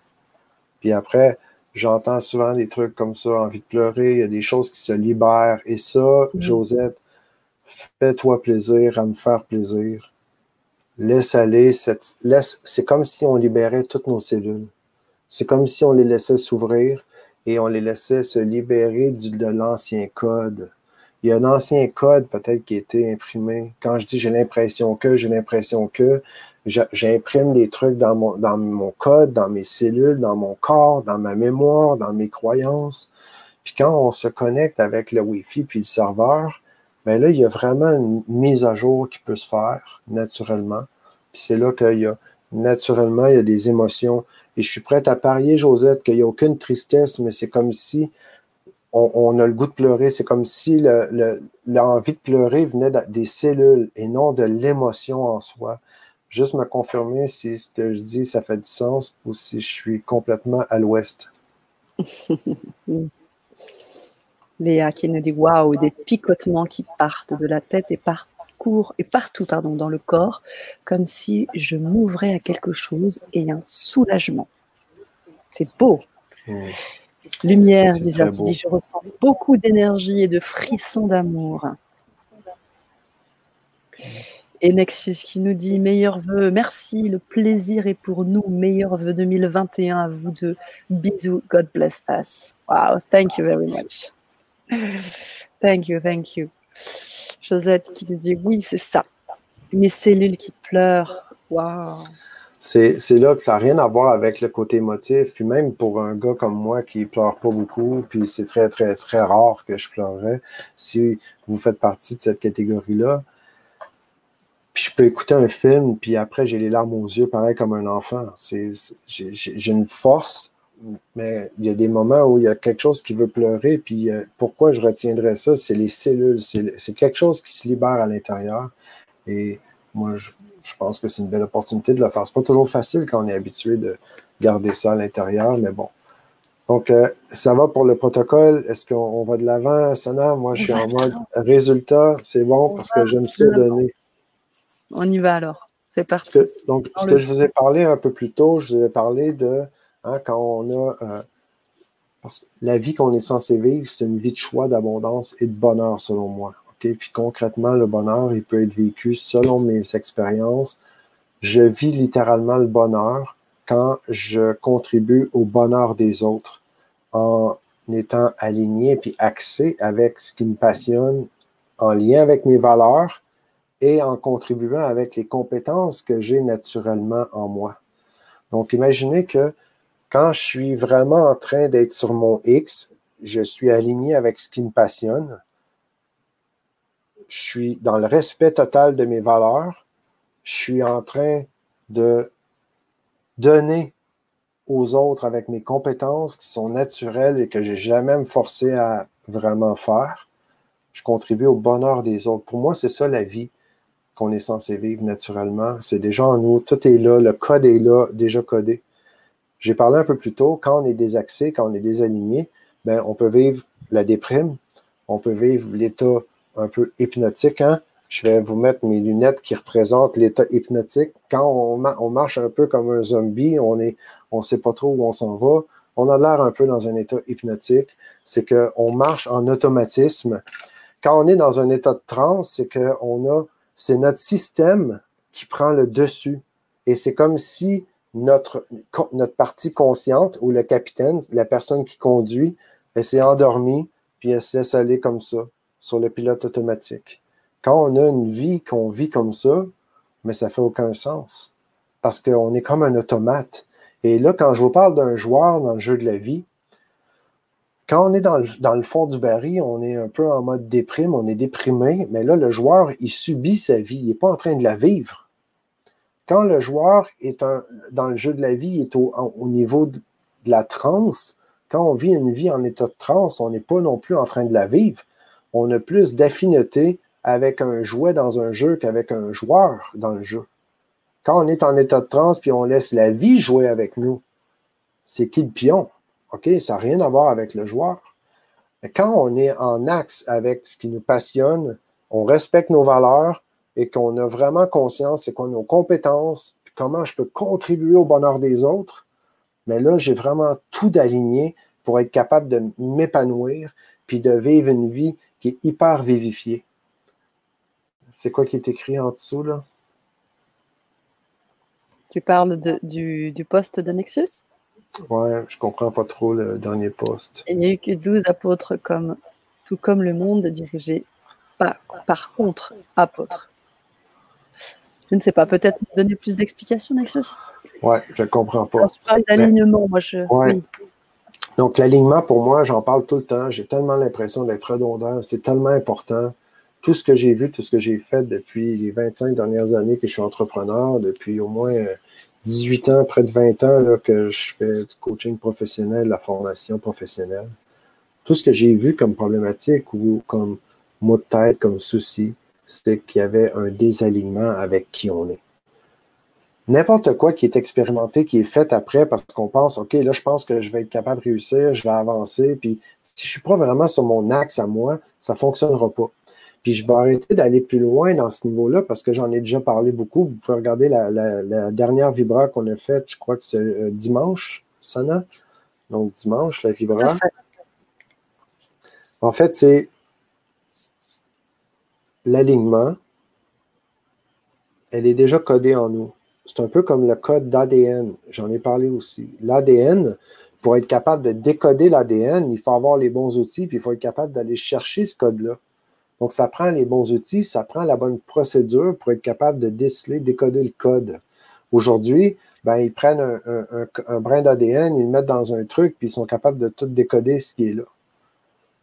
Puis après, j'entends souvent des trucs comme ça, envie de pleurer, il y a des choses qui se libèrent. Et ça, mm. Josette, fais-toi plaisir à me faire plaisir. Laisse aller, cette, laisse, c'est comme si on libérait toutes nos cellules. C'est comme si on les laissait s'ouvrir et on les laissait se libérer de l'ancien code. Il y a un ancien code peut-être qui a été imprimé. Quand je dis j'ai l'impression que, j'ai l'impression que, j'imprime des trucs dans mon, dans mon code, dans mes cellules, dans mon corps, dans ma mémoire, dans mes croyances. Puis quand on se connecte avec le Wi-Fi puis le serveur, ben là, il y a vraiment une mise à jour qui peut se faire naturellement. Puis c'est là qu'il y a naturellement, il y a des émotions. Et je suis prête à parier, Josette, qu'il n'y a aucune tristesse, mais c'est comme si on, a le goût de pleurer. C'est comme si l'envie de pleurer venait des cellules et non de l'émotion en soi. Juste me confirmer si ce que je dis, ça fait du sens ou si je suis complètement à l'ouest. Léa qui nous dit waouh, des picotements qui partent de la tête et parcourent et partout pardon, dans le corps, comme si je m'ouvrais à quelque chose et un soulagement. C'est beau. Mmh. Lumière, Lisa, Je ressens beaucoup d'énergie et de frissons d'amour. Et Nexus qui nous dit Meilleurs vœux, merci, le plaisir est pour nous. Meilleurs vœux 2021 à vous deux. Bisous, God bless us. Wow, thank you very much. Thank you, thank you. Josette qui dit Oui, c'est ça. Mes cellules qui pleurent. Wow c'est là que ça n'a rien à voir avec le côté émotif. Puis même pour un gars comme moi qui pleure pas beaucoup, puis c'est très, très, très rare que je pleurerais, si vous faites partie de cette catégorie-là, puis je peux écouter un film, puis après j'ai les larmes aux yeux, pareil comme un enfant. J'ai une force, mais il y a des moments où il y a quelque chose qui veut pleurer, puis euh, pourquoi je retiendrais ça? C'est les cellules, c'est quelque chose qui se libère à l'intérieur. Et moi, je, je pense que c'est une belle opportunité de le faire. C'est pas toujours facile quand on est habitué de garder ça à l'intérieur, mais bon. Donc, euh, ça va pour le protocole. Est-ce qu'on va de l'avant, Sana? Moi, je suis en mode résultat. C'est bon parce que j'aime ça donner. On y va alors. C'est parti. donc, ce que je vous ai parlé un peu plus tôt, je vous ai parlé de hein, quand on a. Euh, parce que la vie qu'on est censé vivre, c'est une vie de choix, d'abondance et de bonheur, selon moi. Puis concrètement, le bonheur, il peut être vécu selon mes expériences. Je vis littéralement le bonheur quand je contribue au bonheur des autres en étant aligné puis axé avec ce qui me passionne, en lien avec mes valeurs et en contribuant avec les compétences que j'ai naturellement en moi. Donc, imaginez que quand je suis vraiment en train d'être sur mon X, je suis aligné avec ce qui me passionne, je suis dans le respect total de mes valeurs, je suis en train de donner aux autres avec mes compétences qui sont naturelles et que j'ai jamais me forcé à vraiment faire. Je contribue au bonheur des autres. Pour moi, c'est ça la vie qu'on est censé vivre naturellement. C'est déjà en nous. Tout est là. Le code est là, déjà codé. J'ai parlé un peu plus tôt, quand on est désaxé, quand on est désaligné, ben, on peut vivre la déprime, on peut vivre l'état un peu hypnotique. Hein? Je vais vous mettre mes lunettes qui représentent l'état hypnotique. Quand on, marche un peu comme un zombie, on ne on sait pas trop où on s'en va. On a l'air un peu dans un état hypnotique. C'est qu'on marche en automatisme. Quand on est dans un état de transe, c'est que on a, c'est notre système qui prend le dessus. Et c'est comme si notre, partie consciente ou le capitaine, la personne qui conduit, elle s'est endormie, puis elle se laisse aller comme ça, sur le pilote automatique. Quand on a une vie qu'on vit comme ça, mais ça fait aucun sens. Parce qu'on est comme un automate. Et là, quand je vous parle d'un joueur dans le jeu de la vie, quand on est dans le, dans le, fond du baril, on est un peu en mode déprime, on est déprimé, mais là, le joueur, il subit sa vie, il n'est pas en train de la vivre. Quand le joueur est dans le jeu de la vie, est au, niveau de, la transe, quand on vit une vie en état de transe, on n'est pas non plus en train de la vivre. On a plus d'affinité avec un jouet dans un jeu qu'avec un joueur dans le jeu. Quand on est en état de transe puis on laisse la vie jouer avec nous, c'est qui le pion? OK, ça n'a rien à voir avec le joueur. Mais quand on est en axe avec ce qui nous passionne, on respecte nos valeurs, et qu'on a vraiment conscience, c'est quoi nos compétences, puis comment je peux contribuer au bonheur des autres, mais là, j'ai vraiment tout d'aligné pour être capable de m'épanouir, puis de vivre une vie qui est hyper vivifiée. C'est quoi qui est écrit en dessous, là? Tu parles du, du poste de Nexus? Ouais, je comprends pas trop le dernier poste. Il n'y a eu que 12 apôtres comme, tout comme le monde dirigé par, par contre apôtres. Je ne sais pas, peut-être donner plus d'explications, Nexus? Ouais, je ne comprends pas. tu parles d'alignement, moi je. Oui. Donc, l'alignement, pour moi, j'en parle tout le temps. J'ai tellement l'impression d'être redondant. C'est tellement important. Tout ce que j'ai vu, tout ce que j'ai fait depuis les 25 dernières années que je suis entrepreneur, depuis au moins 18 ans, près de 20 ans là, que je fais du coaching professionnel, la formation professionnelle. Tout ce que j'ai vu comme problématique ou comme mot de tête, comme souci, c'est qu'il y avait un désalignement avec qui on est. N'importe quoi qui est expérimenté, qui est fait après, parce qu'on pense, OK, là, je pense que je vais être capable de réussir, je vais avancer, puis si je ne suis pas vraiment sur mon axe à moi, ça ne fonctionnera pas. Puis je vais arrêter d'aller plus loin dans ce niveau-là parce que j'en ai déjà parlé beaucoup. Vous pouvez regarder la, dernière vibra qu'on a faite, je crois que c'est euh, dimanche, Sana? Donc dimanche, la vibra. En fait, c'est l'alignement, elle est déjà codée en nous. C'est un peu comme le code d'ADN. J'en ai parlé aussi. L'ADN, pour être capable de décoder l'ADN, il faut avoir les bons outils, puis il faut être capable d'aller chercher ce code-là. Donc, ça prend les bons outils, ça prend la bonne procédure pour être capable de déceler, décoder le code. Aujourd'hui, ben, ils prennent un, un brin d'ADN, ils le mettent dans un truc, puis ils sont capables de tout décoder ce qui est là.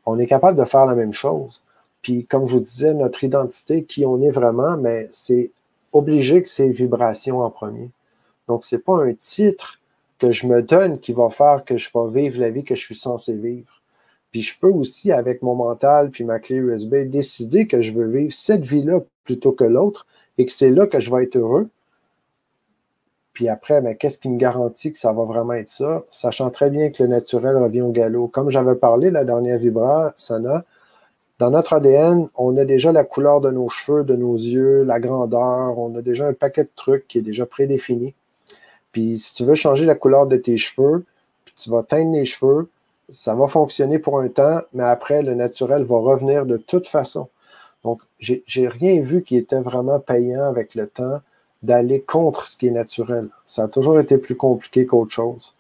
On est capable de faire la même chose. Puis, comme je vous disais, notre identité, qui on est vraiment, mais c'est obligé que c'est vibration en premier. Donc, ce n'est pas un titre que je me donne qui va faire que je vais vivre la vie que je suis censé vivre. Puis je peux aussi, avec mon mental puis ma clé USB, décider que je veux vivre cette vie-là plutôt que l'autre et que c'est là que je vais être heureux. Puis après, mais qu'est-ce qui me garantit que ça va vraiment être ça? Sachant très bien que le naturel revient au galop. Comme j'avais parlé la dernière vibra, dans notre ADN, on a déjà la couleur de nos cheveux, de nos yeux, la grandeur, on a déjà un paquet de trucs qui est déjà prédéfini. Puis si tu veux changer la couleur de tes cheveux, puis tu vas teindre les cheveux, ça va fonctionner pour un temps, mais après, le naturel va revenir de toute façon. Donc, j'ai rien vu qui était vraiment payant avec le temps d'aller contre ce qui est naturel. Ça a toujours été plus compliqué qu'autre chose.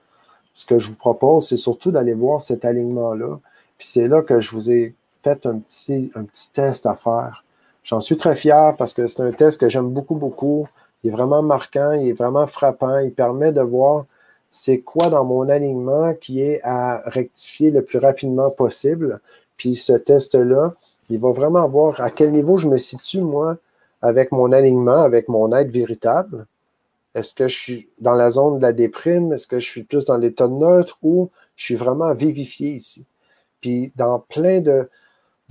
Ce que je vous propose, c'est surtout d'aller voir cet alignement-là. Puis c'est là que je vous ai fait un petit, un petit test à faire. J'en suis très fier parce que c'est un test que j'aime beaucoup, beaucoup. Il est vraiment marquant, il est vraiment frappant. Il permet de voir c'est quoi dans mon alignement qui est à rectifier le plus rapidement possible. Puis ce test-là, il va vraiment voir à quel niveau je me situe, moi, avec mon alignement, avec mon être véritable. Est-ce que je suis dans la zone de la déprime? Est-ce que je suis plus dans l'état neutre? Ou je suis vraiment vivifié ici? Puis dans plein de,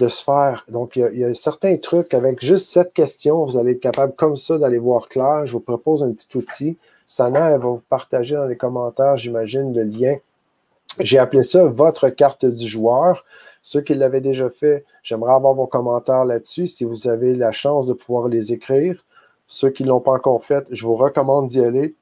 de se faire. Donc, il y, a, certains trucs avec juste cette question, vous allez être capable comme ça d'aller voir clair. Je vous propose un petit outil. Sana, elle va vous partager dans les commentaires, j'imagine, le lien. J'ai appelé ça votre carte du joueur. Ceux qui l'avaient déjà fait, j'aimerais avoir vos commentaires là-dessus si vous avez la chance de pouvoir les écrire. Ceux qui ne l'ont pas encore fait, je vous recommande d'y aller.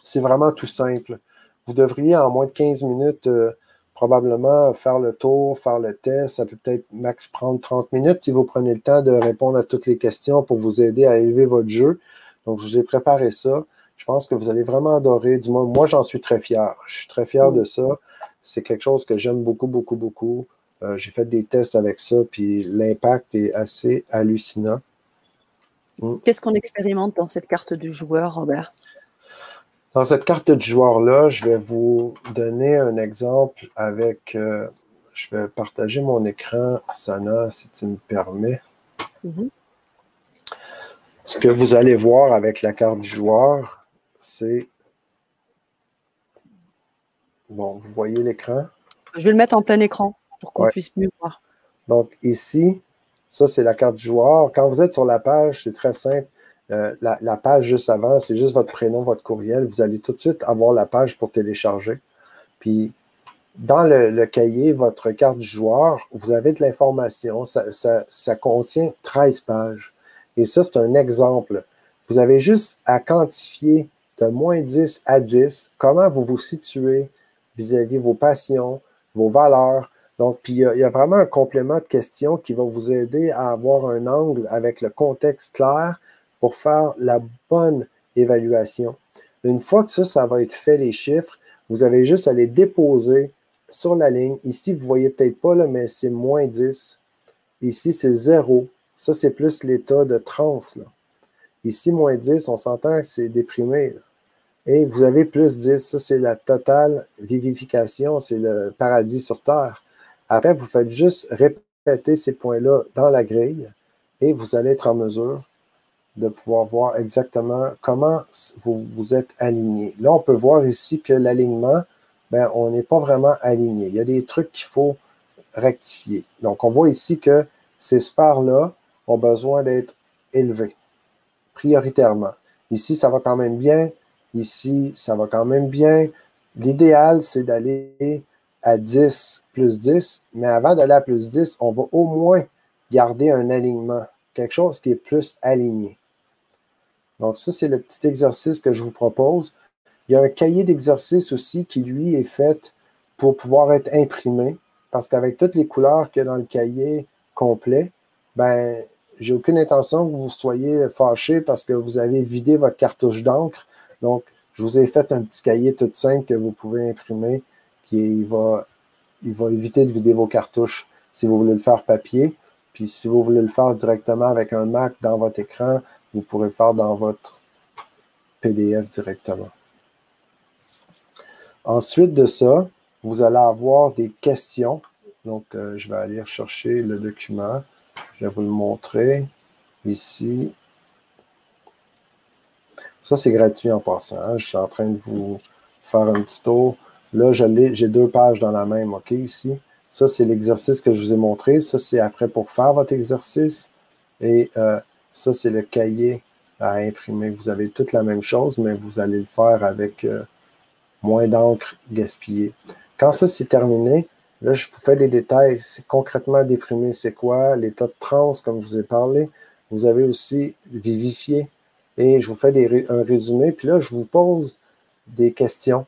C'est vraiment tout simple. Vous devriez en moins de 15 minutes euh, probablement faire le tour, faire le test. Ça peut peut-être max prendre 30 minutes si vous prenez le temps de répondre à toutes les questions pour vous aider à élever votre jeu. Donc, je vous ai préparé ça. Je pense que vous allez vraiment adorer. Du moins, moi, j'en suis très fier. Je suis très fier de ça. C'est quelque chose que j'aime beaucoup, beaucoup, beaucoup. Euh, j'ai fait des tests avec ça, puis l'impact est assez hallucinant. Mm. Qu'est-ce qu'on expérimente dans cette carte du joueur, Robert? Dans cette carte du joueur-là, je vais vous donner un exemple avec. Euh, je vais partager mon écran, Sana, si tu me permets. Mm-hmm. Ce que vous allez voir avec la carte du joueur, c'est. Bon, vous voyez l'écran? Je vais le mettre en plein écran pour qu'on puisse mieux voir. Donc, ici, ça, c'est la carte du joueur. Quand vous êtes sur la page, c'est très simple. Euh, la, page juste avant, c'est juste votre prénom, votre courriel. Vous allez tout de suite avoir la page pour télécharger. Puis, dans le, cahier, votre carte du joueur, vous avez de l'information. Ça, contient 13 pages. Et ça, c'est un exemple. Vous avez juste à quantifier de moins 10 à 10 comment vous vous situez vis-à-vis -vis vos passions, vos valeurs, donc, il y, a, vraiment un complément de questions qui va vous aider à avoir un angle avec le contexte clair pour faire la bonne évaluation. Une fois que ça, ça va être fait, les chiffres, vous avez juste à les déposer sur la ligne. Ici, vous ne voyez peut-être pas, mais c'est moins 10. Ici, c'est 0. Ça, c'est plus l'état de transe. Ici, moins 10, on s'entend que c'est déprimé. Et vous avez plus 10. Ça, c'est la totale vivification. C'est le paradis sur Terre. Après, vous faites juste répéter ces points-là dans la grille et vous allez être en mesure de pouvoir voir exactement comment vous, vous êtes aligné. Là, on peut voir ici que l'alignement, ben, on n'est pas vraiment aligné. Il y a des trucs qu'il faut rectifier. Donc, on voit ici que ces sphères-là ont besoin d'être élevées prioritairement. Ici, ça va quand même bien. Ici, ça va quand même bien. L'idéal, c'est d'aller à 10 plus 10, mais avant d'aller à plus 10, on va au moins garder un alignement, quelque chose qui est plus aligné. Donc ça, c'est le petit exercice que je vous propose. Il y a un cahier d'exercice aussi qui, lui, est fait pour pouvoir être imprimé, parce qu'avec toutes les couleurs qu'il y a dans le cahier complet, ben, j'ai aucune intention que vous soyez fâché parce que vous avez vidé votre cartouche d'encre. Donc, je vous ai fait un petit cahier tout simple que vous pouvez imprimer il va, il va éviter de vider vos cartouches si vous voulez le faire papier. Puis si vous voulez le faire directement avec un Mac dans votre écran, vous pourrez faire dans votre PDF directement. Ensuite de ça, vous allez avoir des questions. Donc, euh, je vais aller chercher le document. Je vais vous le montrer ici. Ça, c'est gratuit en passant. Hein. Je suis en train de vous faire un petit tour. Là, j'ai deux pages dans la même, OK, ici. Ça, c'est l'exercice que je vous ai montré. Ça, c'est après pour faire votre exercice. Et euh, ça, c'est le cahier à imprimer. Vous avez toute la même chose, mais vous allez le faire avec euh, moins d'encre gaspillée. Quand ça, c'est terminé, là, je vous fais les détails. C'est concrètement déprimé, c'est quoi? L'état de trans, comme je vous ai parlé. Vous avez aussi vivifié. Et je vous fais un résumé. Puis là, je vous pose des questions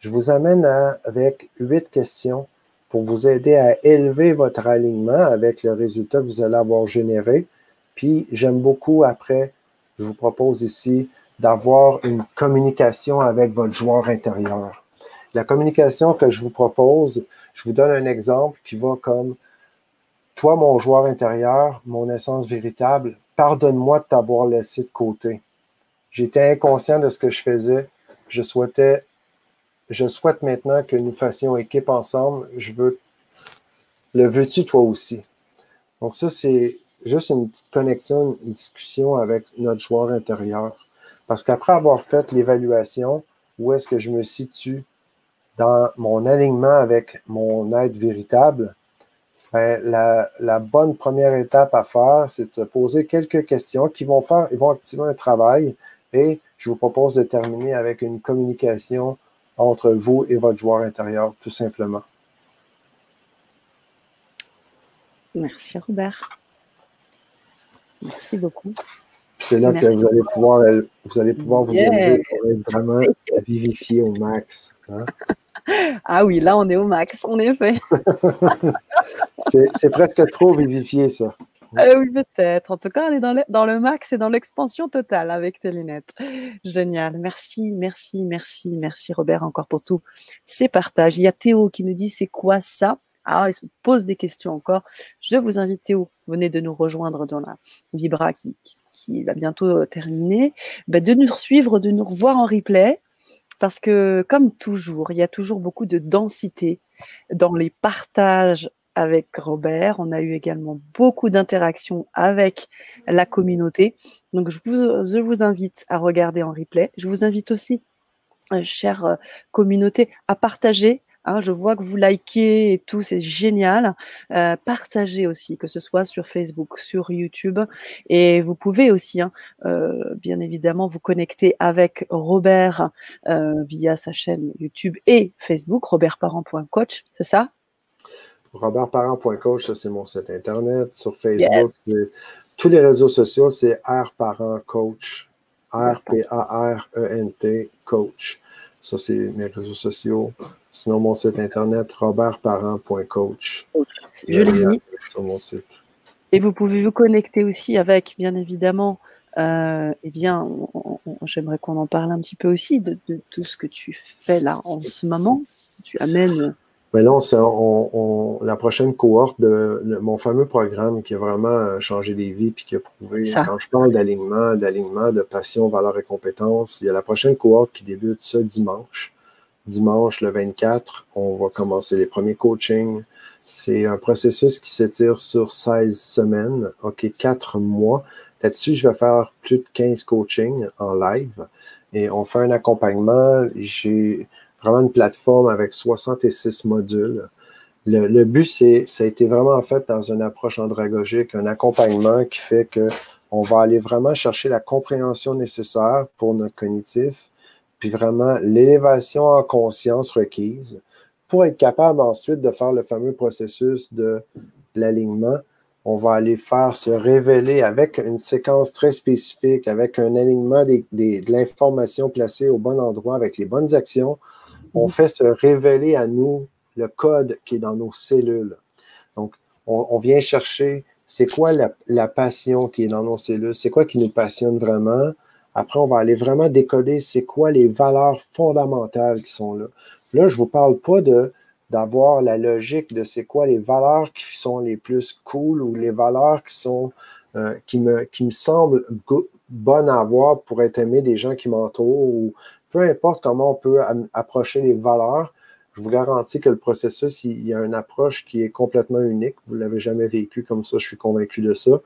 je vous amène avec huit questions pour vous aider à élever votre alignement avec le résultat que vous allez avoir généré. Puis, j'aime beaucoup après, je vous propose ici d'avoir une communication avec votre joueur intérieur. La communication que je vous propose, je vous donne un exemple qui va comme Toi, mon joueur intérieur, mon essence véritable, pardonne-moi de t'avoir laissé de côté. J'étais inconscient de ce que je faisais. Je souhaitais je souhaite maintenant que nous fassions équipe ensemble. Je veux. Le veux-tu toi aussi? Donc, ça, c'est juste une petite connexion, une discussion avec notre joueur intérieur. Parce qu'après avoir fait l'évaluation, où est-ce que je me situe dans mon alignement avec mon être véritable, ben, la, bonne première étape à faire, c'est de se poser quelques questions qui vont faire, ils vont activer un travail et je vous propose de terminer avec une communication entre vous et votre joueur intérieur, tout simplement. Merci Robert. Merci beaucoup. C'est là que vous allez pouvoir, vous allez pouvoir vous élever pour être vraiment vivifié au max. Hein. Ah oui, là on est au max, en effet. c'est presque trop vivifié ça. Euh, oui, peut-être. En tout cas, on est dans le, dans le max et dans l'expansion totale avec tes lunettes. Génial. Merci, merci, merci, merci Robert encore pour tous ces partages. Il y a Théo qui nous dit c'est quoi ça? Ah, il se pose des questions encore. Je vous invite Théo, venez de nous rejoindre dans la Vibra qui, va bientôt euh, terminer, ben, de nous suivre, de nous revoir en replay. Parce que, comme toujours, il y a toujours beaucoup de densité dans les partages avec Robert. On a eu également beaucoup d'interactions avec la communauté. Donc, je vous, je vous invite à regarder en replay. Je vous invite aussi, euh, chère euh, communauté, à partager Hein, je vois que vous likez et tout, c'est génial. Euh, partagez aussi, que ce soit sur Facebook, sur YouTube. Et vous pouvez aussi, hein, euh, bien évidemment, vous connecter avec Robert euh, via sa chaîne YouTube et Facebook, robertparent.coach, c'est ça? Robertparent.coach, ça c'est mon site internet. Sur Facebook, tous les réseaux sociaux, c'est rparentcoach. R-P-A-R-E-N-T, coach. Ça, c'est mes réseaux sociaux. Sinon, mon site internet, robertparent.coach. Je l'ai mis. Sur mon site. Et vous pouvez vous connecter aussi avec, bien évidemment, euh, eh bien, j'aimerais qu'on en parle un petit peu aussi de, tout ce que tu fais là en ce moment. Tu amènes. Mais là, on, la prochaine cohorte de, mon fameux programme qui a vraiment euh, changé les vies puis qui a prouvé, quand je parle d'alignement, d'alignement, de passion, valeur et compétences, il y a la prochaine cohorte qui débute ce dimanche dimanche, le 24, on va commencer les premiers coachings. C'est un processus qui s'étire sur 16 semaines, OK, 4 mois. Là-dessus, je vais faire plus de 15 coachings en live et on fait un accompagnement. J'ai vraiment une plateforme avec 66 modules. Le, but, c'est, ça a été vraiment fait dans une approche andragogique, un accompagnement qui fait que on va aller vraiment chercher la compréhension nécessaire pour notre cognitif, puis vraiment l'élévation en conscience requise pour être capable ensuite de faire le fameux processus de l'alignement. On va aller faire se révéler avec une séquence très spécifique, avec un alignement des, de l'information placée au bon endroit, avec les bonnes actions. On mhm. fait se révéler à nous le code qui est dans nos cellules. Donc, on, vient chercher c'est quoi la, la, passion qui est dans nos cellules, c'est quoi qui nous passionne vraiment, après, on va aller vraiment décoder c'est quoi les valeurs fondamentales qui sont là. Là, je ne vous parle pas de d'avoir la logique de c'est quoi les valeurs qui sont les plus cool ou les valeurs qui sont euh, qui, me, qui me semblent bonnes à avoir pour être aimé des gens qui m'entourent ou peu importe comment on peut approcher les valeurs. Je vous garantis que le processus, il, y a une approche qui est complètement unique. Vous ne l'avez jamais vécu comme ça, je suis convaincu de ça.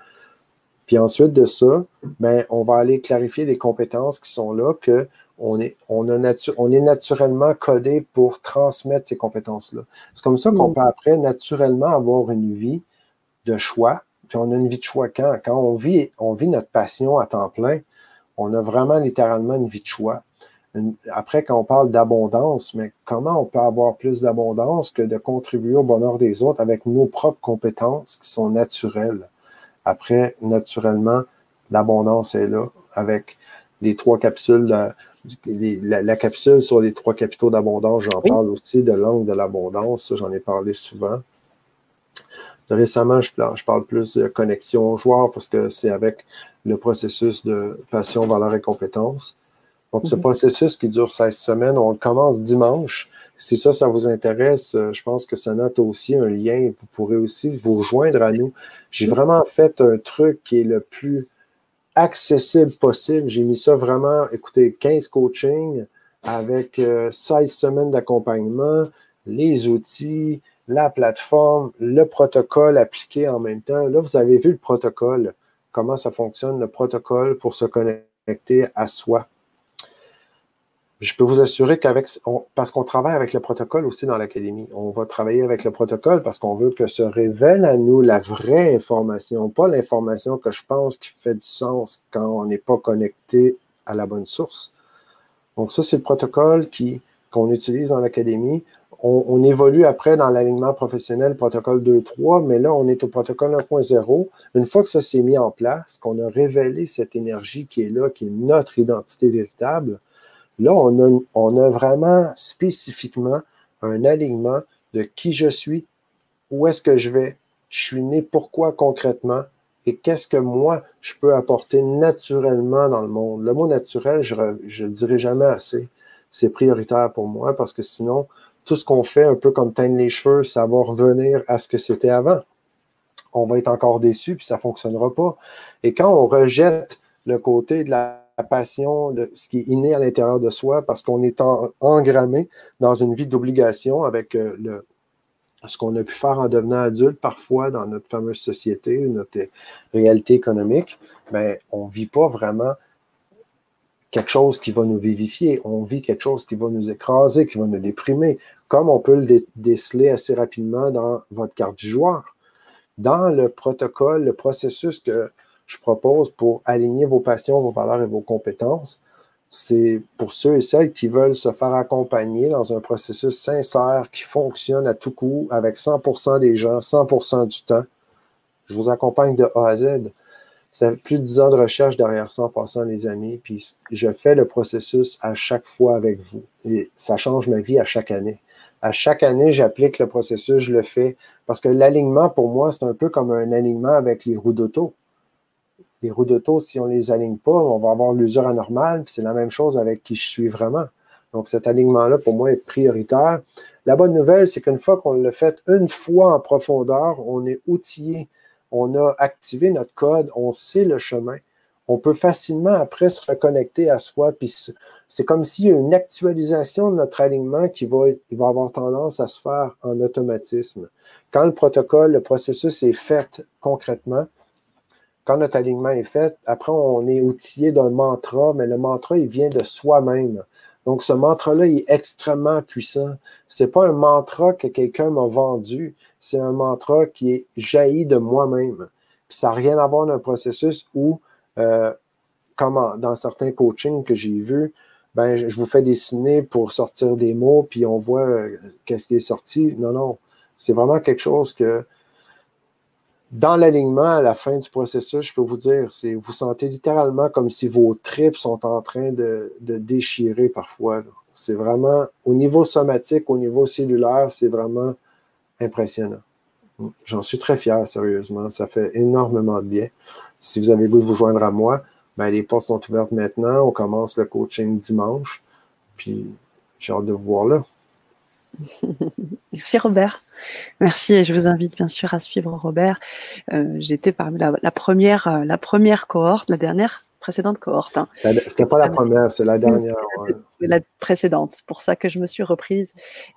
Puis ensuite de ça, ben, on va aller clarifier les compétences qui sont là, que on est, on, a on est naturellement codé pour transmettre ces compétences-là. C'est comme ça qu'on mm. peut après naturellement avoir une vie de choix. Puis on a une vie de choix quand? Quand on vit, on vit notre passion à temps plein, on a vraiment littéralement une vie de choix. après, quand on parle d'abondance, mais comment on peut avoir plus d'abondance que de contribuer au bonheur des autres avec nos propres compétences qui sont naturelles? Après, naturellement, l'abondance est là avec les trois capsules, la, capsule sur les trois capitaux d'abondance, j'en parle aussi de l'angle de l'abondance, j'en ai parlé souvent. Récemment, je, je, parle plus de connexion joueur parce que c'est avec le processus de passion, valeur et compétence. Donc, ce mhm. processus qui dure 16 semaines, on commence dimanche si ça, ça vous intéresse, euh, je pense que ça note aussi un lien. Vous pourrez aussi vous rejoindre à nous. J'ai vraiment fait un truc qui est le plus accessible possible. J'ai mis ça vraiment, écoutez, 15 coachings avec 16 euh, semaines d'accompagnement, les outils, la plateforme, le protocole appliqué en même temps. Là, vous avez vu le protocole, comment ça fonctionne, le protocole pour se connecter à soi je peux vous assurer qu'avec, parce qu'on travaille avec le protocole aussi dans l'académie, on va travailler avec le protocole parce qu'on veut que se révèle à nous la vraie information, pas l'information que je pense qui fait du sens quand on n'est pas connecté à la bonne source. Donc ça, c'est le protocole qui, qu'on utilise dans l'académie. on, évolue après dans l'alignement professionnel protocole 2.3, mais là, on est au protocole 1.0. Une fois que ça s'est mis en place, qu'on a révélé cette énergie qui est là, qui est notre identité véritable, là, on a, on a vraiment spécifiquement un alignement de qui je suis, où est-ce que je vais, je suis né pourquoi concrètement, et qu'est-ce que moi, je peux apporter naturellement dans le monde. Le mot naturel, je ne le dirai jamais assez. C'est prioritaire pour moi parce que sinon, tout ce qu'on fait, un peu comme teindre les cheveux, ça va revenir à ce que c'était avant. On va être encore déçu, puis ça ne fonctionnera pas. Et quand on rejette le côté de la passion, de ce qui est inné à l'intérieur de soi, parce qu'on est engrammé dans une vie d'obligation avec euh, le, ce qu'on a pu faire en devenant adulte parfois dans notre fameuse société, notre réalité économique, mais ben, on ne vit pas vraiment quelque chose qui va nous vivifier. On vit quelque chose qui va nous écraser, qui va nous déprimer, comme on peut le déceler assez rapidement dans votre carte du joueur. Dans le protocole, le processus que je propose pour aligner vos passions, vos valeurs et vos compétences, c'est pour ceux et celles qui veulent se faire accompagner dans un processus sincère qui fonctionne à tout coup avec 100% des gens, 100% du temps. Je vous accompagne de A à Z. Ça fait plus de 10 ans de recherche derrière ça en passant les années, puis je fais le processus à chaque fois avec vous. Et ça change ma vie à chaque année. À chaque année, j'applique le processus, je le fais, parce que l'alignement, pour moi, c'est un peu comme un alignement avec les roues d'auto. Les roues d'auto, si on ne les aligne pas, on va avoir l'usure anormale, c'est la même chose avec qui je suis vraiment. Donc, cet alignement-là, pour moi, est prioritaire. La bonne nouvelle, c'est qu'une fois qu'on l'a fait une fois en profondeur, on est outillé on a activé notre code, on sait le chemin. On peut facilement après se reconnecter à soi. C'est comme s'il y a une actualisation de notre alignement qui va, va avoir tendance à se faire en automatisme. Quand le protocole, le processus est fait concrètement, quand notre alignement est fait, après on est outillé d'un mantra, mais le mantra, il vient de soi-même. Donc, ce mantra-là est extrêmement puissant. C'est pas un mantra que quelqu'un m'a vendu, c'est un mantra qui est jailli de moi-même. ça n'a rien à voir d'un processus où, euh, comme dans certains coachings que j'ai vus, ben, je vous fais dessiner pour sortir des mots, puis on voit euh, qu'est-ce qui est sorti. Non, non. C'est vraiment quelque chose que dans l'alignement, à la fin du processus, je peux vous dire, c'est vous sentez littéralement comme si vos tripes sont en train de, déchirer parfois. C'est vraiment, au niveau somatique, au niveau cellulaire, c'est vraiment impressionnant. J'en suis très fier, sérieusement. Ça fait énormément de bien. Si vous avez de vous joindre à moi, ben, les portes sont ouvertes maintenant. On commence le coaching dimanche. Puis j'ai hâte de vous voir là. Merci Robert. Merci et je vous invite bien sûr à suivre Robert. Euh, j'étais parmi la, première, euh, la première cohorte, la dernière précédente cohorte. Hein. C'était pas la première, c'est la dernière. C'est la précédente. C'est pour ça que je me suis reprise.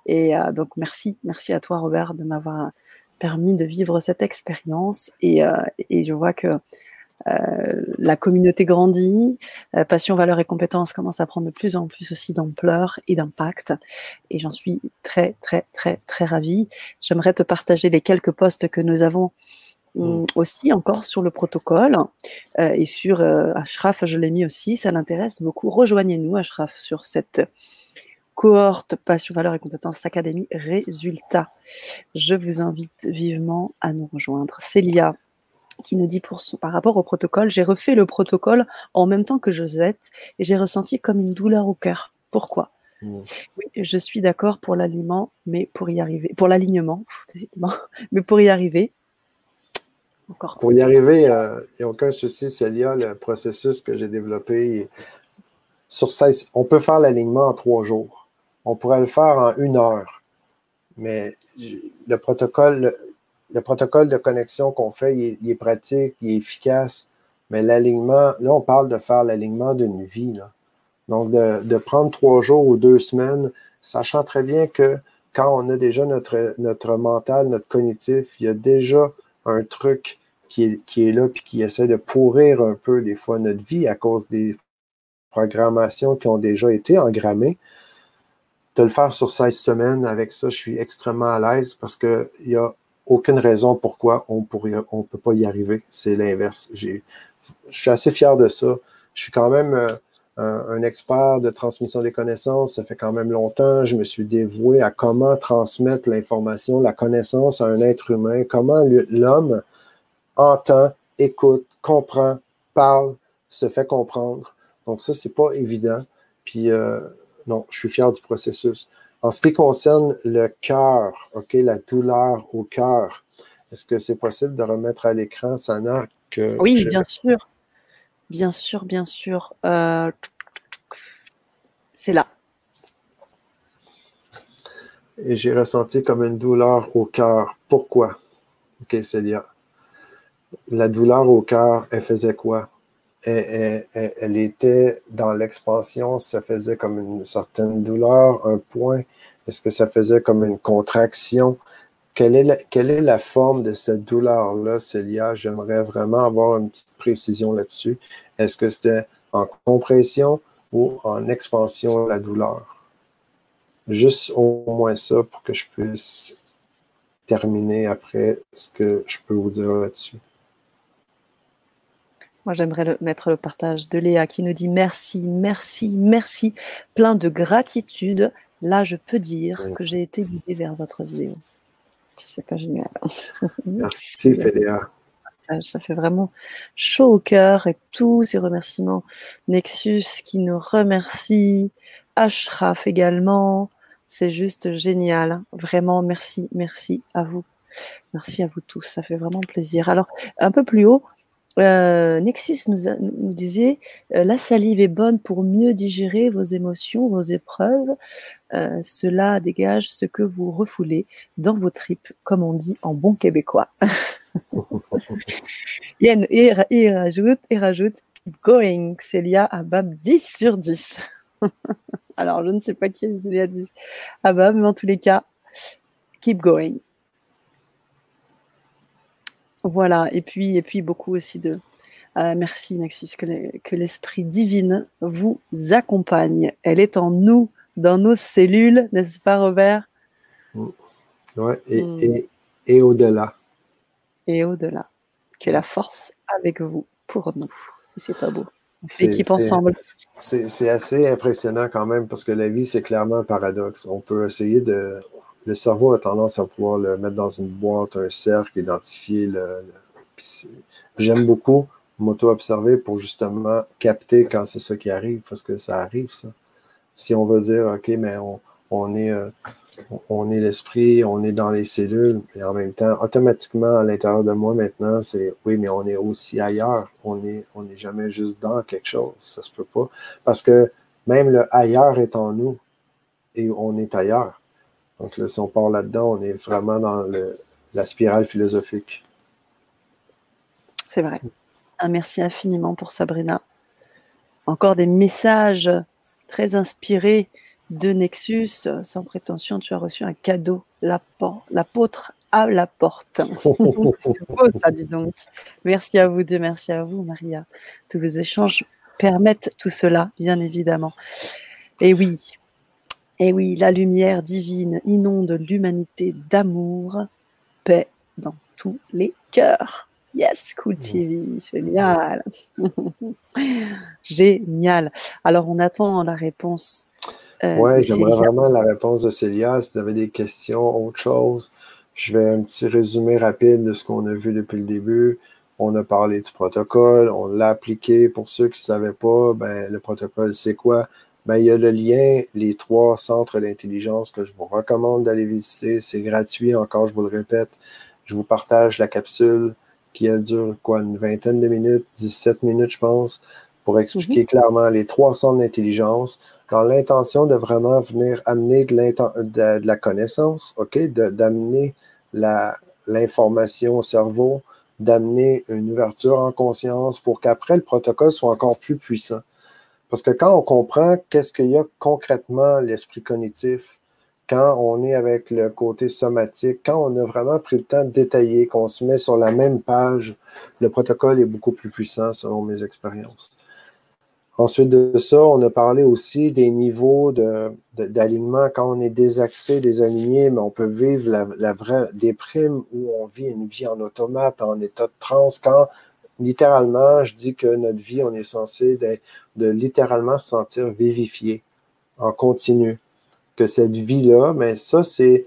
Et euh, donc merci, merci à toi Robert de m'avoir permis de vivre cette expérience. Et, et je vois que la communauté grandit, euh, passion, valeur et compétences commence à prendre de plus en plus aussi d'ampleur et d'impact. Et j'en suis très, très, très, très ravie. J'aimerais te partager les quelques postes que nous avons mm. aussi encore sur le protocole euh, et sur Ashraf, je l'ai mis aussi, ça l'intéresse beaucoup. Rejoignez-nous, Ashraf, sur cette cohorte Passion, Valeur et Compétences Académie Résultats. Je vous invite vivement à nous rejoindre. Célia, qui nous dit pour par rapport au protocole, j'ai refait le protocole en même temps que Josette et j'ai ressenti comme une douleur au cœur. Pourquoi? Mmh. Oui, je suis d'accord pour l'aliment, mais pour y arriver, pour l'alignement, mais pour y arriver, encore. Pour y arriver, il euh, n'y a aucun souci, Célia, le processus que j'ai développé. Sur 16, on peut faire l'alignement en trois jours. On pourrait le faire en une heure. Mais le protocole, le protocole de connexion qu'on fait, il est, pratique, il est efficace, mais l'alignement, là, on parle de faire l'alignement d'une vie. Donc, de, prendre trois jours ou deux semaines, sachant très bien que quand on a déjà notre, notre mental, notre cognitif, il y a déjà un truc qui est, qui est là puis qui essaie de pourrir un peu des fois notre vie à cause des programmations qui ont déjà été engrammées. De le faire sur 16 semaines avec ça, je suis extrêmement à l'aise parce qu'il y a aucune raison pourquoi on ne peut pas y arriver. C'est l'inverse. Je suis assez fier de ça. Je suis quand même euh, un, expert de transmission des connaissances, ça fait quand même longtemps. Je me suis dévoué à comment transmettre l'information, la connaissance à un être humain, comment l'homme entend, écoute, comprend, parle, se fait comprendre. Donc ça, c'est pas évident. Puis euh, non, je suis fier du processus. En ce qui concerne le cœur, OK, la douleur au cœur, est-ce que c'est possible de remettre à l'écran, Sana? Que oui, bien sûr. Bien sûr, bien sûr. Euh, c'est là. Et j'ai ressenti comme une douleur au cœur. Pourquoi? OK, Célia. La douleur au cœur, elle faisait quoi? Elle, elle était dans l'expansion, ça faisait comme une certaine douleur, un point. Est-ce que ça faisait comme une contraction? Quelle est la, quelle est la forme de cette douleur-là, Célia? J'aimerais vraiment avoir une petite précision là-dessus. Est-ce que c'était en compression ou en expansion la douleur? Juste au moins ça pour que je puisse terminer après ce que je peux vous dire là-dessus. Moi, j'aimerais mettre le partage de Léa qui nous dit merci, merci, merci, plein de gratitude. Là, je peux dire que j'ai été guidée vers votre vidéo. C'est pas génial. Merci, Fédéa. Ça fait vraiment chaud au cœur et tous ces remerciements. Nexus qui nous remercie, Ashraf également. C'est juste génial. Vraiment, merci, merci à vous. Merci à vous tous. Ça fait vraiment plaisir. Alors, un peu plus haut, euh, Nexus nous, disait euh, La salive est bonne pour mieux digérer vos émotions, vos épreuves. Euh, cela dégage ce que vous refoulez dans vos tripes, comme on dit en bon québécois. et, il rajoute, et rajoute Going, Célia Abab 10 sur 10. Alors, je ne sais pas qui est Célia 10 Abab, mais en tous les cas, keep going. Voilà, et puis, et puis beaucoup aussi de. Euh, merci Naxis, que l'esprit divine vous accompagne. Elle est en nous, dans nos cellules, n'est-ce pas Robert? Oui, et, hmm. et, et au-delà. Et au-delà. Que la force avec vous pour nous. Si c'est pas beau. C'est équipe ensemble. C'est assez impressionnant quand même parce que la vie, c'est clairement un paradoxe. On peut essayer de, le cerveau a tendance à pouvoir le mettre dans une boîte, un cercle, identifier le. J'aime beaucoup m'auto-observer pour justement capter quand c'est ça qui arrive, parce que ça arrive, ça. Si on veut dire, OK, mais on, est, euh, on est l'esprit, on est dans les cellules, et en même temps, automatiquement, à l'intérieur de moi maintenant, c'est oui, mais on est aussi ailleurs. On n'est on est jamais juste dans quelque chose. Ça se peut pas. Parce que même le ailleurs est en nous et on est ailleurs. Donc là, si on part là-dedans, on est vraiment dans la spirale philosophique. C'est vrai. Un merci infiniment pour Sabrina. Encore des messages très inspirés de Nexus. Sans prétention, tu as reçu un cadeau, l'apôtre à la porte. C'est beau ça, dis donc. Merci à vous deux, merci à vous, Maria. Tous vos échanges permettent tout cela, bien évidemment. Et oui, et oui, la lumière divine inonde l'humanité d'amour, paix dans tous les cœurs. Yes, Cool mmh. TV, génial. génial. Alors, on attend la réponse. Euh, oui, j'aimerais vraiment la réponse de Célia. Si vous avez des questions, autre chose, je vais un petit résumé rapide de ce qu'on a vu depuis le début. On a parlé du protocole, on l'a appliqué. Pour ceux qui ne savaient pas, ben, le protocole, c'est quoi? Ben, il y a le lien, les trois centres d'intelligence que je vous recommande d'aller visiter. C'est gratuit, encore, je vous le répète. Je vous partage la capsule qui a dure quoi, une vingtaine de minutes, 17 minutes, je pense, pour expliquer mhm. clairement les trois centres d'intelligence dans l'intention de vraiment venir amener de, la connaissance, OK, d'amener l'information au cerveau, d'amener une ouverture en conscience pour qu'après le protocole soit encore plus puissant. Parce que quand on comprend qu'est-ce qu'il y a concrètement l'esprit cognitif, quand on est avec le côté somatique, quand on a vraiment pris le temps de détailler, qu'on se met sur la même page, le protocole est beaucoup plus puissant selon mes expériences. Ensuite de ça, on a parlé aussi des niveaux d'alignement quand on est désaxé, désaligné, mais on peut vivre la, la vraie déprime où on vit une vie en automate, en état de transe, quand littéralement, je dis que notre vie, on est censé de, littéralement se sentir vivifié en continu. Que cette vie-là, mais ça, c'est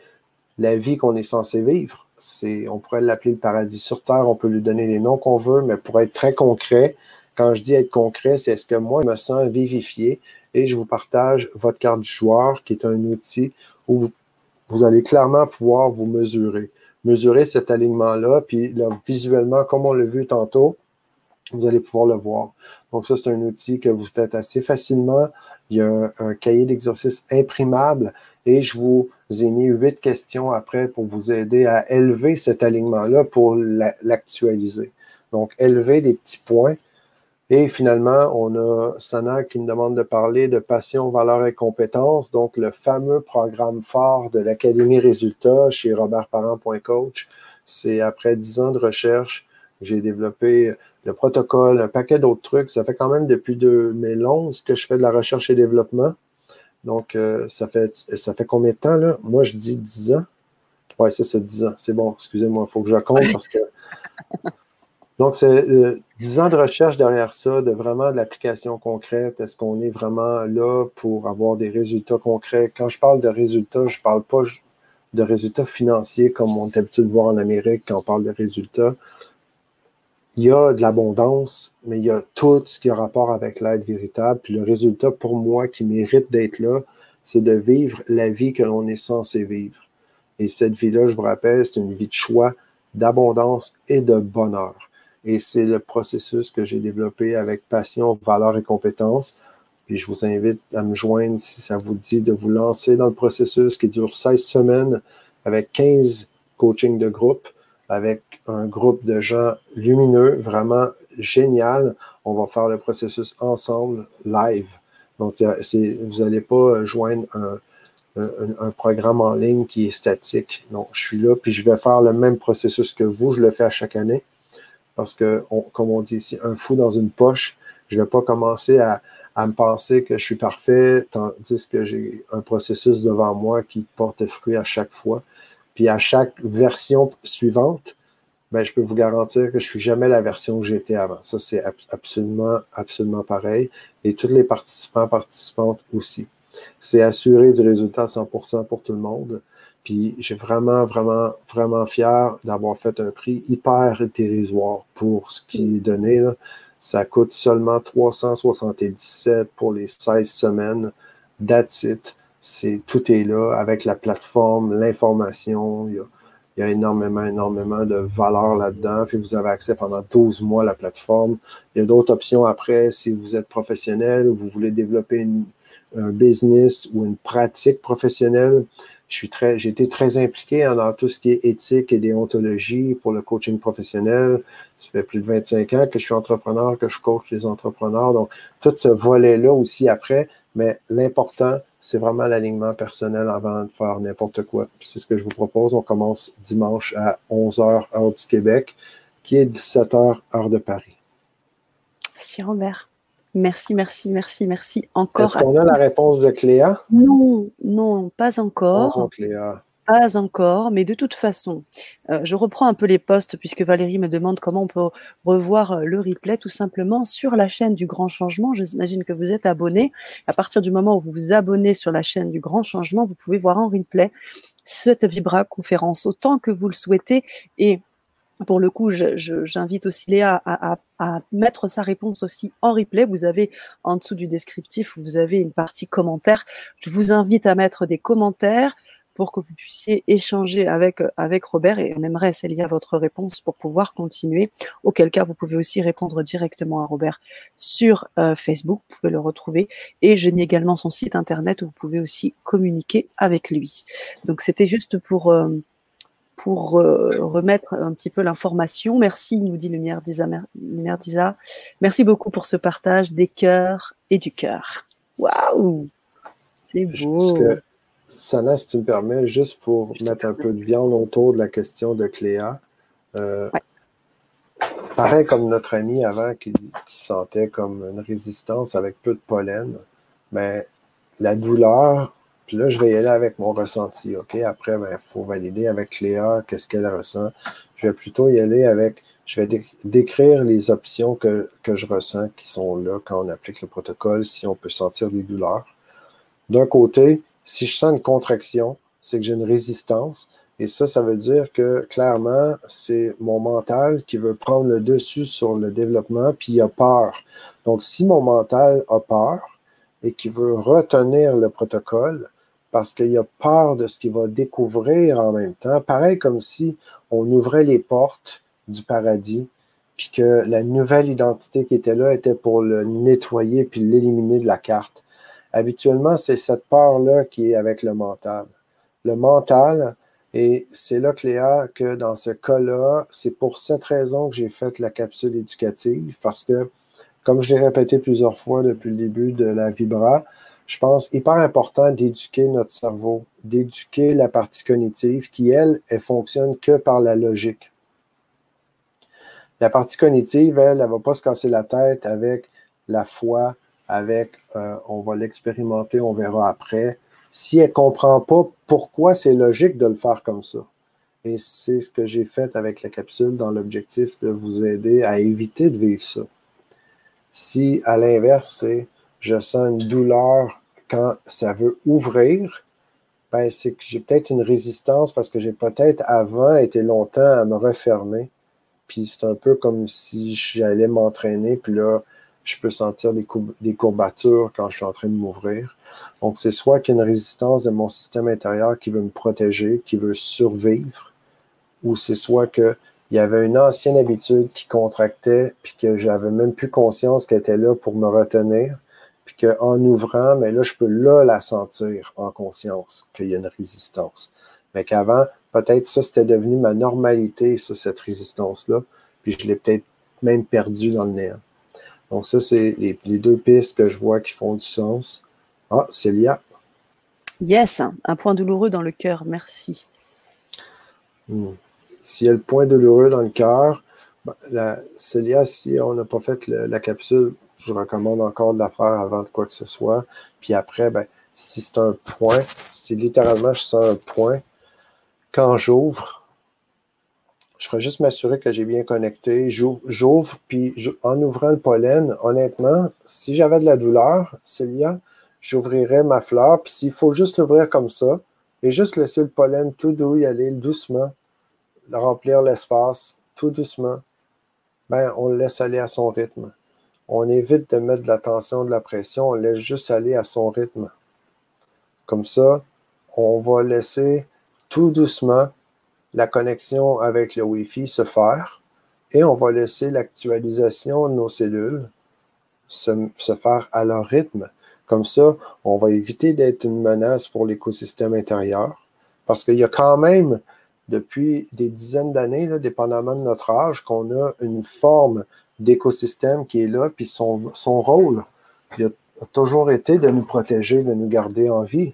la vie qu'on est censé vivre. C'est, on pourrait l'appeler le paradis sur Terre, on peut lui donner les noms qu'on veut, mais pour être très concret, quand je dis être concret, c'est est-ce que moi, je me sens vivifié et je vous partage votre carte du joueur, qui est un outil où vous, allez clairement pouvoir vous mesurer. Mesurer cet alignement-là, puis visuellement, comme on l'a vu tantôt, vous allez pouvoir le voir. Donc, ça, c'est un outil que vous faites assez facilement. Il y a un, cahier d'exercice imprimable et je vous ai mis huit questions après pour vous aider à élever cet alignement-là pour l'actualiser. Donc, élever des petits points et finalement, on a Sana qui me demande de parler de passion, valeur et compétences, donc le fameux programme fort de l'Académie Résultats chez robertparent.coach. C'est après dix ans de recherche, j'ai développé le protocole, un paquet d'autres trucs. Ça fait quand même depuis 2011 que je fais de la recherche et développement. Donc, euh, ça, fait, ça fait combien de temps, là? Moi, je dis 10 ans. Oui, ça, c'est 10 ans. C'est bon, excusez-moi, il faut que je compte parce que donc, c'est euh, dix ans de recherche derrière ça, de vraiment de l'application concrète. Est-ce qu'on est vraiment là pour avoir des résultats concrets? Quand je parle de résultats, je ne parle pas de résultats financiers comme on est habitué de voir en Amérique quand on parle de résultats. Il y a de l'abondance, mais il y a tout ce qui a rapport avec l'aide véritable. Puis le résultat pour moi qui mérite d'être là, c'est de vivre la vie que l'on est censé vivre. Et cette vie-là, je vous rappelle, c'est une vie de choix, d'abondance et de bonheur. Et c'est le processus que j'ai développé avec passion, valeur et compétences. Puis je vous invite à me joindre si ça vous dit de vous lancer dans le processus qui dure 16 semaines avec 15 coachings de groupe, avec un groupe de gens lumineux, vraiment génial. On va faire le processus ensemble, live. Donc, vous n'allez pas joindre un, un, programme en ligne qui est statique. Donc, je suis là, puis je vais faire le même processus que vous. Je le fais à chaque année parce que, comme on dit ici, un fou dans une poche, je ne vais pas commencer à, me penser que je suis parfait, tandis que j'ai un processus devant moi qui porte fruit à chaque fois. Puis à chaque version suivante, ben, je peux vous garantir que je ne suis jamais la version que j'étais avant. Ça, c'est absolument, absolument pareil. Et tous les participants, participantes aussi. C'est assurer du résultat à 100% pour tout le monde. Puis j'ai vraiment, vraiment, vraiment fier d'avoir fait un prix hyper dérisoire pour ce qui est donné. Ça coûte seulement 377 pour les 16 semaines. That's it. Tout est là avec la plateforme, l'information. Il il y a énormément, énormément de valeur là-dedans. Puis vous avez accès pendant 12 mois à la plateforme. Il y a d'autres options après si vous êtes professionnel ou vous voulez développer un business ou une pratique professionnelle suis très, j'ai été très impliqué dans tout ce qui est éthique et déontologie pour le coaching professionnel. Ça fait plus de 25 ans que je suis entrepreneur, que je coach les entrepreneurs. Donc, tout ce volet-là aussi après, mais l'important, c'est vraiment l'alignement personnel avant de faire n'importe quoi. C'est ce que je vous propose. On commence dimanche à 11h, heure du Québec, qui est 17h, heure de Paris. Merci Robert. Merci, merci, merci, merci encore. Est-ce qu'on a la réponse de Cléa? Non, non, pas encore. Oh, Cléa. Pas encore, mais de toute façon, euh, je reprends un peu les postes puisque Valérie me demande comment on peut revoir euh, le replay tout simplement sur la chaîne du Grand Changement. J'imagine que vous êtes abonné. À partir du moment où vous vous abonnez sur la chaîne du Grand Changement, vous pouvez voir en replay cette Vibra conférence autant que vous le souhaitez et pour le coup, j'invite aussi Léa à, mettre sa réponse aussi en replay. Vous avez en dessous du descriptif, vous avez une partie commentaires. Je vous invite à mettre des commentaires pour que vous puissiez échanger avec, avec Robert et on aimerait, Célia, votre réponse pour pouvoir continuer. Auquel cas, vous pouvez aussi répondre directement à Robert sur euh, Facebook, vous pouvez le retrouver. Et j'ai mis également son site internet où vous pouvez aussi communiquer avec lui. Donc c'était juste pour, euh, pour euh, remettre un petit peu l'information. Merci, nous dit Lumière Disa. Merci beaucoup pour ce partage des cœurs et du cœur. Waouh C'est beau. Que, Sana, si tu me permets, juste pour mettre un peu de viande autour de la question de Cléa. Euh, pareil comme notre ami avant qui, qui, sentait comme une résistance avec peu de pollen, mais la douleur puis là, je vais y aller avec mon ressenti, OK? Après, il ben, faut valider avec Léa qu'est-ce qu'elle ressent. Je vais plutôt y aller avec je vais décrire les options que, que, je ressens qui sont là quand on applique le protocole, si on peut sentir des douleurs. D'un côté, si je sens une contraction, c'est que j'ai une résistance. Et ça, ça veut dire que clairement, c'est mon mental qui veut prendre le dessus sur le développement, puis il a peur. Donc, si mon mental a peur et qui veut retenir le protocole parce qu'il a peur de ce qu'il va découvrir en même temps, pareil comme si on ouvrait les portes du paradis, puis que la nouvelle identité qui était là était pour le nettoyer puis l'éliminer de la carte. Habituellement, c'est cette peur-là qui est avec le mental. Le mental, et c'est là, Cléa, que dans ce cas-là, c'est pour cette raison que j'ai fait la capsule éducative, parce que, comme je l'ai répété plusieurs fois depuis le début de la Vibra, je pense hyper important d'éduquer notre cerveau, d'éduquer la partie cognitive qui, elle, elle fonctionne que par la logique. La partie cognitive, elle, elle ne va pas se casser la tête avec la foi, avec euh, on va l'expérimenter, on verra après, si elle ne comprend pas pourquoi c'est logique de le faire comme ça. Et c'est ce que j'ai fait avec la capsule dans l'objectif de vous aider à éviter de vivre ça. Si, à l'inverse, c'est je sens une douleur quand ça veut ouvrir, ben c'est que j'ai peut-être une résistance parce que j'ai peut-être avant été longtemps à me refermer. Puis c'est un peu comme si j'allais m'entraîner, puis là, je peux sentir des, des courbatures quand je suis en train de m'ouvrir. Donc, c'est soit qu'il y a une résistance de mon système intérieur qui veut me protéger, qui veut survivre, ou c'est soit qu'il y avait une ancienne habitude qui contractait, puis que j'avais même plus conscience qu'elle était là pour me retenir, qu'en ouvrant, mais là, je peux là la sentir en conscience qu'il y a une résistance. Mais qu'avant, peut-être ça, c'était devenu ma normalité, ça, cette résistance-là, puis je l'ai peut-être même perdu dans le néant. Donc, ça, c'est les, les deux pistes que je vois qui font du sens. Ah, Célia? Yes, un point douloureux dans le cœur, merci. Hmm. S'il y a le point douloureux dans le cœur, ben, Célia, si on n'a pas fait la capsule, je recommande encore de la faire avant de quoi que ce soit. Puis après, ben, si c'est un point, si littéralement je sens un point, quand j'ouvre, je ferai juste m'assurer que j'ai bien connecté. J'ouvre, puis en ouvrant le pollen, honnêtement, si j'avais de la douleur, Célia, j'ouvrirai ma fleur. Puis s'il faut juste l'ouvrir comme ça et juste laisser le pollen tout doux y aller doucement, remplir l'espace tout doucement, ben, on le laisse aller à son rythme. On évite de mettre de la tension, de la pression, on laisse juste aller à son rythme. Comme ça, on va laisser tout doucement la connexion avec le Wi-Fi se faire et on va laisser l'actualisation de nos cellules se, faire à leur rythme. Comme ça, on va éviter d'être une menace pour l'écosystème intérieur parce qu'il y a quand même, depuis des dizaines d'années, dépendamment de notre âge, qu'on a une forme d'écosystème qui est là, puis son, rôle a, toujours été de nous protéger, de nous garder en vie.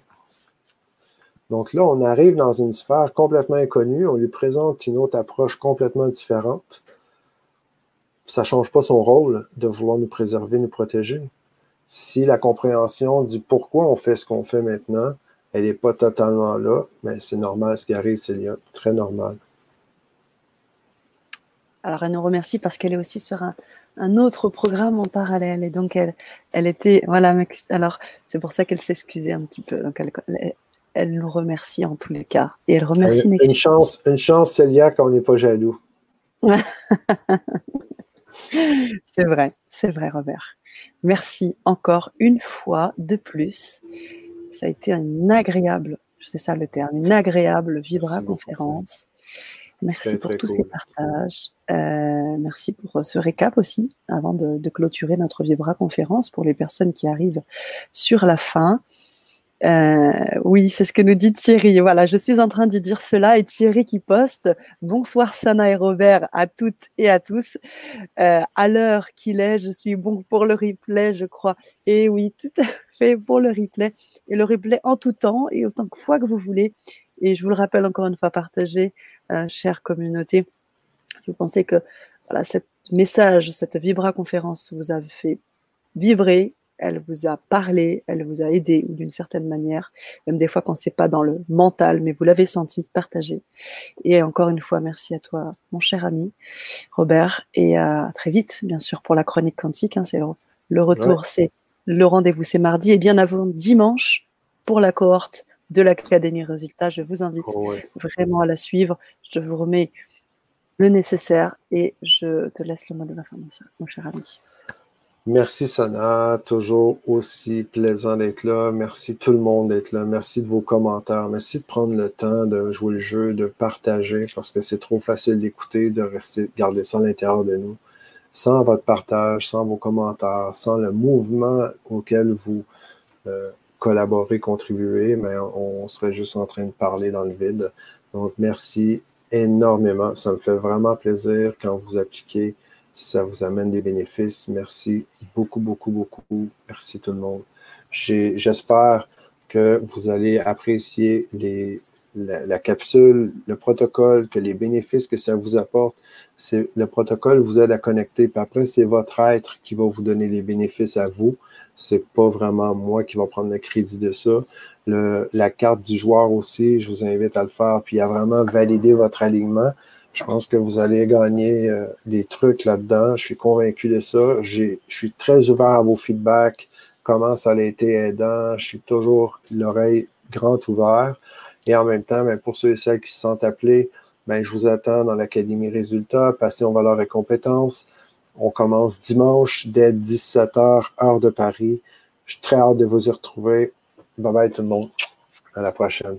Donc là, on arrive dans une sphère complètement inconnue, on lui présente une autre approche complètement différente. Ça ne change pas son rôle de vouloir nous préserver, nous protéger si la compréhension du pourquoi on fait ce qu'on fait maintenant, elle n'est pas totalement là, mais c'est normal ce qui arrive, c'est très normal. Alors elle nous remercie parce qu'elle est aussi sur un, autre programme en parallèle et donc elle, elle était voilà alors c'est pour ça qu'elle s'excusait un petit peu donc elle, nous remercie en tous les cas et elle remercie une, une chance une chance Célia qu'on n'est pas jaloux. c'est vrai c'est vrai Robert. Merci encore une fois de plus. Ça a été une agréable, c'est ça le terme, une agréable Vibra conférence. Merci pour tous ces partages. Euh, merci pour ce récap aussi, avant de, de, clôturer notre Vibra conférence pour les personnes qui arrivent sur la fin. Euh, oui, c'est ce que nous dit Thierry. Voilà, je suis en train de dire cela et Thierry qui poste Bonsoir Sana et Robert à toutes et à tous. Euh, à l'heure qu'il est, je suis bon pour le replay, je crois. Et oui, tout à fait pour le replay. Et le replay en tout temps et autant de fois que vous voulez. Et je vous le rappelle encore une fois, partagez, euh, chère communauté. Je pensais que voilà, ce message, cette Vibra conférence vous a fait vibrer, elle vous a parlé, elle vous a aidé d'une certaine manière, même des fois quand c'est pas dans le mental, mais vous l'avez senti, partagé. Et encore une fois, merci à toi, mon cher ami Robert, et à très vite, bien sûr, pour la chronique quantique. Hein, c'est le, retour, c'est le rendez-vous, c'est mardi, et bien avant dimanche pour la cohorte de l'Académie Résultats. Je vous invite oh, vraiment à la suivre. Je vous remets le nécessaire et je te laisse le mot de l'information, mon cher ami. Merci Sana, toujours aussi plaisant d'être là. Merci tout le monde d'être là. Merci de vos commentaires. Merci de prendre le temps de jouer le jeu, de partager parce que c'est trop facile d'écouter, de rester, garder ça à l'intérieur de nous. Sans votre partage, sans vos commentaires, sans le mouvement auquel vous euh, collaborez, contribuez, mais on serait juste en train de parler dans le vide. Donc merci énormément. Ça me fait vraiment plaisir quand vous appliquez ça vous amène des bénéfices. Merci beaucoup, beaucoup, beaucoup. Merci tout le monde. J'espère que vous allez apprécier les, la, capsule, le protocole, que les bénéfices que ça vous apporte. C'est le protocole vous aide à connecter. Puis après, c'est votre être qui va vous donner les bénéfices à vous. C'est pas vraiment moi qui va prendre le crédit de ça. Le, la carte du joueur aussi, je vous invite à le faire. Puis à vraiment valider votre alignement. Je pense que vous allez gagner euh, des trucs là-dedans. Je suis convaincu de ça. Je suis très ouvert à vos feedbacks, comment ça a été aidant. Je suis toujours l'oreille grand ouvert. Et en même temps, ben, pour ceux et celles qui se sentent appelés, ben, je vous attends dans l'Académie Résultats. Passez en valeur et compétences. On commence dimanche dès 17h, heure de Paris. Je suis très hâte de vous y retrouver. Bye bye tout le monde. À la prochaine.